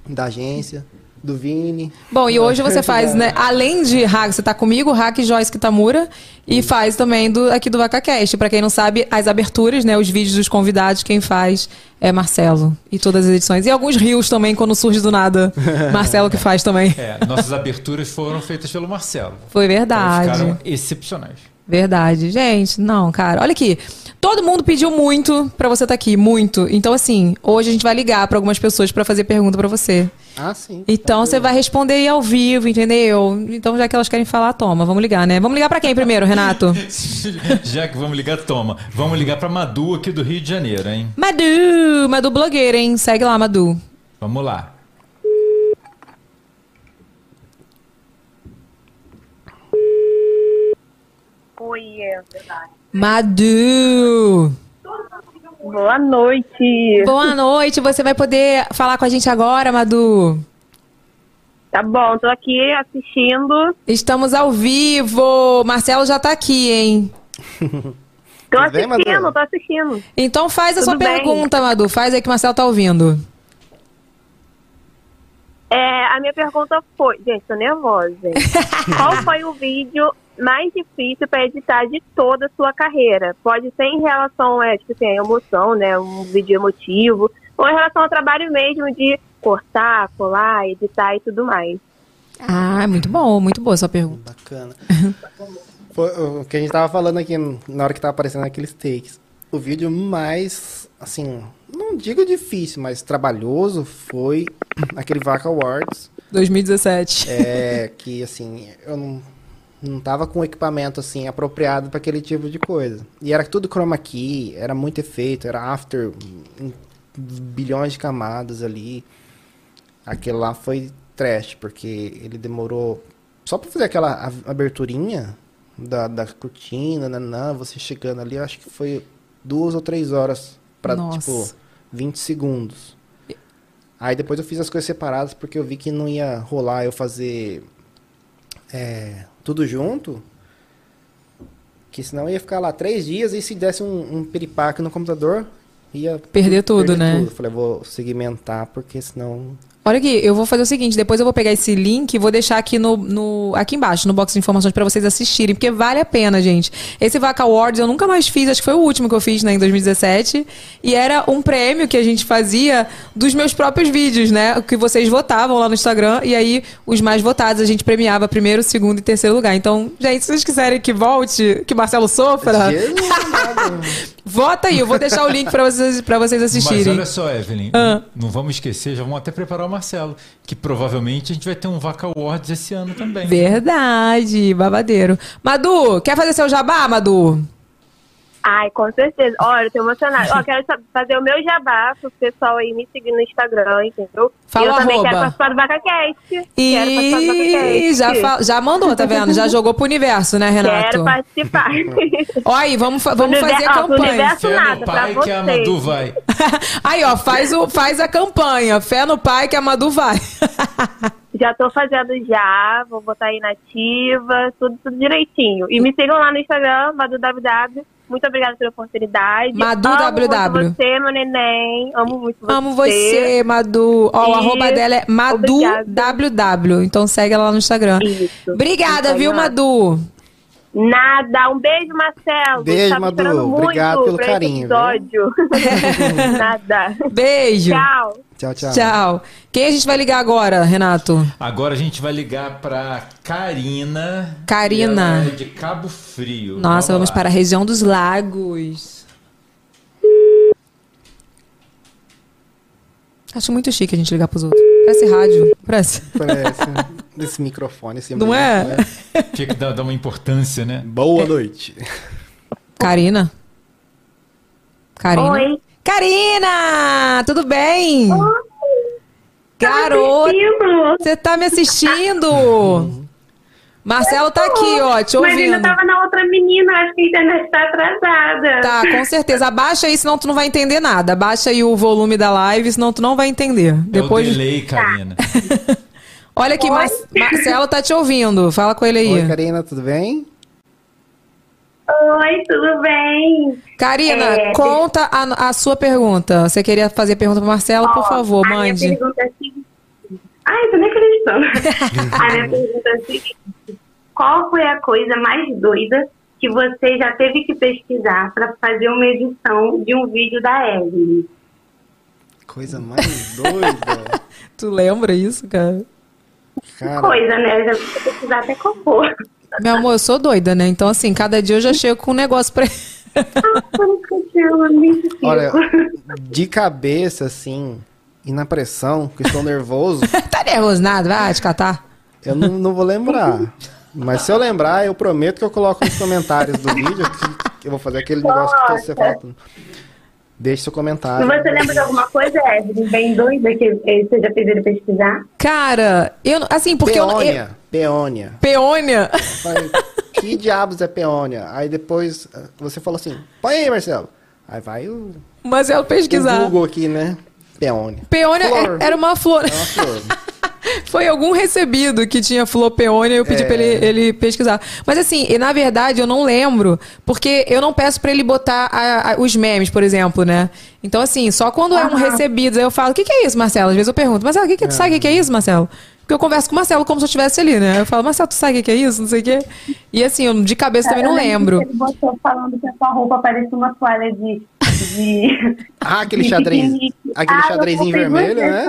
Da agência. Do Vini. Bom, e hoje você faz, né? Além de hack, você tá comigo, hack Joyce Kitamura, e faz também do, aqui do VacaCast. Pra quem não sabe, as aberturas, né? Os vídeos dos convidados, quem faz é Marcelo. E todas as edições. E alguns rios também, quando surge do nada. <laughs> Marcelo que faz também. É, nossas aberturas foram feitas pelo Marcelo. Foi Então, verdade. ficaram excepcionais. Verdade. Gente, não, cara. Olha aqui. Todo mundo pediu muito pra você estar aqui, muito. Então, assim, hoje a gente vai ligar pra algumas pessoas pra fazer pergunta pra você. Ah, sim. Então você vai responder aí ao vivo, entendeu? Então, já que elas querem falar, toma, vamos ligar, né? Vamos ligar pra quem primeiro, Renato? <laughs> Já que vamos ligar, toma. Vamos ligar pra Madu aqui do Rio de Janeiro, hein? Madu, Madu blogueira, hein? Segue lá, Madu. Vamos lá. Oi, é verdade. Madu! Boa noite. Boa noite, você vai poder falar com a gente agora, Madu? Tá bom, tô aqui assistindo. Estamos ao vivo. Marcelo já tá aqui, hein? Tô Tudo bem, assistindo, tô assistindo. Então faz a Tudo sua bem. pergunta, Madu. Faz aí que o Marcelo tá ouvindo. É, a minha pergunta foi, gente, tô nervosa. <laughs> Qual foi o vídeo mais difícil pra editar de toda a sua carreira? Pode ser em relação, é, tipo assim, a emoção, né? Um vídeo emotivo, ou em relação ao trabalho mesmo de cortar, colar, editar e tudo mais. Ah, muito bom, muito boa sua pergunta. Bacana. <laughs> Foi o que a gente tava falando aqui na hora que tava aparecendo aqueles takes. O vídeo mais, assim, não digo difícil, mas trabalhoso foi aquele Vaca Awards. 2017. É, <laughs> que assim, eu não, não tava com equipamento assim apropriado para aquele tipo de coisa. E era tudo chroma key, era muito efeito, era after em bilhões de camadas ali. Aquele lá foi trash, porque ele demorou só para fazer aquela aberturinha da, da cortina, nanã, você chegando ali, eu acho que foi duas ou três horas para tipo 20 segundos. Aí depois eu fiz as coisas separadas porque eu vi que não ia rolar eu fazer é, tudo junto. Que senão ia ficar lá três dias e se desse um, um piripaque no computador, ia Perder tudo, né? tudo. Falei, vou segmentar porque senão. Olha aqui, eu vou fazer o seguinte, depois eu vou pegar esse link e vou deixar aqui no, no aqui embaixo, no box de informações pra vocês assistirem, porque vale a pena, gente. Esse Vaca Awards eu nunca mais fiz, acho que foi o último que eu fiz, né, em 2017, e era um prêmio que a gente fazia dos meus próprios vídeos, né, que vocês votavam lá no Instagram, e aí os mais votados a gente premiava primeiro, segundo e terceiro lugar. Então, gente, se vocês quiserem que volte, que Marcelo sofra, <laughs> vota aí, eu vou deixar o link pra vocês, pra vocês Mas assistirem. olha só, Evelyn, Ah. não vamos esquecer, já vamos até preparar o Marcelo, que provavelmente a gente vai ter um Vaca Awards esse ano também. Verdade, babadeiro. Madu, quer fazer seu jabá, Madu? Ai, com certeza. Olha, eu tô emocionada. Ó, quero fazer o meu jabá pro pessoal aí me seguir no Instagram, entendeu? Fala e eu também arroba. quero participar do VacaCast. Quero participar do E VacaCast. já, fa- já mandou, tá vendo? Já jogou pro universo, né, Renato? Quero participar. Ó, aí, vamos, fa- vamos fazer univer- ó, pro campanha. universo Fé nada, no pra pai que a. Madu vai. <laughs> Aí, ó, faz, o, faz a campanha. Fé no pai que a Madu vai. <laughs> Já tô fazendo já, vou botar aí na ativa, tudo, tudo direitinho. E me sigam lá no Instagram, MaduWW. Muito obrigada pela oportunidade. Madu Amo WW. muito você, meu neném. Amo muito você. Amo você, Madu. Ó, o E arroba dela é. MaduWW. Então segue ela lá no Instagram. Obrigada, Segue viu, lá. Madu? Nada. Um beijo, Marcelo. Beijo, Tava Madu. esperando muito Obrigado pelo carinho? Episódio. <laughs> Nada. Beijo. Tchau. Tchau, tchau. Tchau. Quem a gente vai ligar agora, Renato? Agora a gente vai ligar pra Karina. Karina. é de Cabo Frio. Nossa, vamos lá. para a região dos lagos. Acho muito chique a gente ligar pros outros. Parece rádio. Parece. Parece. <laughs> Esse microfone. Esse Não é? né? Tinha que dar, dar uma importância, né? Boa noite. Karina? Karina? Oi. Karina! Tudo bem? Garota! Você tá me assistindo? Marcelo tá aqui, ó, te Mas ainda ouvindo. tava na outra menina, acho que a internet tá atrasada. Tá, com certeza. Abaixa aí, senão tu não vai entender nada. Abaixa aí o volume da live, senão tu não vai entender. Depois. É o delay, Karina. <laughs> Olha aqui, Mar Marcelo tá te ouvindo. Fala com ele aí. Oi, Karina, tudo bem? Oi, tudo bem? Karina, É, conta a, a sua pergunta. Você queria fazer pergunta pro Marcelo, por favor, a minha mande. pergunta é a seguinte. Ai, tô nem acreditando. <laughs> a minha pergunta é a seguinte. Qual foi a coisa mais doida que você já teve que pesquisar para fazer uma edição de um vídeo da Evelyn? Coisa mais doida. <laughs> Tu lembra isso, cara? Cara, Coisa, né? Eu já que pesquisar até cocô. Meu amor, eu sou doida, né? Então, assim, cada dia eu já chego com um negócio pra <laughs> olha, de cabeça, assim, e na pressão, que estou nervoso, <laughs> Tá nervoso nada? Vai te catar. eu não, não vou lembrar. Mas se eu lembrar, eu prometo que eu coloco nos comentários do vídeo que eu vou fazer aquele negócio que você fala. Deixe seu comentário. você lembra de alguma coisa, Evelyn, bem doida que você já fez ele pesquisar? Cara, eu, assim, porque eu, eu... Peônia, peônia. Peônia? Falei, que diabos é peônia? Aí depois você falou assim, põe aí, Marcelo. Aí vai o, Marcelo o pesquisar. Google aqui, né? Peônia. Peônia é- era uma flor. É uma flor. <laughs> Foi algum recebido que tinha flor peônia e eu pedi É. pra ele, ele pesquisar. Mas assim, e na verdade eu não lembro, porque eu não peço pra ele botar a- a- os memes, por exemplo, né? Então assim, só quando é um recebido, aí eu falo, o que, que é isso, Marcelo? Às vezes eu pergunto, Marcelo, o que, que tu sabe o que, que é isso, Marcelo? Porque eu converso com o Marcelo como se eu estivesse ali, né? Eu falo, Marcelo, tu sabe o que, que é isso? Não sei o quê. E assim, eu de cabeça também não lembro. Ele botou falando que a sua roupa parece uma toalha de. de... Ah, aquele xadrez. Aquele Ah, eu xadrezinho vermelho, né?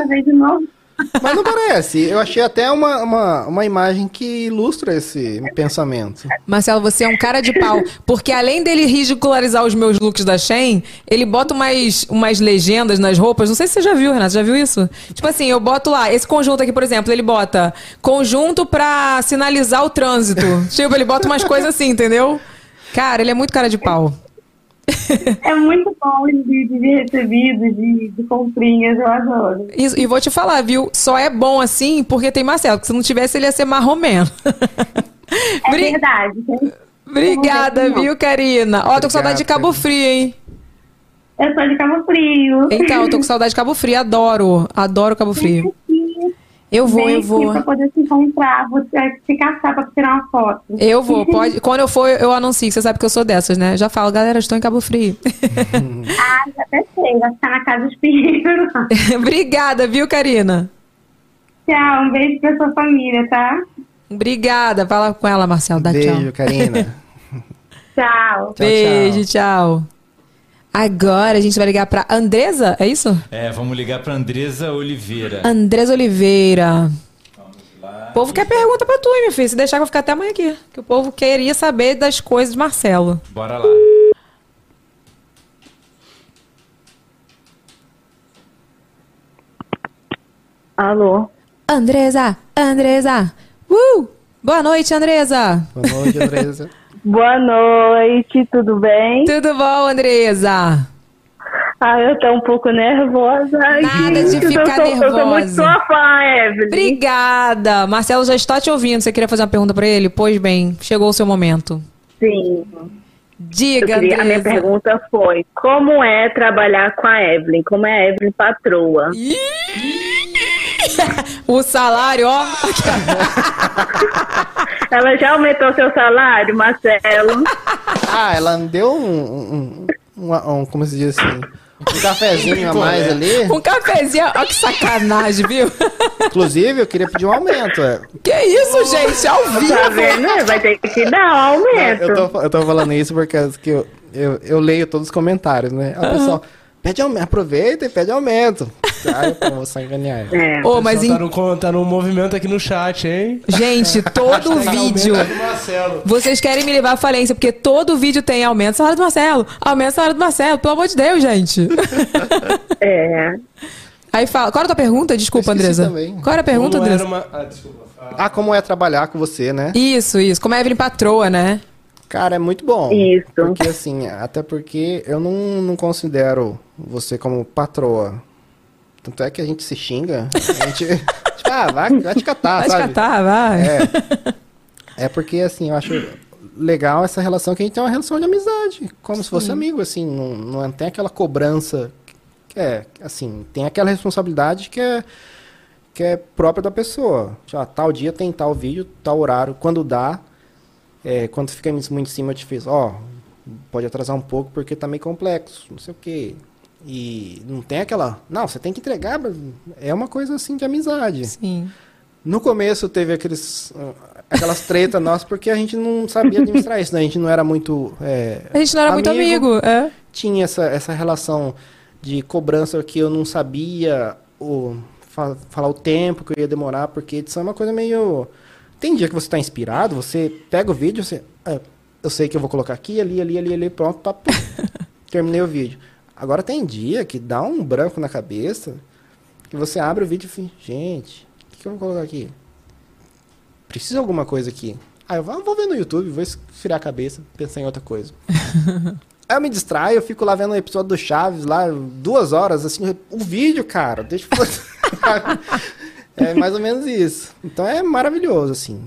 Mas não parece. Eu achei até uma, uma, uma imagem que ilustra esse pensamento. Marcelo, você é um cara de pau. Porque além dele ridicularizar os meus looks da Shein, ele bota umas, umas legendas nas roupas. Não sei se você já viu, Renato. Já viu isso? Tipo assim, eu boto lá, esse conjunto aqui, por exemplo, ele bota conjunto pra sinalizar o trânsito. tipo, ele bota umas coisas assim, entendeu? Cara, ele é muito cara de pau. <laughs> É muito bom vídeos de recebidos, de, de comprinhas, eu adoro. Isso, e vou te falar, viu? Só é bom assim porque tem Marcelo. Porque se não tivesse, ele ia ser marromeno. <laughs> É verdade. tem- Obrigada, Não. viu, Karina? Ó, tô com saudade de Cabo Frio, hein? Eu sou de Cabo Frio. Então, eu tô com saudade de Cabo Frio. Adoro. Adoro Cabo Frio. <laughs> Eu vou, Vem eu vou. Pra poder se encontrar, vou ter que caçar pra tirar uma foto. Eu vou, <laughs> pode. Quando eu for, eu anuncio. Você sabe que eu sou dessas, né? Já falo, galera, estou em Cabo Frio. <laughs> Ah, <laughs> já até sei, vai ficar na casa dos Pinheiros. Obrigada, viu, Karina? Tchau, um beijo pra sua família, tá? Obrigada. Fala com ela, Marcelo. Dá Beijo, tchau. Karina. Tchau. Beijo, tchau. Agora a gente vai ligar pra Andresa, é isso? É, vamos ligar pra Andresa Oliveira. Andresa Oliveira. O povo quer pergunta pra tu, hein, meu filho. Se deixar, eu vou ficar até amanhã aqui. Que o povo queria saber das coisas de Marcelo. Bora lá. Alô? Andresa, Andresa. Uh! Boa noite, Andresa. Boa noite, Andresa. <laughs> Boa noite, tudo bem? Tudo bom, Andresa? Ah, eu tô um pouco nervosa. Ai, Nada gente, de ficar eu sou, Eu sou muito nervosa. sua fã, Evelyn. Obrigada. Marcelo já está te ouvindo. Você queria fazer uma pergunta para ele? Pois bem, chegou o seu momento. Sim. Diga, queria- a minha pergunta foi: como é trabalhar com a Evelyn? Como é a Evelyn patroa? <laughs> O salário, ó. <laughs> Ela já aumentou seu salário, Marcelo? Ah, ela deu um, um, um- um- como se diz assim, um cafezinho a mais ali. Um cafezinho, ó que sacanagem, viu? Inclusive, eu queria pedir um aumento. É. Que isso, gente? Ao vivo. Tá vendo? Vai ter que dar um aumento. Eu tô, eu tô falando isso porque que eu, eu, eu leio todos os comentários, né? O pessoal, pede aumento, aproveita e pede aumento. <laughs> Aí eu vou sacanear. É. Ô, mas Pessoal, em- tá, no, tá no movimento aqui no chat, hein? Gente, <laughs> todo vídeo. aumenta do Marcelo. Vocês querem me levar à falência, porque todo vídeo tem aumento salário do Marcelo. Aumento salário do Marcelo, pelo amor de Deus, gente. <laughs> É. Aí fala, qual era a tua pergunta? Desculpa, Andresa. também. Qual era a pergunta, Como Andresa? era uma- Ah, desculpa. Ah, como é trabalhar com você, né? Isso, isso. Como a Evelyn patroa, né? Cara, é muito bom. Isso. Porque assim, até porque eu não, não considero você como patroa. Tanto é que a gente se xinga. A gente. <laughs> tipo, ah, vai, vai te catar, Vai te sabe? catar, vai. É. É porque, assim, eu acho legal essa relação que a gente tem uma relação de amizade. Como se fosse amigo, assim. Não, não tem aquela cobrança. Que é, assim, tem aquela responsabilidade que é, que é própria da pessoa. Já, tal dia tem tal vídeo, tal horário. Quando dá, é, quando fica muito em cima, eu te fiz, ó, pode atrasar um pouco porque tá meio complexo, não sei o quê. E não tem aquela. Não, você tem que entregar. É uma coisa assim de amizade. Sim. No começo teve aqueles, ah, aquelas tretas <laughs> nossas porque a gente não sabia administrar isso, né? A gente não era muito. é, A gente não era muito amigo, é. Tinha essa, essa relação de cobrança que eu não sabia o, fa- falar o tempo que eu ia demorar, porque edição é uma coisa meio. Tem dia que você está inspirado, você pega o vídeo, você. ah, eu sei que eu vou colocar aqui, ali, ali, ali, ali, pronto, tá, <laughs> terminei o vídeo. Agora tem dia que dá um branco na cabeça, que você abre o vídeo e fala, gente, o que, que eu vou colocar aqui? Precisa de alguma coisa aqui. Aí eu vou, vou ver no YouTube, vou esfriar a cabeça, pensar em outra coisa. <laughs> Aí eu me distraio, eu fico lá vendo o episódio do Chaves, lá, duas horas, assim, o vídeo, cara, deixa eu... <laughs> é mais ou menos isso. Então é maravilhoso, assim.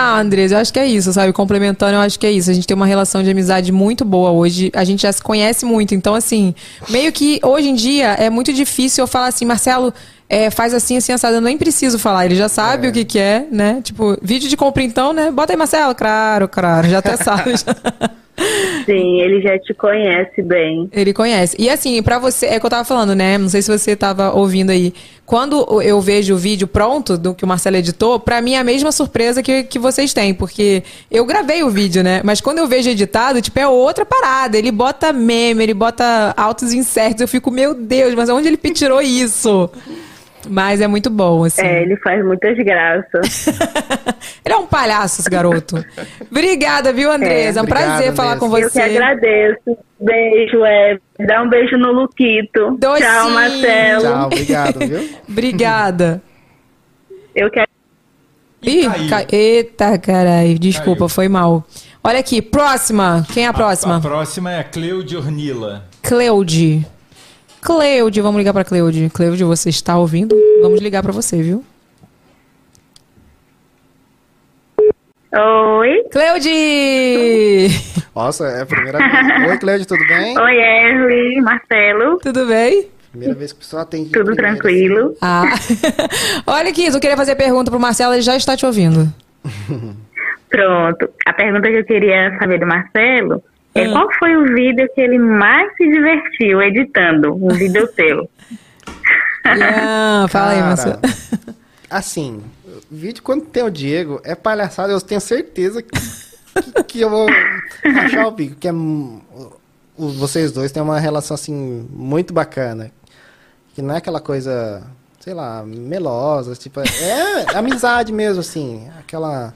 Ah, Andres, eu acho que é isso, sabe? Complementando, eu acho que é isso. A gente tem uma relação de amizade muito boa hoje. A gente já se conhece muito. Então, assim, meio que hoje em dia é muito difícil eu falar assim, Marcelo, é, faz assim, assim, assado. Eu nem preciso falar. Ele já sabe o que, que é, né? Tipo, vídeo de compra então, né? Bota aí, Marcelo. Claro, claro. Já até sabe. já. <laughs> Sim, ele já te conhece bem. Ele conhece. E assim, pra você, é que eu tava falando, né? Não sei se você tava ouvindo aí. Quando eu vejo o vídeo pronto do que o Marcelo editou, pra mim é a mesma surpresa que, que vocês têm, porque eu gravei o vídeo, né? Mas quando eu vejo editado, tipo, é outra parada. Ele bota meme, ele bota altos insertos. Eu fico, meu Deus, mas onde ele tirou isso? Mas é muito bom, assim. É, ele faz muitas graças. <laughs> Ele é um palhaço, esse garoto. Obrigada, viu, Andresa? É, um obrigado, prazer falar com você. Eu que agradeço. Beijo, Eve. Dá um beijo no Luquito. Dois Tchau, sim. Marcelo. Tchau, obrigado, viu? <laughs> Obrigada. Eu quero. Ih, ca... Eita, caralho. Desculpa, foi mal. Olha aqui, próxima. Quem é a próxima? A, próxima é a Cleude Ornila. Cleude. Cleude, vamos ligar pra Cleude. Cleude, você está ouvindo? Vamos ligar pra você, viu? Oi. Cleude! Nossa, é a primeira vez. Oi, Cleide, tudo bem? Oi, Evelyn, Marcelo. Tudo bem? Primeira vez que o pessoal atende. Tudo tranquilo. Ah. <laughs> Olha aqui, eu queria fazer pergunta pro Marcelo, ele já está te ouvindo. Pronto. A pergunta que eu queria saber do Marcelo é Hum. qual foi o vídeo que ele mais se divertiu editando? Um vídeo seu. Ah, fala aí, Marcelo. Assim, o vídeo quando tem o Diego é palhaçada, eu tenho certeza que, que, que eu vou achar o bico, que é vocês dois têm uma relação assim muito bacana. Que não é aquela coisa, sei lá, melosa, tipo, é amizade mesmo assim, aquela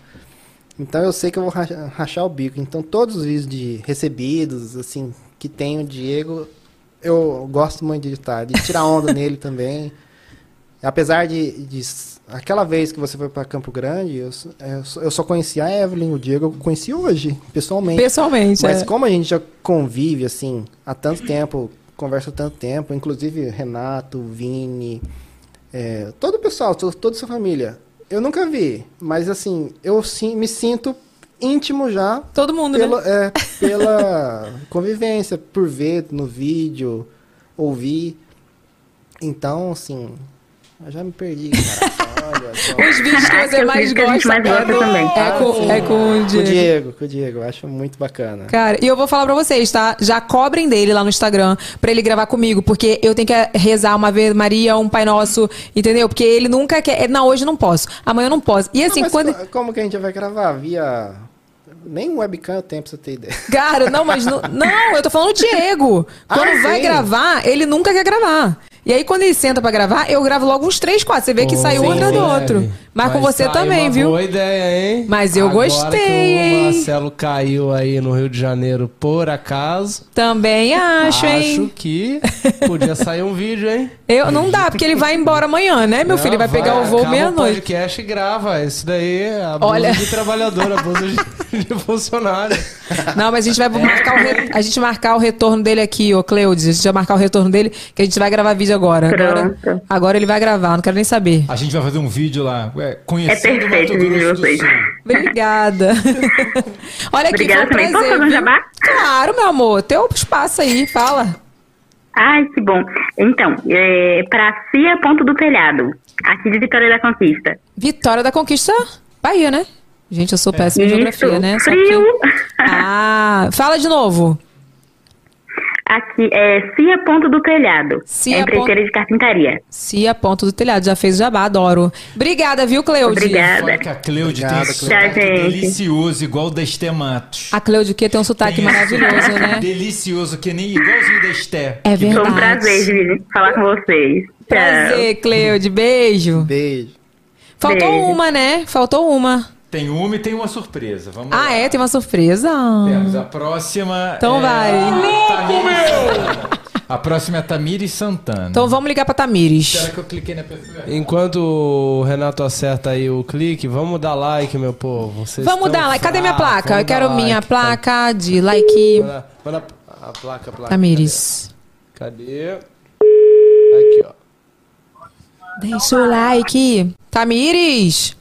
Então eu sei que eu vou racha- rachar o bico. Então todos os vídeos de recebidos assim que tem o Diego, eu gosto muito de editar, de tirar onda <laughs> nele também. Apesar de, de aquela vez que você foi para Campo Grande, eu, eu só- eu só conheci a Evelyn, o Diego eu conheci hoje, pessoalmente. Pessoalmente, Mas é. como a gente já convive assim há tanto tempo, conversa há tanto tempo, inclusive Renato, Vini, é, todo o pessoal, to- toda essa família, eu nunca vi, mas assim, eu sim, me sinto íntimo já. Todo mundo, pela, né? é, <laughs> pela convivência, por ver no vídeo, ouvir. Então, assim, eu já me perdi, cara. <laughs> Os vídeos que você mais gosta é, do- é com, é com o Com o Diego. Diego, com o Diego, eu acho muito bacana. Cara, e eu vou falar pra vocês, tá? Já cobrem dele lá no Instagram pra ele gravar comigo, porque eu tenho que rezar uma vez Maria, um Pai Nosso, entendeu? Porque ele nunca quer. Não, hoje não posso. Amanhã eu não posso. E assim, Não, mas quando. co- Como que a gente vai gravar? Via. Nem um webcam eu tenho pra você ter ideia. <laughs> Cara, não, mas não, não, eu tô falando do Diego. Quando Ah, vai sim. gravar, ele nunca quer gravar. E aí, quando ele senta pra gravar, eu gravo logo uns três, quatro. Você vê que Pô, saiu um do outro. Mas com Vai você também, viu? Boa ideia, hein? Mas eu Agora gostei, que o? Marcelo caiu aí no Rio de Janeiro por acaso. Também acho, hein? Acho que podia sair um vídeo, hein? <laughs> Eu, não dá, porque ele vai embora amanhã, né, meu Não, filho? Ele vai pegar o voo meia-noite. podcast e grava. Isso daí é abuso Olha. de trabalhador, abuso de, <laughs> de funcionário. Não, mas a gente vai marcar o, re- a gente marcar o retorno dele aqui, ô Cleudes. A gente vai marcar o retorno dele, que a gente vai gravar vídeo agora. Agora, agora ele vai gravar, não quero nem saber. A gente vai fazer um vídeo lá, é, conhecendo É perfeito o Mato do vocês. Sul. Obrigada. <laughs> Olha aqui, Obrigada foi um também. Posso prazer. um viu? jabá? Claro, meu amor. Teu espaço aí, fala. Ai, que bom. Então, é, pra Cia Ponto do Telhado, aqui de Vitória da Conquista. Vitória da Conquista, Bahia, né? Gente, eu sou péssima em Isso, geografia, né? Só frio. que- <laughs> Ah, fala de novo. Aqui é Cia Ponto do Telhado. Cia é empreiteira de carpintaria. Cia Ponto do Telhado, já fez o jabá, adoro. Obrigada, viu, Cleude? Obrigada. Olha que a Cleude tem Obrigado, esse Cleude. sotaque gente. delicioso, igual o da Esté Matos. A Cleude que tem um sotaque Tem maravilhoso, né? Delicioso, que nem igualzinho da Esté. É Foi verdade. um prazer de falar com vocês. Prazer, Cleude. Beijo. Beijo. Faltou Beijo. uma, né? Faltou uma. Tem uma e tem uma surpresa. Vamos Ah, lá. é? Tem uma surpresa? Temos a próxima. Então é... vai. A próxima é a Tamires Santana. Então vamos ligar pra Tamires. Será que eu cliquei na pessoa? Enquanto o Renato acerta aí o clique, vamos dar like, meu povo. Vocês Vamos dar like. Cadê minha placa? vamos Eu quero dar minha like. placa de like. Manda, manda a placa, a placa. Tamires. Cadê? Aqui, ó. Deixa o like. Tamires.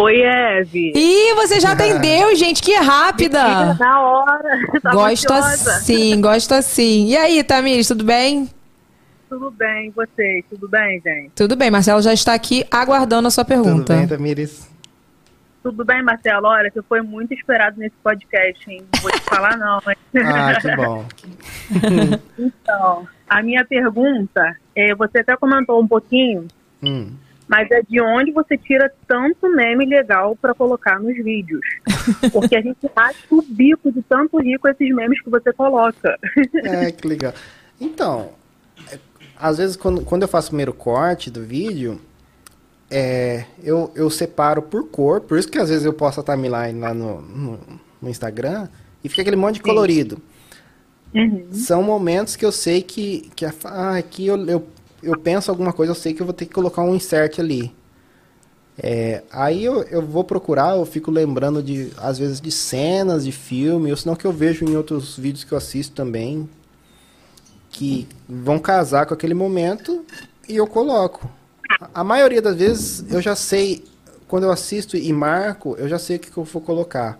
Oi, Eve. Ih, você já <laughs> atendeu, gente. Que rápida. Na hora. <laughs> Tava Gosto ansiosa. assim, gosto assim. E aí, Tamires, tudo bem? Tudo bem, e vocês? Tudo bem, gente? Tudo bem, Marcelo já está aqui aguardando a sua Tudo pergunta. bem, Tamires? Tudo bem, Marcelo? Olha, você foi muito esperado nesse podcast, hein? Não vou te falar, não. Mas... <laughs> Ah, que bom. Então, a minha pergunta, é, você até comentou um pouquinho, Hum. Mas é de onde você tira tanto meme legal pra colocar nos vídeos? <laughs> Porque a gente acha o bico de tanto rico esses memes que você coloca. É, que legal. Então, é, às vezes quando, quando eu faço o primeiro corte do vídeo, é, eu, eu separo por cor, por isso que às vezes eu posto a timeline lá no, no, no Instagram e fica aquele monte de colorido. São momentos que eu sei que, que a- ah, aqui eu, eu, eu penso alguma coisa, eu sei que eu vou ter que colocar um insert ali. É, aí eu, eu vou procurar, eu fico lembrando de, às vezes, de cenas de filme, ou senão que eu vejo em outros vídeos que eu assisto também, que vão casar com aquele momento e eu coloco. A, a maioria das vezes eu já sei, quando eu assisto e marco, eu já sei o que, que eu vou colocar.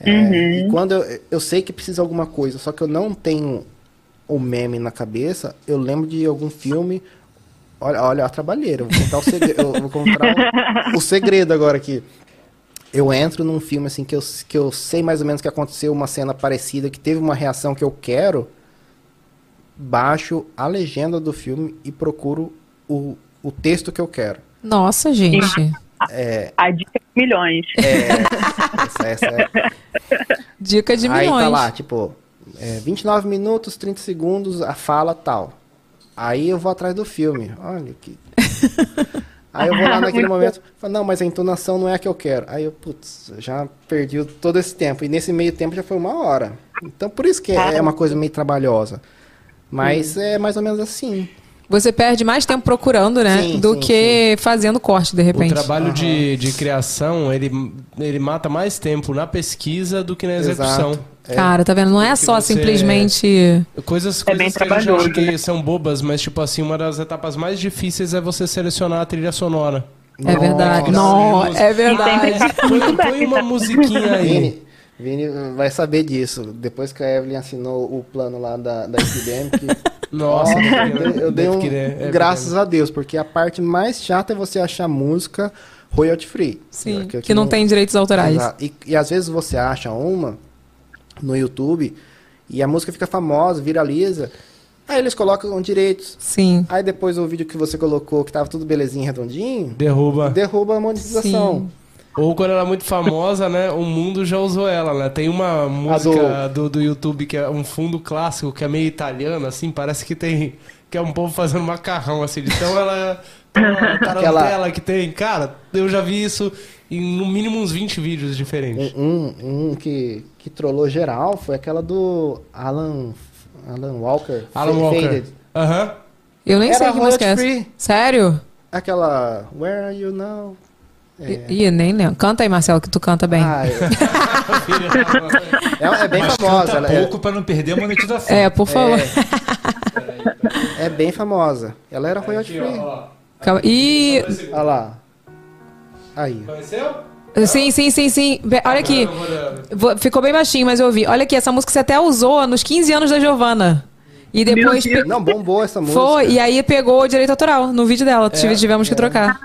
É, E quando eu, eu sei que precisa alguma coisa, só que eu não tenho o meme na cabeça, eu lembro de algum filme. Olha, olha a trabalheira, eu vou contar o segredo, eu vou contar o, <laughs> o segredo agora aqui. Eu entro num filme assim que eu, que eu sei mais ou menos que aconteceu uma cena parecida, que teve uma reação que eu quero, baixo a legenda do filme e procuro o, o texto que eu quero. Nossa, gente. É, A dica de milhões. é, essa, essa é, Dica de Aí milhões. tá lá, tipo, é, 29 minutos, 30 segundos, a fala tal. Aí eu vou atrás do filme. Olha que. <laughs> Aí eu vou lá naquele Muito momento, falo, não, mas a entonação não é a que eu quero. Aí eu, putz, já perdi todo esse tempo. E nesse meio tempo já foi uma hora. Então por isso que é, é uma coisa meio trabalhosa. Mas é mais ou menos assim. Você perde mais tempo procurando, né? Sim, do sim, que fazendo corte, de repente. O trabalho de, de criação, ele, ele mata mais tempo na pesquisa do que na execução. Exato. Cara, tá vendo? Não é só simplesmente. Coisas, É coisas que a gente acha que né? são bobas, mas tipo assim, uma das etapas mais difíceis é você selecionar a trilha sonora. É verdade. Não, é verdade. Põe, põe uma musiquinha aí. Vini, Vini vai saber disso. Depois que a Evelyn assinou o plano lá da, da que. <laughs> Nossa, eu, eu dei um. é graças a Deus, porque a parte mais chata é você achar música royalty free. Sim, Que- que não tem direitos autorais. E, e às vezes você acha uma no YouTube e a música fica famosa, viraliza. Aí eles colocam direitos. Sim. Aí depois o vídeo que você colocou, que tava tudo belezinho, redondinho, Derruba. derruba a monetização. Ou quando ela é muito famosa, né? O mundo já usou ela, né? Tem uma música do... Do, YouTube que é um fundo clássico, que é meio italiano, assim, parece que tem. Que é um povo fazendo macarrão, assim. Então ela. Tarantela Aquela- que tem. Cara, eu já vi isso em no mínimo uns 20 vídeos diferentes. Um, um que, que trollou geral foi aquela do Alan, Alan Walker. Alan Walker. Faded. Aham. Eu nem Era sei que música é essa. Sério? Aquela Where Are You Now? É. Ih, nem lembro. Canta aí, Marcelo, que tu canta bem. Ah, <laughs> é, é bem Mas famosa. canta ela é- pouco pra não perder a monetização. É, por favor. É bem famosa. Ela era royalty free. Calma. E. Olha lá. Aí. Conheceu? Sim, sim, sim, sim. Olha aqui. Ficou bem baixinho, mas eu ouvi. Olha aqui, essa música você até usou nos 15 anos da Giovana. E depois. Pe- Não, bombou essa música. Foi, e aí pegou o direito autoral no vídeo dela. É, tivemos que é. trocar.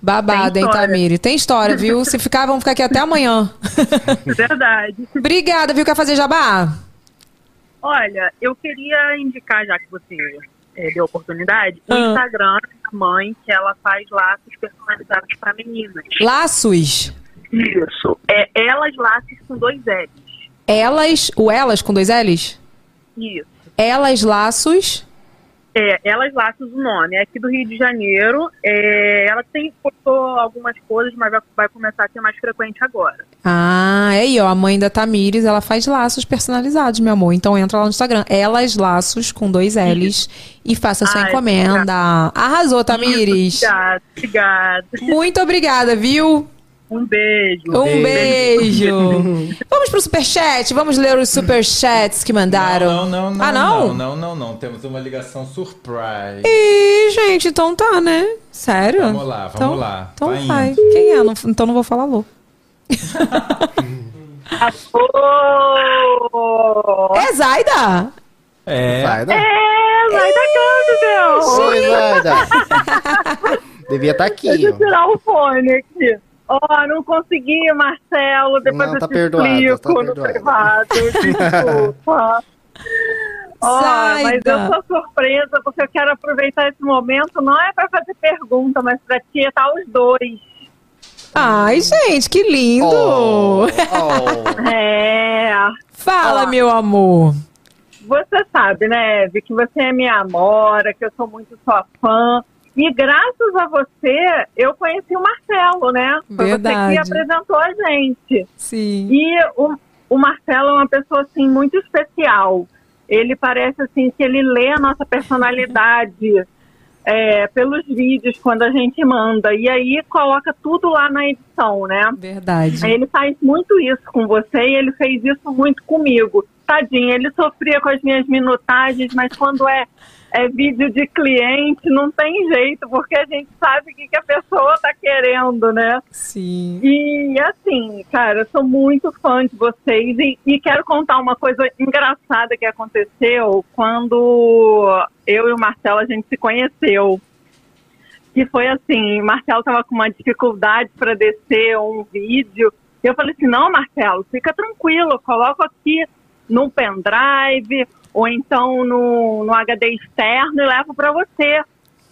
Babado, Tem hein. Tamiri? Tem história, viu? Se ficar, vamos ficar aqui até amanhã. <laughs> Verdade. Obrigada, viu? Quer fazer jabá? Olha, eu queria indicar, já que você eh, deu oportunidade, o Ah. Instagram da mãe, que ela faz laços personalizados para meninas. Laços. Isso. É Elas Laços com dois L's. Elas. O elas com dois L's? Isso. Elas laços. É, Elas Laços o nome. É aqui do Rio de Janeiro. É, ela tem postou algumas coisas, mas vai, vai começar a ser mais frequente agora. Ah, é aí, ó. A mãe da Tamires, ela faz laços personalizados, meu amor. Então entra lá no Instagram. Elas laços com dois L's e faça sua Ai, encomenda. Arrasou, Tamires. Obrigada, obrigada. Muito obrigada, viu? Um beijo. Um beijo. <laughs> Vamos pro superchat? Vamos ler os superchats que mandaram. Não, não, não. Ah, não? Não, não, não, não. Temos uma ligação surprise. Ih, gente, então tá, né? Sério? Vamos lá, vamos Então- lá. Então Vai vai. indo. Quem é? Não- então não vou falar alô. É Zaida? É. Zaida? É, vai da casa, meu. Oi, Zaida. <laughs> Devia estar aqui, Deixa eu tirar o fone aqui. Ó, não consegui, Marcelo. Depois Não, eu tá te perdoado, explico tá no perdoado. privado. Desculpa. <laughs> Ó, mas Zaida. eu sou surpresa porque eu quero aproveitar esse momento, não é para fazer pergunta, mas para tietar os dois. Ai, gente, que lindo! Oh, <laughs> É. Fala, meu amor. Você sabe, né, Eve, que você é minha amora, que eu sou muito sua fã. E graças a você, eu conheci o Marcelo, né? Foi Verdade. você que apresentou a gente. Sim. E o, o Marcelo é uma pessoa, assim, muito especial. Ele parece, assim, que ele lê a nossa personalidade <laughs> é, pelos vídeos quando a gente manda. E aí coloca tudo lá na edição, né? Verdade. Ele faz muito isso com você e ele fez isso muito comigo. Tadinho, ele sofria com as minhas minutagens, mas quando é, é vídeo de cliente, não tem jeito, porque a gente sabe o que, que a pessoa tá querendo, né? Sim. E assim, cara, eu sou muito fã de vocês e, e quero contar uma coisa engraçada que aconteceu quando eu e o Marcelo a gente se conheceu. Que foi assim, Marcelo tava com uma dificuldade para descer um vídeo. Eu falei assim, não, Marcelo, fica tranquilo, eu coloco aqui no pendrive ou então no, no HD externo e levo para você.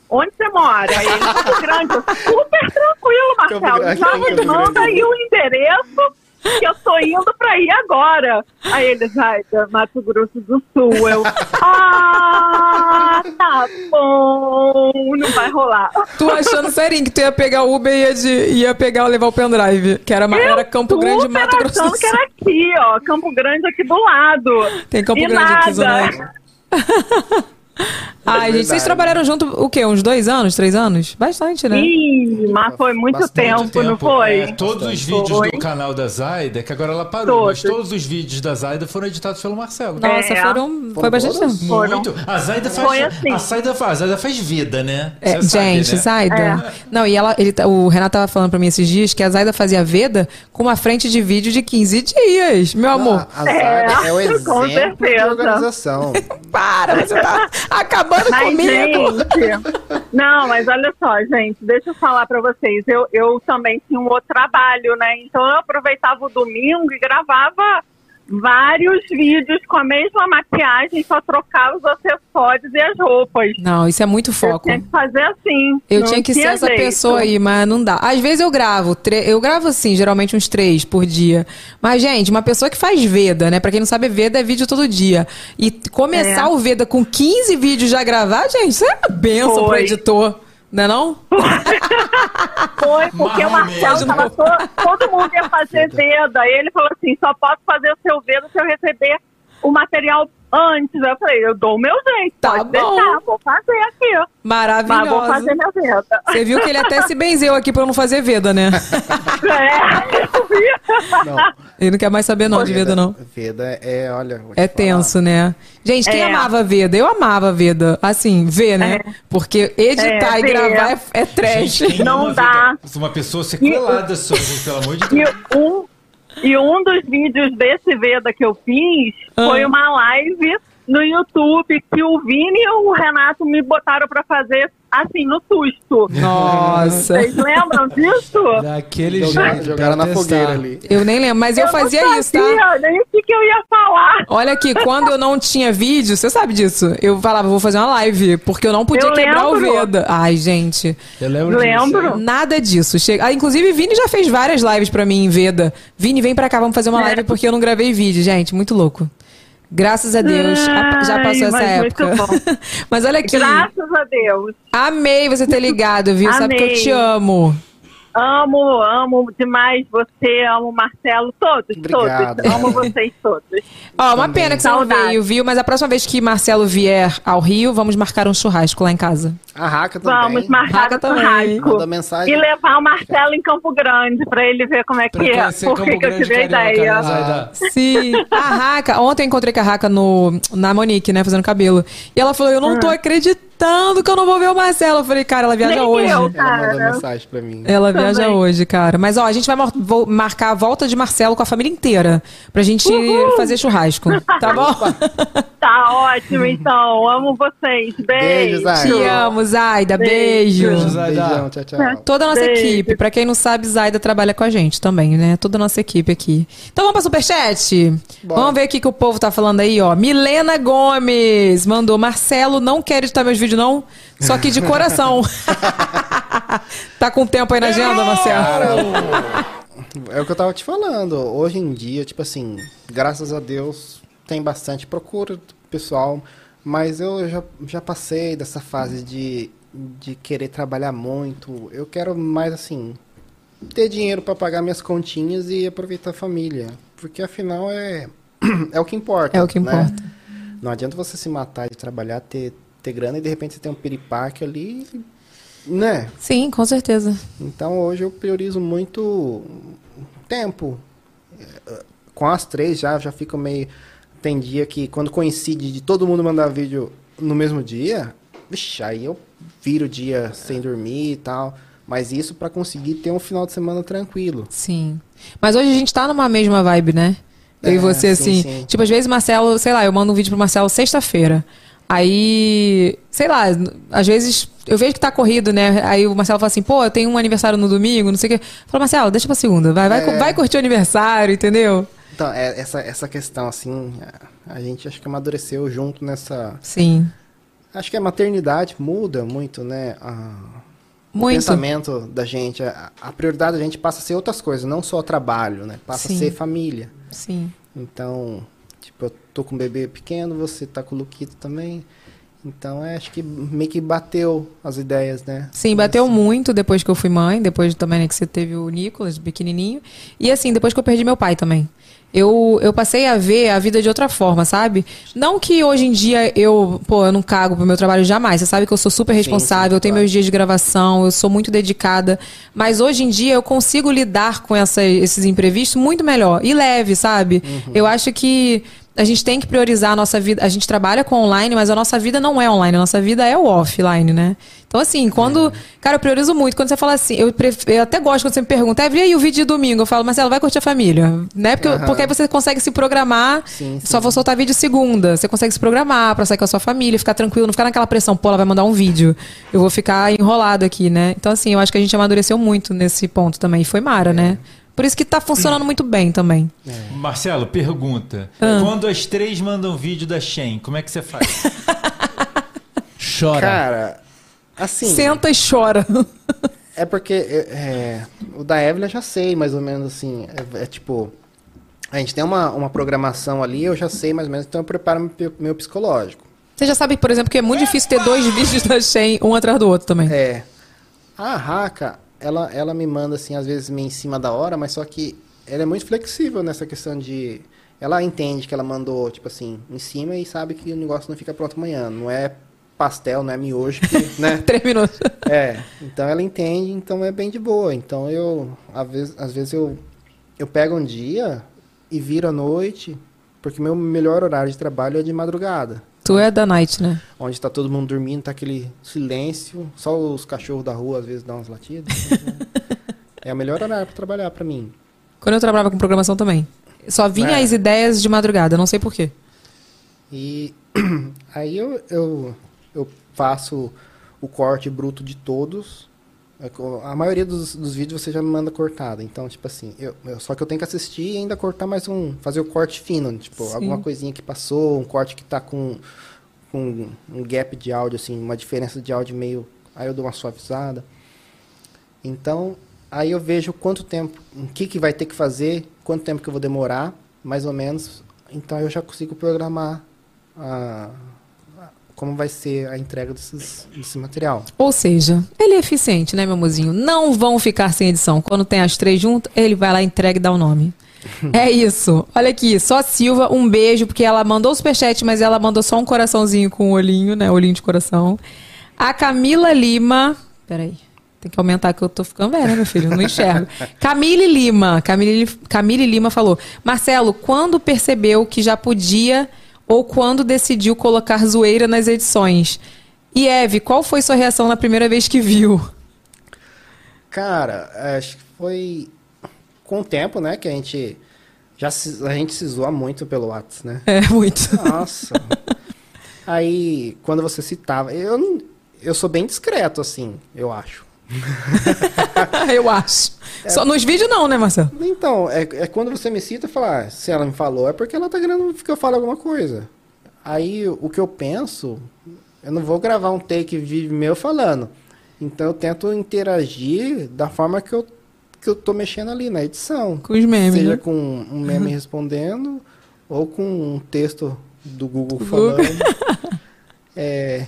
Onde você mora? Ele, Campo Grande. Super tranquilo, Marcelo. Já me manda aí o endereço que eu tô indo pra ir agora. Aí ele, vai, Mato Grosso do Sul. Eu, ah, tá bom, não vai rolar. Tu achando serinho que tu ia pegar o Uber e ia, de, ia pegar, levar o pendrive. Que era, era Campo Grande, Mato Grosso do achando que Sul. era aqui, ó, Campo Grande aqui do lado. Tem Campo E Grande aqui, nada. Zona <laughs> Oeste. Ai, gente, vocês trabalharam junto o quê? Uns dois anos, três anos? Bastante, né? Ih, mas foi muito Bastante tempo, não foi? É, todos os vídeos Foi. do canal da Zaida, que agora ela parou, Todos. mas todos os vídeos da Zaida foram editados pelo Marcelo. Nossa, É. foram. Foi bastante tempo. Muito. A Zaida faz. Foi assim. A Zaida faz, a Zaida faz vida, né? É, sabe, gente, né? Zaida. Não, e ela, ele, o Renato tava falando pra mim esses dias que a Zaida fazia Veda com uma frente de vídeo de 15 dias, meu amor. A Zaida é, o <laughs> com exemplo de certeza. organização. <laughs> Para, você tá acabando Mas, comigo. gente, não, mas olha só, gente, deixa eu falar pra vocês. Eu, eu também tinha um outro trabalho, né? Então eu aproveitava o domingo e gravava vários vídeos com a mesma maquiagem, só trocava os acessórios e as roupas. Não, isso é muito Eu foco. tinha que fazer assim. Eu tinha que ser tinha essa jeito. pessoa aí, mas não dá. Às vezes eu gravo, eu gravo assim, geralmente uns três por dia. Mas, gente, uma pessoa que faz Veda, né? Pra quem não sabe, Veda é vídeo todo dia. E começar É. o Veda com 15 vídeos já gravados, gente, isso é uma benção pro Foi. editor. Não é não? <laughs> Foi, porque o Marcelo tava todo, todo mundo ia fazer Veda. Aí ele falou assim: só posso fazer o seu Veda se eu receber o material antes. Eu falei: eu dou o meu jeito, Tá pode bom. deixar, vou fazer aqui. Maravilhoso. Mas vou fazer minha Veda. Você viu que ele até se benzeu aqui pra eu não fazer Veda, né? <laughs> É, eu vi. Não, Ele não quer mais saber não de Veda, não. Veda é, olha. É falar. tenso, né? Gente, quem É. amava Veda? Eu amava Veda. Assim, ver, né? Porque editar É, e gravar é, é trash. Gente, Não dá. vida- Uma pessoa sequelada só, gente, pelo amor de Deus. E um, e um dos vídeos desse Veda que eu fiz Ah. foi uma live no YouTube que o Vini e o Renato me botaram pra fazer assim, no susto. Nossa. Vocês lembram disso? Daquele jeito. jogaram na fogueira ali. Eu nem lembro, mas eu, não fazia isso, tá? sabia Nem o que, que eu ia falar. Olha aqui, quando eu não tinha vídeo, você sabe disso. Eu falava, vou fazer uma live, porque eu não podia Eu quebrar o lembro. Veda. Ai, gente. Eu lembro Lembro. disso. Nada disso. Chega... Ah, inclusive, Vini já fez várias lives pra mim em Veda. Vini, vem pra cá, vamos fazer uma É. live porque eu não gravei vídeo, gente. Muito louco. Graças a Deus, a- já Ai, passou essa mas muito época. bom. <laughs> mas olha aqui. Graças a Deus. Amei você ter ligado, viu? Sabe que eu Amei. te amo. Amo, amo demais você, amo o Marcelo, todos, Obrigado. todos. Amo vocês todos. <laughs> Ó, uma Também. pena que você não Saudade. veio, viu? Mas a próxima vez que Marcelo vier ao Rio, vamos marcar um churrasco lá em casa. A Raca também. Vamos marcar Raca o também. churrasco. Manda mensagem. E levar o Marcelo em Campo Grande pra ele ver como é que Pra é. conhecer Por Campo que que eu tive a Carioca, ideia. né, Zaida? Sim. A Raca, ontem eu encontrei com a Raca no, na Monique, né, fazendo cabelo. E ela falou: Eu não tô acreditando que eu não vou ver o Marcelo. Eu falei: Cara, ela viaja Nem hoje. eu. Ela mandou Cara. mensagem pra mim. Ela Também. viaja hoje, cara. Mas ó, a gente vai mar- vou marcar a volta de Marcelo com a família inteira. Pra gente fazer churrasco. Tá <laughs> bom? <laughs> Tá ótimo, então. Amo vocês. Beijo. Beijo, Zaida. Te amo, Zaida. Beijo. Beijo, Zaida. Beijão, tchau, tchau. Toda a nossa Beijo. equipe. Pra quem não sabe, Zaida trabalha com a gente também, né? Toda a nossa equipe aqui. Então vamos pra Superchat? Bora. Vamos ver o que que o povo tá falando aí, ó. Milena Gomes mandou. Marcelo, não quer editar meus vídeos, não. Só que de coração. <laughs> tá com tempo aí na agenda, Marcelo? É o que eu tava te falando. Hoje em dia, tipo assim, graças a Deus, tem bastante procura do pessoal. Mas eu já, já passei dessa fase de, de querer trabalhar muito. Eu quero mais assim, ter dinheiro pra pagar minhas continhas e aproveitar a família. Porque afinal é, <clears throat> é o que importa. É o que né? importa. Não adianta você se matar de trabalhar, ter, ter grana e de repente você tem um piripaque ali, né? Sim, com certeza. Então hoje eu priorizo muito tempo. Eh, Com as três já, já fico meio. Tem dia que quando coincide de todo mundo mandar vídeo no mesmo dia, vixi, aí eu viro o dia sem dormir e tal. Mas isso pra conseguir ter um final de semana tranquilo. Sim. Mas hoje a gente tá numa mesma vibe, né? Eu e É, você, sim, assim. sim. Tipo, às vezes, Marcelo, sei lá, eu mando um vídeo pro Marcelo sexta-feira. Aí, sei lá, às vezes eu vejo que tá corrido, né? Aí o Marcelo fala assim, pô, eu tenho um aniversário no domingo, não sei o quê. Fala, Marcelo, deixa pra segunda, vai, vai, É. vai curtir o aniversário, entendeu? Então, é, essa, essa questão, assim, a, a gente acho que amadureceu junto nessa. Sim. Acho que a maternidade muda muito, né? A, Muito. O pensamento da gente. A, a prioridade da gente passa a ser outras coisas, não só trabalho, né? Passa Sim. a ser família. Sim. Então, tipo, eu tô com um bebê pequeno, você tá com o Luquito também. Então, é, acho que meio que bateu as ideias, né? Sim, bateu muito depois que eu fui mãe, depois também né, que você teve o Nicolas, pequenininho. E assim, depois que eu perdi meu pai também. Eu, eu passei a ver a vida de outra forma, sabe? Não que hoje em dia eu, pô, eu não cago pro meu trabalho jamais. Você sabe que eu sou super responsável, eu tenho meus dias de gravação, eu sou muito dedicada. Mas hoje em dia eu consigo lidar com essa, esses imprevistos muito melhor. E leve, sabe? Eu acho que a gente tem que priorizar a nossa vida. A gente trabalha com online, mas a nossa vida não é online, a nossa vida é o offline, né? Então, assim, quando. Cara, eu priorizo muito. Quando você fala assim, eu, pref- eu até gosto quando você me pergunta, "É, e aí o vídeo de domingo? Eu falo, Marcelo, vai curtir a família. Né? Porque, porque aí você consegue se programar. Sim, Só vou soltar vídeo segunda. Você consegue se programar pra sair com a sua família, ficar tranquilo, não ficar naquela pressão, pô, ela vai mandar um vídeo. Eu vou ficar enrolado aqui, né? Então, assim, eu acho que a gente amadureceu muito nesse ponto também. E foi Mara, né? Por isso que tá funcionando muito bem também. Marcelo, pergunta. Ah. Quando as três mandam vídeo da Shen, como é que você faz? <laughs> Chora. Cara, assim. Senta e chora. É porque é, é, o da Evelyn eu já sei, mais ou menos assim. É, é tipo. A gente tem uma, uma programação ali, eu já sei mais ou menos, então eu preparo meu, meu psicológico. Você já sabe, por exemplo, que é muito difícil ter dois <laughs> vídeos da Shen um atrás do outro também. É. A Raka, ela, ela me manda, assim, às vezes meio em cima da hora, mas só que ela é muito flexível nessa questão de. Ela entende que ela mandou, tipo assim, em cima e sabe que o negócio não fica pronto amanhã. Não é pastel, não é miojo, que, <laughs> né? Três minutos. É, então ela entende, então é bem de boa. Então eu, às vezes, às vezes eu, eu pego um dia e viro à noite, porque meu melhor horário de trabalho é de madrugada. Tu é da night, né? Onde tá todo mundo dormindo, tá aquele silêncio, só os cachorros da rua às vezes dão umas latidas. é o melhor horário para trabalhar para mim. Quando eu trabalhava com programação também. Só vinha É. as ideias de madrugada, não sei porquê. E <clears throat> aí eu, eu, eu faço o corte bruto de todos. É A maioria dos, dos vídeos você já me manda cortado. Então, tipo assim, eu, eu- só que eu tenho que assistir e ainda cortar mais um. Fazer o corte fino. Tipo, Sim. alguma coisinha que passou, um corte que tá com, com um gap de áudio, assim, uma diferença de áudio meio. Aí eu dou uma suavizada. Então, aí eu vejo quanto tempo, o que, que vai ter que fazer, quanto tempo que eu vou demorar, mais ou menos. Então eu já consigo programar a- como vai ser a entrega desses, desse material. Ou seja, ele é eficiente, né, meu mozinho? Não vão ficar sem edição. Quando tem as três juntas, ele vai lá, entrega e dá o nome. <laughs> É isso. Olha aqui, só Silva, um beijo, porque ela mandou o superchat, mas ela mandou só um coraçãozinho com um olhinho, né? Olhinho de coração. A Camila Lima. Peraí. Tem que aumentar que eu tô ficando velha, meu filho? Não enxergo. <laughs> Camille Lima. Camille, Camille Lima falou: Marcelo, quando percebeu que já podia ou quando decidiu colocar zoeira nas edições? E Eve, qual foi sua reação na primeira vez que viu? Cara, acho que foi com o tempo, né, que a gente já se, a gente se zoa muito pelo WhatsApp, né? É, muito. Nossa. Aí, quando você citava, eu eu sou bem discreto assim, eu acho. <laughs> eu acho. Só nos vídeos não, né, Marcelo? Então, é, é quando você me cita e fala, ah, se ela me falou, é porque ela tá querendo que eu fale alguma coisa. Aí, o que eu penso, eu não vou gravar um take vídeo meu falando. Então, eu tento interagir da forma que eu, que eu tô mexendo ali na edição. Com os memes, Seja né? com um meme respondendo, ou com um texto do Google Google. falando. <laughs> É,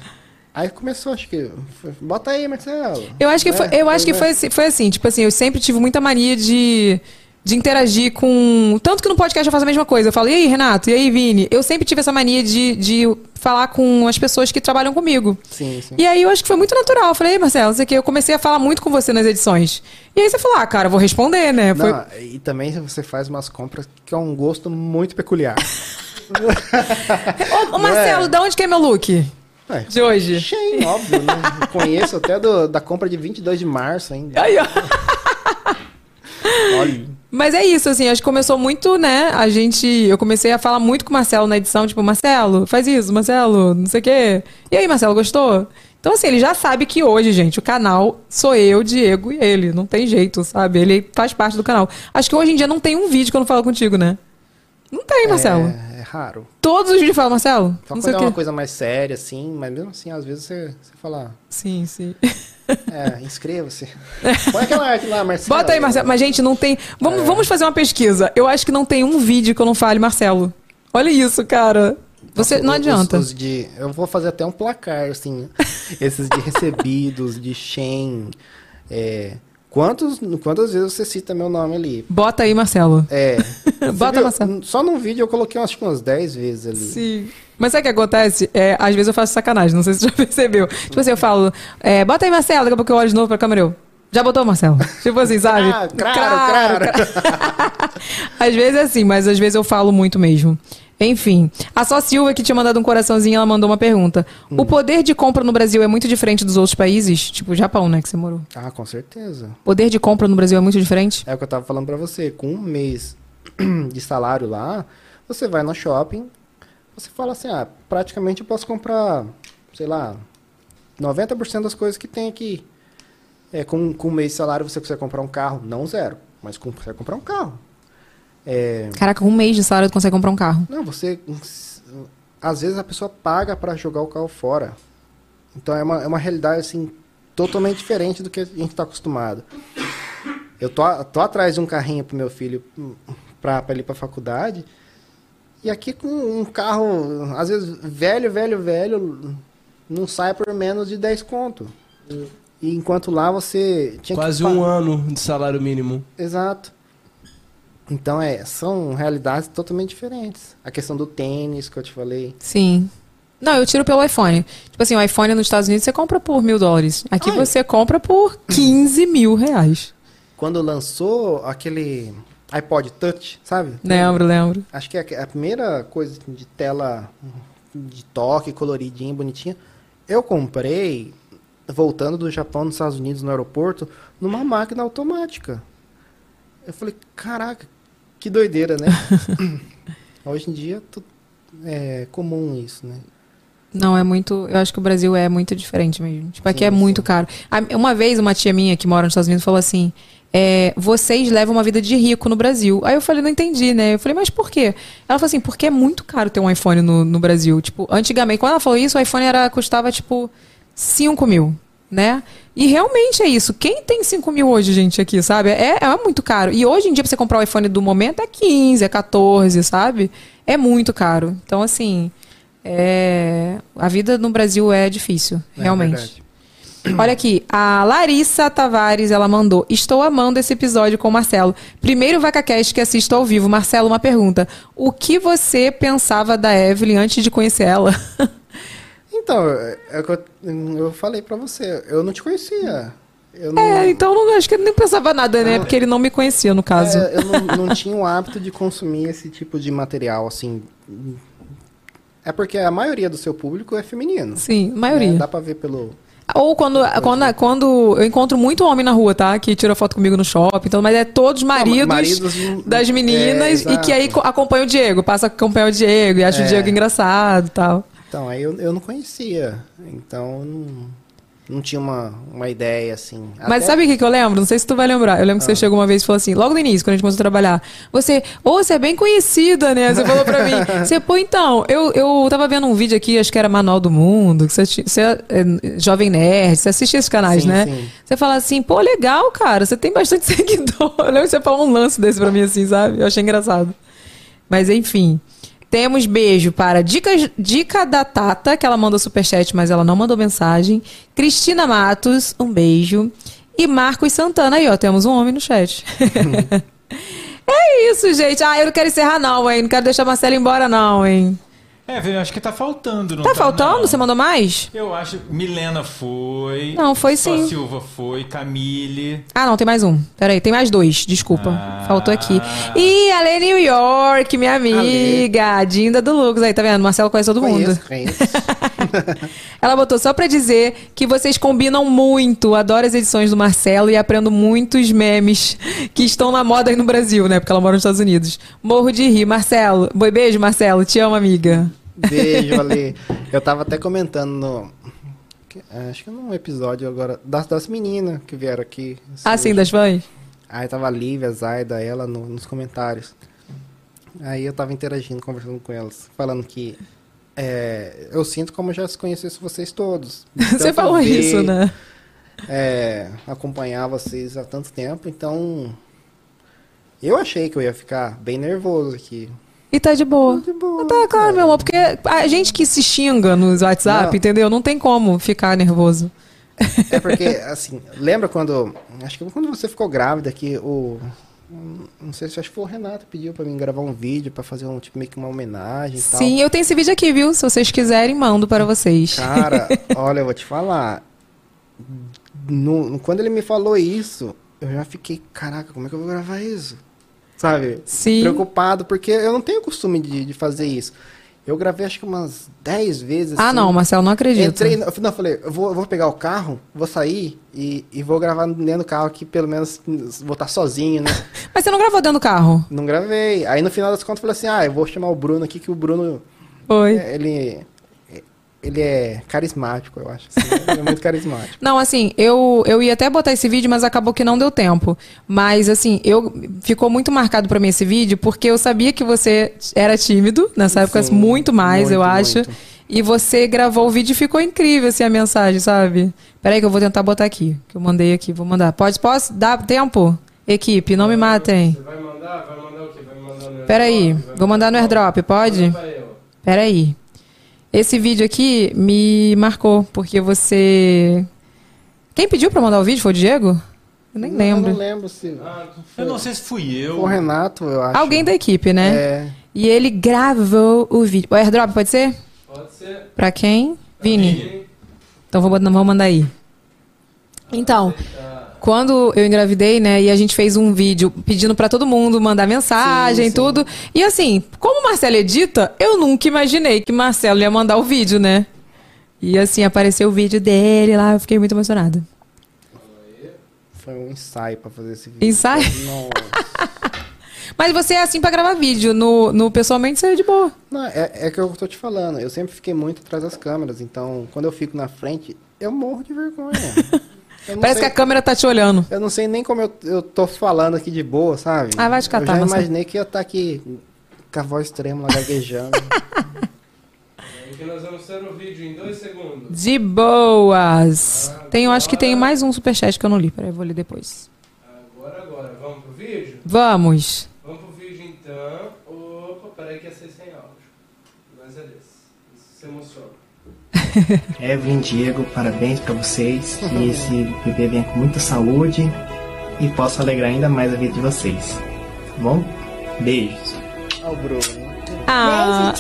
aí começou, acho que... foi, Bota aí, Marcelo. Eu acho que, foi, É, eu acho que vai. foi, assim- foi assim, tipo assim, eu sempre tive muita mania de, de interagir com. Tanto que no podcast eu faço a mesma coisa. Eu falo, e aí, Renato? E aí, Vini? Eu sempre tive essa mania de, de falar com as pessoas que trabalham comigo. Sim, sim. E aí eu acho que foi muito natural. Eu falei, "Ei, Marcelo, isso aqui, eu comecei a falar muito com você nas edições. E aí você falou, ah, cara, vou responder, né? Foi- Não, e também você faz umas compras que é um gosto muito peculiar. <laughs> Ô, ô, Marcelo, da onde que é meu look? É, De hoje? Shein, óbvio, né? <laughs> Conheço até do- da compra de 22 de março ainda. Aí, ó. Olha. Mas é isso, assim, acho que começou muito, né? A gente. Eu comecei a falar muito com o Marcelo na edição, tipo, Marcelo, faz isso, Marcelo, não sei o quê. E aí, Marcelo, gostou? Então, assim, ele já sabe que hoje, gente, o canal sou eu, Diego e ele. Não tem jeito, sabe? Ele faz parte do canal. Acho que hoje em dia não tem um vídeo que eu não falo contigo, né? Não tem, Marcelo. É, raro. Todos os vídeos falam, Marcelo. Só não quando é uma coisa mais séria, assim, mas mesmo assim, às vezes você, você fala, Sim, sim. é, inscreva-se. <laughs> Põe aquela arte lá, Marcelo. Bota aí, Marcelo. Mas, gente, não tem. É. Vamos, vamos fazer uma pesquisa. Eu acho que não tem um vídeo que eu não fale, Marcelo. Olha isso, cara. Você não Os- adianta. os de, eu vou fazer até um placar, assim, <laughs> esses de recebidos, de Shen, é, Quantos, quantas vezes você cita meu nome ali? Bota aí, Marcelo. É. <laughs> Bota, viu? Marcelo. Só num vídeo eu coloquei que umas 10 vezes ali. Sim. Mas sabe o que acontece? É, às vezes eu faço sacanagem, não sei se você já <laughs> percebeu. Tipo assim, eu falo, é, bota aí, Marcelo, daqui a pouco eu olho de novo pra câmera eu. Já botou, Marcelo? <laughs> Tipo assim, sabe? Ah, claro, claro. Às vezes é assim, mas às vezes eu falo muito mesmo. Enfim, a só Silva que tinha mandado um coraçãozinho, ela mandou uma pergunta. O poder de compra no Brasil é muito diferente dos outros países? Tipo Japão, né, que você morou. Ah, com certeza. Poder de compra no Brasil é muito diferente? É o que eu tava falando pra você. Com um mês <clears throat> de salário lá, você vai no shopping, você fala assim, ah, praticamente eu posso comprar, sei lá, 90% das coisas que tem aqui. É, com, com um mês de salário você consegue comprar um carro, não zero, mas consegue comprar um carro. É, Caraca, com um mês de salário tu consegue comprar um carro. não, você. Às vezes a pessoa paga pra jogar o carro fora. Então é uma, é uma realidade assim, totalmente diferente do que a gente está acostumado. Eu tô, tô atrás de um carrinho pro meu filho pra, pra ele ir pra faculdade. E aqui com um carro, às vezes, velho, velho, velho, não sai por menos de 10 conto. E enquanto lá você tinha Quase que. um ano de salário mínimo. Exato. Então, é, são realidades totalmente diferentes. A questão do tênis que eu te falei. Sim. Não, eu tiro pelo iPhone. Tipo assim, o iPhone nos Estados Unidos você compra por mil dólares. Aqui você compra por 15 mil reais. Quando lançou aquele iPod Touch, sabe? Lembro, lembro. Acho que é a primeira coisa de tela de toque, coloridinha, bonitinha. Eu comprei, voltando do Japão nos Estados Unidos, no aeroporto, numa máquina automática. Eu falei, caraca, que doideira, né? <laughs> Hoje em dia é comum isso, né? Não, é muito. Eu acho que o Brasil é muito diferente mesmo. Tipo, aqui Sim, é muito caro. A- Uma vez, uma tia minha que mora nos Estados Unidos falou assim: é, vocês levam uma vida de rico no Brasil. Aí eu falei, não entendi, né? Eu falei, mas por quê? Ela falou assim, porque é muito caro ter um iPhone no, no Brasil. Tipo, antigamente, quando ela falou isso, o iPhone era, custava, tipo, 5 mil, né? E realmente é isso. Quem tem 5 mil hoje, gente, aqui, sabe? É, é muito caro. E hoje em dia, pra você comprar o iPhone do momento, é 15, é 14, sabe? É muito caro. Então, assim, é... a vida no Brasil é difícil, É realmente. verdade. Olha aqui, a Larissa Tavares, ela mandou. Estou amando esse episódio com o Marcelo. Primeiro VacaCast que assisto ao vivo. Marcelo, uma pergunta. O que você pensava da Evelyn antes de conhecer ela? <laughs> Então, é, é o que eu, eu falei pra você, eu não te conhecia. Não, É, então não, acho que ele nem pensava nada, né? Não. Porque ele não me conhecia, no caso. É, eu não, não tinha o hábito de consumir esse tipo de material, assim. É porque a maioria do seu público é feminino. Sim, maioria. né? Dá pra ver pelo. Ou quando, quando, quando eu encontro muito homem na rua, tá? Que tira foto comigo no shopping, então, mas é todos maridos, maridos de- das meninas é, e que aí acompanha o Diego, passa a acompanhar o Diego e acha É. o Diego engraçado e tal. Então, aí eu, eu não conhecia. Então, eu não, não tinha uma, uma ideia, assim. Mas Até- sabe o que, que eu lembro? Não sei se tu vai lembrar. Eu lembro que você Ah. chegou uma vez e falou assim, logo no início, quando a gente começou a trabalhar. Você, ô, você é bem conhecida, né? Você falou pra mim. <laughs> Você, pô, então, eu, eu tava vendo um vídeo aqui, acho que era Manual do Mundo, que você, você é, é, Jovem Nerd, você assiste esses canais, Sim, né? sim. Você fala assim, pô, legal, cara, você tem bastante <laughs> seguidor. Eu lembro que você falou um lance desse pra mim, assim, sabe? Eu achei engraçado. Mas enfim. Temos beijo para Dicas, Dica da Tata, que ela mandou superchat, mas ela não mandou mensagem. Cristina Matos, um beijo. E Marcos Santana, aí, ó, temos um homem no chat. <laughs> é isso, gente. Ah, eu não quero encerrar, não, hein? Não quero deixar a Marcela embora, não, hein? É, velho, acho que tá faltando, não Tá tá? faltando? não? Você mandou mais? Eu acho. Milena foi. Não, foi Só sim. Silva foi. Camille. Ah, não, tem mais um. Peraí, tem mais dois. Desculpa. Ah. Faltou aqui. E a Lê New York, minha amiga. A Dinda do Lucas. Aí, tá vendo? Marcelo conhece todo mundo. Conheço, conheço. <laughs> <laughs> Ela botou só pra dizer que vocês combinam muito. Adoro as edições do Marcelo e aprendo muitos memes que estão na moda aí no Brasil, né? Porque ela mora nos Estados Unidos. Morro de rir. Marcelo. Boi, beijo, Marcelo. Te amo, amiga. Beijo, <laughs> Ale. Eu tava até comentando no. que- Acho que num episódio agora. Das, das meninas que vieram aqui. Ah, sim, das fãs? Aí tava a Lívia, a Zaida, ela no- nos comentários. Aí eu tava interagindo, conversando com elas, falando que é, eu sinto como já se conhecesse vocês todos. <laughs> Você falou ver, isso, né? É, acompanhar vocês há tanto tempo, então eu achei que eu ia ficar bem nervoso aqui. E tá de boa. De boa. Tá, claro, meu amor, porque a gente que se xinga nos WhatsApp, Não. entendeu? Não tem como ficar nervoso. É porque, assim, lembra quando. Acho que quando você ficou grávida que o. Não sei se acho que foi o Renato que pediu pra mim gravar um vídeo pra fazer um tipo meio que uma homenagem e tal. Sim, eu tenho esse vídeo aqui, viu? Se vocês quiserem, mando para vocês. Cara, <laughs> olha, eu vou te falar. No- no- quando ele me falou isso, eu já fiquei, caraca, como é que eu vou gravar isso? Sabe? Sim. Preocupado, porque eu não tenho costume de, de fazer isso. Eu gravei acho que umas 10 vezes. Ah, assim. não, Marcelo, não acredito. Entrei, no- não, eu falei, eu vou, eu vou pegar o carro, vou sair e, e vou gravar dentro do carro que pelo menos vou estar sozinho, né? <laughs> Mas você não gravou dentro do carro? Não gravei. Aí no final das contas eu falei assim, ah, eu vou chamar o Bruno aqui, que o Bruno. Oi. é, Ele. Ele é carismático, eu acho. assim, ele é muito carismático. <laughs> Não, assim, eu, eu ia até botar esse vídeo, mas acabou que não deu tempo. Mas, assim, eu ficou muito marcado pra mim esse vídeo, porque eu sabia que você era tímido, nessa época, Sim, muito mais, muito, eu acho. muito. E você gravou o vídeo e ficou incrível, assim, a mensagem, sabe? Peraí que eu vou tentar botar aqui, que eu mandei aqui, vou mandar. Pode, posso? Dá tempo? Equipe, não me matem. Vai mandar? Vai mandar o quê? Vai mandar no Peraí, vou mandar no airdrop, pode? Peraí. Esse vídeo aqui me marcou, porque você. Quem pediu pra mandar o vídeo? Foi o Diego? Eu nem Não, lembro. Eu não lembro se. Eu não sei se fui eu. O Renato, eu acho. Alguém da equipe, né? É. E ele gravou o vídeo. O airdrop pode ser? Pode ser. Pra quem? Vini. Então vou, vou mandar aí. Então, quando eu engravidei, né, e a gente fez um vídeo pedindo pra todo mundo mandar mensagem e tudo. E assim, como o Marcelo edita, eu nunca imaginei que Marcelo ia mandar o vídeo, né? E assim, apareceu o vídeo dele lá, eu fiquei muito emocionada. Foi um ensaio pra fazer esse vídeo. Ensaio? Nossa. <laughs> Mas você é assim pra gravar vídeo, no, no pessoalmente você é de boa. Não, é, é que eu tô te falando. Eu sempre fiquei muito atrás das câmeras. Então, quando eu fico na frente, eu morro de vergonha. <laughs> Parece sei- que a câmera tá te olhando. Eu não sei nem como eu, eu tô falando aqui de boa, sabe? Ah, vai te catar, Eu já imaginei que ia estar aqui com a voz trêmula, gaguejando. <laughs> Que nós vamos ter o vídeo em dois segundos. De boas. Tem, eu acho que tem mais um superchat que eu não li. Peraí, eu vou ler depois. Agora, agora. Vamos pro vídeo? Vamos. Vamos pro vídeo então. Opa, peraí que ia ser sem áudio. Mas é desse. Isso se emociona. <laughs> Evelyn, Diego, parabéns pra vocês. Que esse bebê venha com muita saúde e possa alegrar ainda mais a vida de vocês. Tá bom? Beijos. Olha o Bruno. Ah.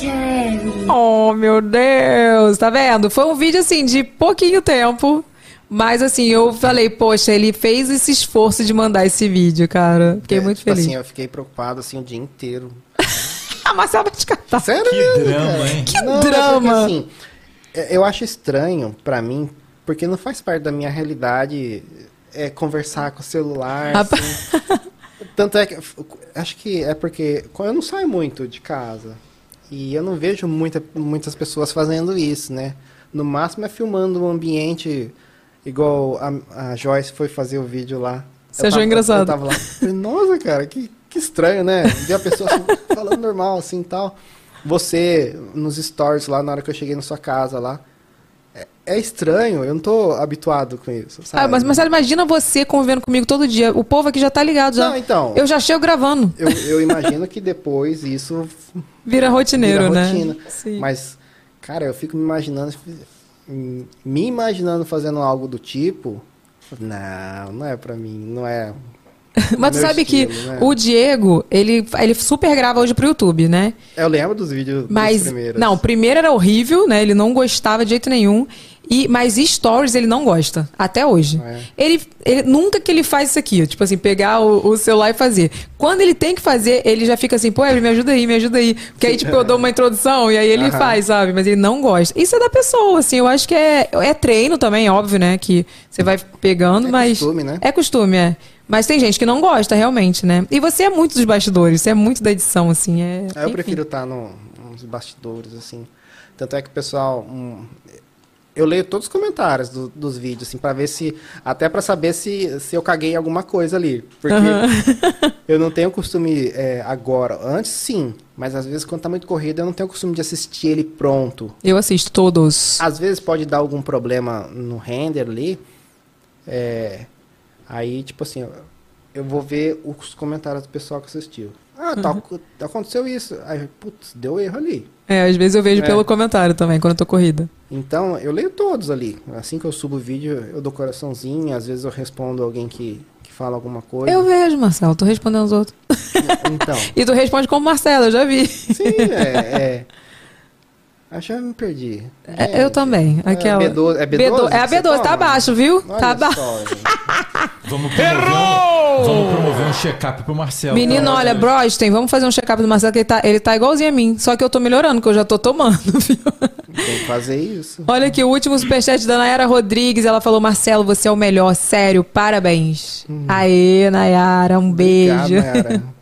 Oh, meu Deus. Tá vendo? Foi um vídeo assim de pouquinho tempo. Mas assim, eu falei, poxa, ele fez esse esforço de mandar esse vídeo, cara. Fiquei muito Tipo feliz. assim, eu fiquei preocupado assim o dia inteiro. <laughs> A Marcela vai te catar. Sério? Que drama, hein? Que Não, é drama. porque, assim, é- eu acho estranho pra mim, porque não faz parte da minha realidade é, conversar com o celular. Rapaz. assim. Tanto é que acho que é porque eu não saio muito de casa e eu não vejo muita, muitas pessoas fazendo isso, né? No máximo é filmando um ambiente igual a, a Joyce foi fazer o vídeo lá. Você Eu achou tava- engraçado? Eu tava lá. Nossa, cara, que, que estranho, né? Ver a pessoa assim, <laughs> falando normal assim e tal. Você, nos stories lá, na hora que eu cheguei na sua casa lá. É, é estranho, eu não tô habituado com isso, sabe? Ah, mas Marcelo, imagina você convivendo comigo todo dia. O povo aqui já tá ligado já. Não, então. Eu já chego gravando. Eu, eu imagino que depois isso <laughs> Vira rotineiro, vira né? rotina. Sim. Mas, cara, eu fico me imaginando, me imaginando fazendo algo do tipo. Não, não é pra mim, não é. <laughs> Mas tu sabe estilo, que né? o Diego, ele, ele super grava hoje pro YouTube, né? Eu lembro dos vídeos Mas, dos primeiros. não, o primeiro era horrível, né? Ele não gostava de jeito nenhum. E, mas stories ele não gosta, até hoje. É. Ele, ele nunca que ele faz isso aqui, tipo assim, pegar o, o celular e fazer. Quando ele tem que fazer, ele já fica assim, pô, Evelyn, me ajuda aí, me ajuda aí. Porque aí, tipo, eu dou uma introdução e aí ele Aham. faz, sabe? Mas ele não gosta. Isso é da pessoa, assim, eu acho que é, é treino também, óbvio, né? Que você vai pegando, É mas. costume, né? É costume, é. Mas tem gente que não gosta, realmente, né? E você é muito dos bastidores, você é muito da edição, assim. É, Ah, Eu enfim. prefiro estar no, nos bastidores, assim. Tanto é que o pessoal. hum, eu leio todos os comentários do- dos vídeos, assim, pra ver se. Até pra saber se, se eu caguei alguma coisa ali. Porque Aham. <laughs> eu não tenho costume é, agora. Antes sim, mas às vezes quando tá muito corrido eu não tenho costume de assistir ele pronto. Eu assisto todos. Às vezes pode dar algum problema no render ali. é, aí, tipo assim, eu- vou ver os comentários do pessoal que assistiu. Ah, tá, Uhum. aconteceu isso. Aí, putz, deu erro ali. É, às vezes eu vejo É. pelo comentário também, quando eu tô corrida. Então, eu leio todos ali. Assim que eu subo o vídeo, eu dou coraçãozinho, às vezes eu respondo alguém que, que fala alguma coisa. Eu vejo, Marcelo, tu respondendo os outros. Então. <laughs> E tu responde como Marcelo, eu já vi. Sim, é. é. Acho que eu me perdi. É, eu também. Aquela... B12 é B12 É a que você B12, tá toma? abaixo, viu? Olha tá abaixo. <laughs> Vamos promover, um, vamos promover um check-up pro Marcelo. Menino, olha, Brosten, vamos fazer um check-up do Marcelo, que ele tá, ele tá igualzinho a mim. Só que eu tô melhorando, que eu já tô tomando, <laughs> viu? Tem que fazer isso. Olha aqui, o último superchat da Nayara Rodrigues. Ela falou: Marcelo, você é o melhor, sério, parabéns. Aê, Nayara, um beijo. Nayara. <laughs>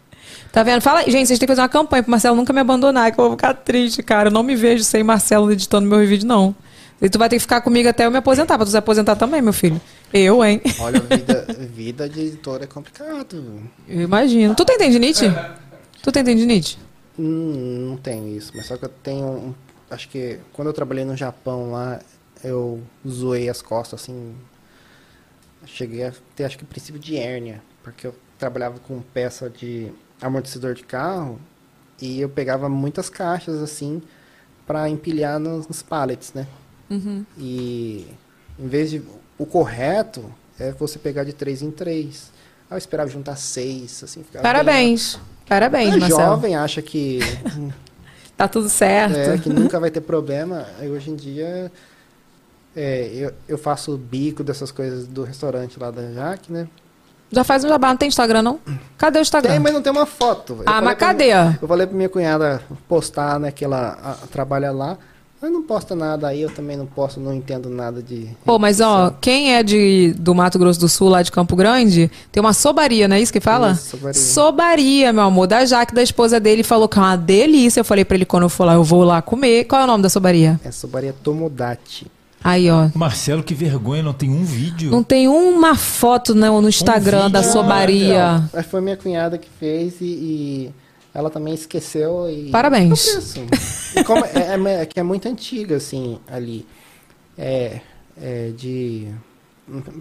tá vendo? Fala, gente, vocês têm que fazer uma campanha pro Marcelo nunca me abandonar, que eu vou ficar triste, cara. Eu não me vejo sem Marcelo editando meu vídeo, não. E tu vai ter que ficar comigo até eu me aposentar, pra tu se aposentar também, meu filho. Eu, hein? Olha, <laughs> vida, vida de editor é complicado. Eu imagino. Tu tem tendinite? Tu tem tendinite? Hum, não tenho isso, mas só que eu tenho. um- acho que quando eu trabalhei no Japão lá, eu zoei as costas assim. Cheguei a ter, acho que, princípio de hérnia, porque eu trabalhava com peça de amortecedor de carro e eu pegava muitas caixas assim para empilhar nos, nos pallets, né? Uhum. E em vez de. O correto é você pegar de três em três. Aí eu esperava juntar seis, assim. ficava Parabéns. Parabéns, bem... É Marcelo. jovem, acha que. <laughs> Tá tudo certo. É, que nunca vai ter problema. Aí hoje em dia. é, eu, eu faço bico dessas coisas do restaurante lá da Jaque, né? Já faz um jabá, não tem Instagram, não? Cadê o Instagram? Tem, mas não tem uma foto. Ah, mas cadê? minha- eu falei pra minha cunhada postar, né, que ela a- trabalha lá. Mas não posta nada aí, eu também não posto, não entendo nada de. Pô, mas ó, quem é de, do Mato Grosso do Sul, lá de Campo Grande, tem uma sobaria, não é isso que fala? Isso, sobaria. Sobaria, meu amor, da Jaque, da esposa dele, falou que é uma delícia. Eu falei pra ele, quando eu for lá, eu vou lá comer. Qual é o nome da sobaria? É Sobaria Tomodachi. Aí, ó. Marcelo, que vergonha, não tem um vídeo. Não tem uma foto não, no Instagram da vídeo, sobaria. Mas foi minha cunhada que fez e, e ela também esqueceu e. Parabéns. Isso. E como é, é- é que é muito antiga, assim, ali. É, é de.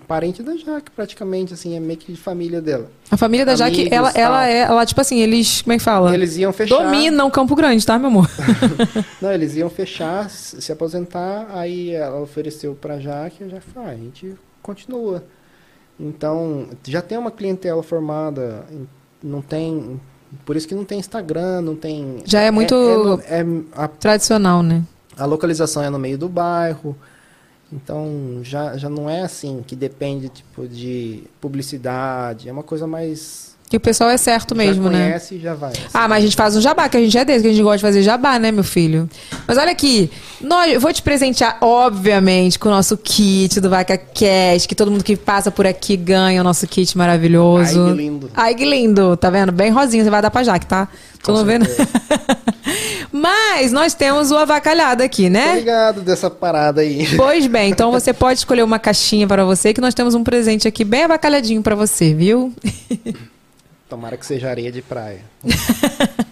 Parente da Jaque, praticamente, assim, é meio que de família dela. A família da Jaque, Amigos, ela, ela tal. é, ela, tipo assim, eles, como é que fala? Eles iam fechar. Dominam Campo Grande, tá, meu amor? <laughs> Não, eles iam fechar, se se aposentar, aí ela ofereceu pra Jaque, eu já falei, ah, a gente continua. Então, já tem uma clientela formada, não tem. Por isso que não tem Instagram, não tem. Já é muito no- é- a, Tradicional, né? a localização é no meio do bairro. Então já, já não é assim que depende tipo de publicidade, é uma coisa mais Que o pessoal é certo mesmo, já né? conhece e já vai. Ah, mas a gente faz um jabá, que a gente é desse, que a gente gosta de fazer jabá, né, meu filho? Mas olha aqui, nós, eu vou te presentear, obviamente, com o nosso kit do Vaca Cash, que todo mundo que passa por aqui ganha o nosso kit maravilhoso. Ai, que lindo. Ai, que lindo, tá vendo? Bem rosinho, você vai dar pra Jaque, tá? Tô não vendo. <laughs> Mas nós temos o avacalhado aqui, né? Obrigado dessa parada aí. Pois bem, então você pode escolher uma caixinha para você, que nós temos um presente aqui bem avacalhadinho para você, viu? <laughs> Tomara que seja areia de praia. <laughs>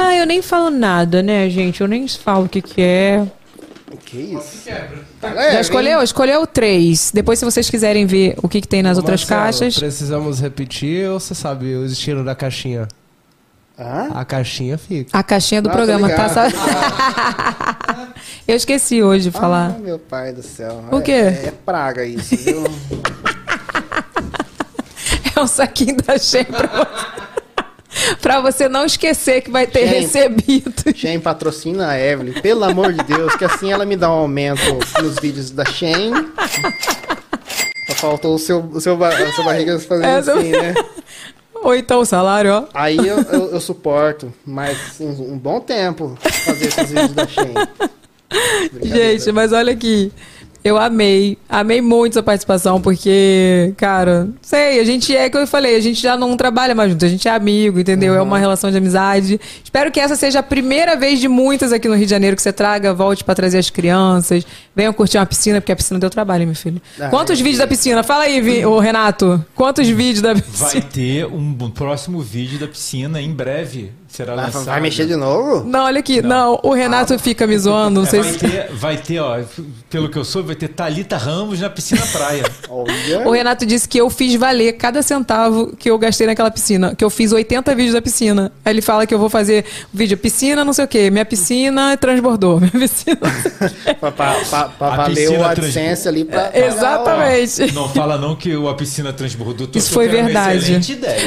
Ah, eu nem falo nada, né, gente? Eu nem falo o que, que é. Que isso? Já escolheu? Escolheu três. Depois, se vocês quiserem ver o que, que tem nas Ô, outras Marcelo, caixas. Precisamos repetir ou você sabe o estilo da caixinha? A caixinha fica. A caixinha do Ah, tô programa, tá? <laughs> eu esqueci hoje de falar. Ah, meu pai do céu. O quê? É, é praga isso, viu? <laughs> É um saquinho da Shein pra você. pra você não esquecer que vai ter Shein. recebido. Shein patrocina a Evelyn, pelo amor de Deus, que assim ela me dá um aumento nos vídeos da Shein. Só faltou o seu, o seu, a sua barriga fazendo Essa- assim, né? <laughs> Ou então o salário, ó. Aí eu, eu, eu suporto, mas assim, um bom tempo fazer esses vídeos da Shein. <laughs> Gente, mas olha aqui. Eu amei, amei muito sua participação, porque, cara, sei, a gente é que eu falei, a gente já não trabalha mais junto, a gente é amigo, entendeu? É uma relação de amizade. Espero que essa seja a primeira vez de muitas aqui no Rio de Janeiro que você traga, volte pra trazer as crianças, venham curtir uma piscina, porque a piscina deu trabalho, hein, meu filho. Ah, Quantos é. vídeos da piscina? Fala aí, Vi- ô Renato. Quantos vídeos da piscina? Vai ter um próximo vídeo da piscina em breve. Será Vai- lançado. vai mexer de novo? Não, olha aqui. Não, o Renato fica me zoando. Não sei vai, se... ter, vai ter, ó, pelo que eu soube, vai ter Thalita Ramos na piscina praia. <laughs> O Renato disse que eu fiz valer cada centavo que eu gastei naquela piscina. Que eu fiz 80 vídeos da piscina. Aí ele fala que eu vou fazer vídeo piscina, não sei o quê. Minha piscina transbordou. <laughs> Minha piscina. pra pra, pra, pra A valer piscina o AdSense ali pra. É, exatamente. Não fala não que o- a piscina transbordou. Tô Isso foi verdade.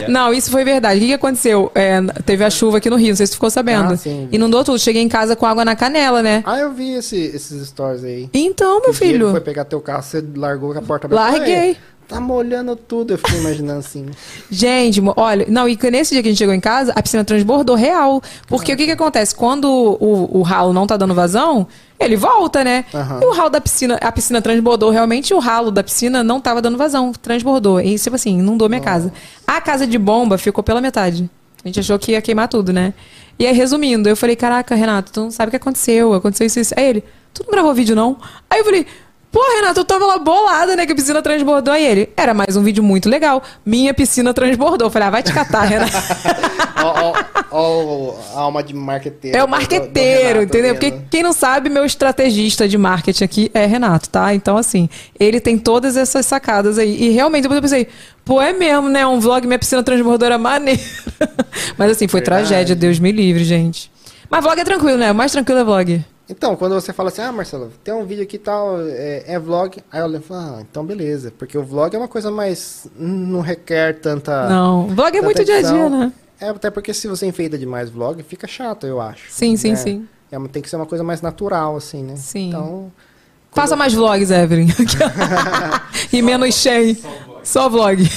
Não, isso foi verdade. O que, que aconteceu? É, teve a chuva aqui no Rio, não sei se tu ficou sabendo. Ah, sim. Inundou tudo. Cheguei em casa com água na canela, né? Ah, eu vi esse- esses stories aí. Então, meu Que filho. Ele foi pegar teu carro, você largou com a porta aberta. Larguei. Tá molhando tudo, eu fiquei imaginando assim. <laughs> Gente, olha, não, e nesse dia que a gente chegou em casa, a piscina transbordou real. Porque o que que acontece? Quando o, o ralo não tá dando vazão, ele volta, né? Aham. E o ralo da piscina, a piscina transbordou realmente, o ralo da piscina não tava dando vazão, transbordou. E tipo assim, inundou minha casa. A casa de bomba ficou pela metade. A gente achou que ia queimar tudo, né? E aí, resumindo, eu falei, caraca, Renato, tu não sabe o que aconteceu, aconteceu isso, isso. Aí ele, tu não gravou vídeo, não? Aí eu falei, pô, Renato, eu tava lá bolada, né, que a piscina transbordou. Aí ele, era mais um vídeo muito legal. Minha piscina transbordou. Eu falei, ah, vai te catar, Renato. <laughs> Ó, ó, ó, a alma de marqueteiro. É o do- do marqueteiro, Renato entendeu? Porque quem não sabe, meu estrategista de marketing aqui é Renato, tá? Então, assim, ele tem todas essas sacadas aí. E realmente, depois eu pensei, pô, é mesmo, né? Um vlog Minha Piscina Transbordora maneiro. <laughs> Mas assim, foi Verdade. tragédia, Deus me livre, gente. Mas vlog é tranquilo, né? O mais tranquilo é vlog. Então, quando você fala assim, ah, Marcelo, tem um vídeo aqui e tal, é, é vlog, aí eu lembro, ah, então beleza. Porque o vlog é uma coisa mais. não requer tanta. Não, vlog é muito dia a dia, edição. né? É, até porque se você enfeita demais vlog, fica chato, eu acho. Sim, sim, né? sim. É, uma- tem que ser uma coisa mais natural, assim, né? Sim. Então. Faça mais vlogs, Evelyn. <laughs> <laughs> e menos Shen. Só vlog.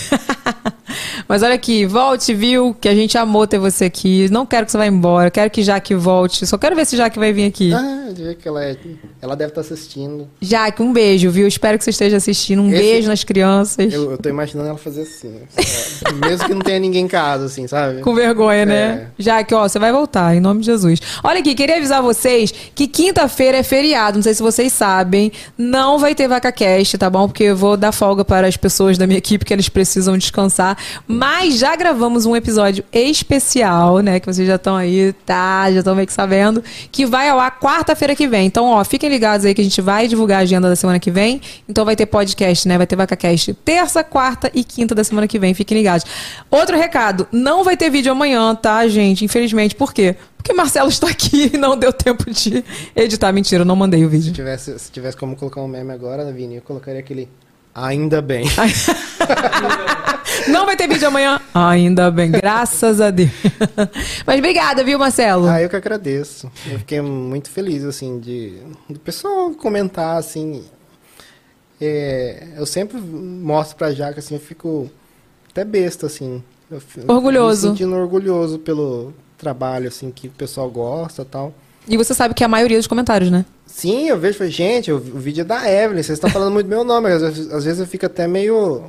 Mas olha aqui, volte, viu? Que a gente amou ter você aqui. Não quero que você vá embora. Quero que Jaque volte. Só quero ver se Jaque vai vir aqui. Ah, diria que ela, é, ela deve estar assistindo. Jaque, um beijo, viu? Espero que você esteja assistindo. Um Esse- beijo nas crianças. Eu, eu tô imaginando ela fazer assim. é, mesmo que não tenha ninguém em casa, assim, sabe? Com vergonha, né? É. Jaque, ó, você vai voltar, em nome de Jesus. Olha aqui, queria avisar vocês que quinta-feira é feriado, não sei se vocês sabem. Não vai ter vaca cast, tá bom? Porque eu vou dar folga para as pessoas da minha equipe que eles precisam descansar. Mas já gravamos um episódio especial, né? Que vocês já estão aí, tá? Já estão meio que sabendo. Que vai ao ar quarta-feira que vem. Então, ó, fiquem ligados aí que a gente vai divulgar a agenda da semana que vem. Então vai ter podcast, né? Vai ter VacaCast terça, quarta e quinta da semana que vem. Fiquem ligados. Outro recado, não vai ter vídeo amanhã, tá, gente? Infelizmente. Por quê? Porque Marcelo está aqui e não deu tempo de editar. Mentira, eu não mandei o vídeo. Se tivesse, se tivesse como colocar um meme agora, Vini, eu colocaria aquele. Ainda bem. <laughs> Não vai ter vídeo amanhã? Ainda bem, graças a Deus. Mas obrigada, viu, Marcelo? Ah, eu que agradeço. Eu fiquei muito feliz, assim, de do pessoal comentar, assim. É, eu sempre mostro pra Jaca, assim, eu fico até besta, assim. Eu Orgulhoso. Me sentindo orgulhoso pelo trabalho, assim, que o pessoal gosta e tal. E você sabe que é a maioria dos comentários, né? Sim, eu vejo, falei, gente, o, o vídeo é da Evelyn, vocês estão falando muito meu nome, às vezes, às vezes eu fico até meio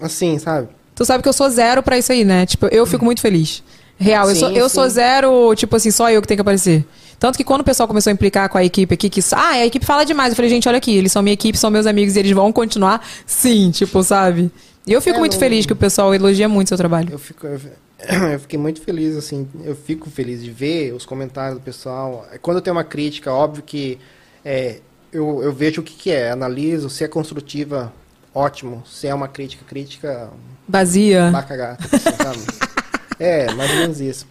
assim, sabe? Tu sabe que eu sou zero pra isso aí, né? Tipo, eu fico muito feliz. Real, eu, Sim, sou, eu sim. sou zero, tipo assim, só eu que tenho que aparecer. Tanto que quando o pessoal começou a implicar com a equipe aqui, que, ah, a equipe fala demais. Eu falei, gente, olha aqui, eles são minha equipe, são meus amigos e eles vão continuar sim, tipo, sabe? E eu fico É, muito não- feliz que o pessoal elogia muito seu trabalho. Eu fico, eu, eu fiquei muito feliz, assim, eu fico feliz de ver os comentários do pessoal. Quando eu tenho uma crítica, óbvio que é, eu, eu vejo o que, que é, analiso, se é construtiva, ótimo. Se é uma crítica, crítica, Vazia. Vai cagar, tipo assim? <laughs> É, mais ou menos isso.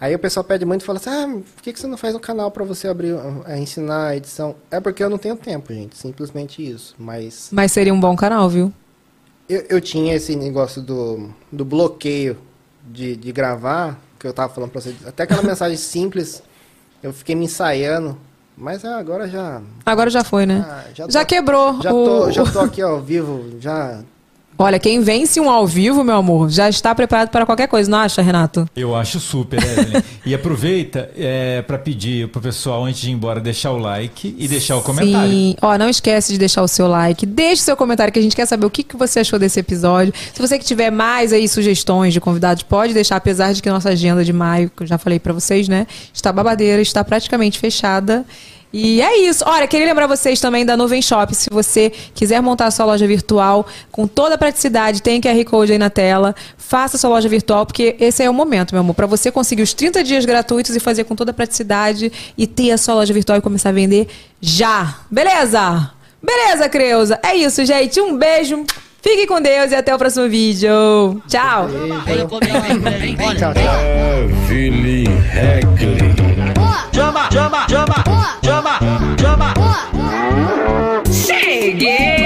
Aí o pessoal pede muito e fala assim, ah, por que, que você não faz um canal pra você abrir, a ensinar a edição? É porque eu não tenho tempo, gente, simplesmente isso. Mas Mas seria um bom canal, viu? eu, eu tinha esse negócio do, do bloqueio de, de gravar, que eu tava falando pra você, até aquela mensagem simples, eu fiquei me ensaiando, mas ah, agora já... Agora já foi, né? Ah, já, já tô- quebrou Já o... tô, já <laughs> tô aqui ao vivo, já... Olha, quem vence um ao vivo, meu amor, já está preparado para qualquer coisa, não acha, Renato? Eu acho super, Evelyn. e aproveita é, para pedir pro pessoal, antes de ir embora, deixar o like e deixar o comentário. Sim, ó, não esquece de deixar o seu like, deixe seu comentário que a gente quer saber o que, que você achou desse episódio. Se você que tiver mais aí sugestões de convidados, pode deixar, apesar de que nossa agenda de maio, que eu já falei pra vocês, né, está babadeira, está praticamente fechada. E é isso. Olha, queria lembrar vocês também da Nuvem Shop. Se você quiser montar a sua loja virtual com toda a praticidade, tem QR Code aí na tela. Faça a sua loja virtual, porque esse é o momento, meu amor, para você conseguir os 30 dias gratuitos e fazer com toda a praticidade e ter a sua loja virtual e começar a vender já. Beleza? Beleza, Creuza? É isso, gente. Um beijo. Fique com Deus e até o próximo vídeo. Tchau. Tchau, tchau. Chama, chama, chama, chama, chama. Cheguei!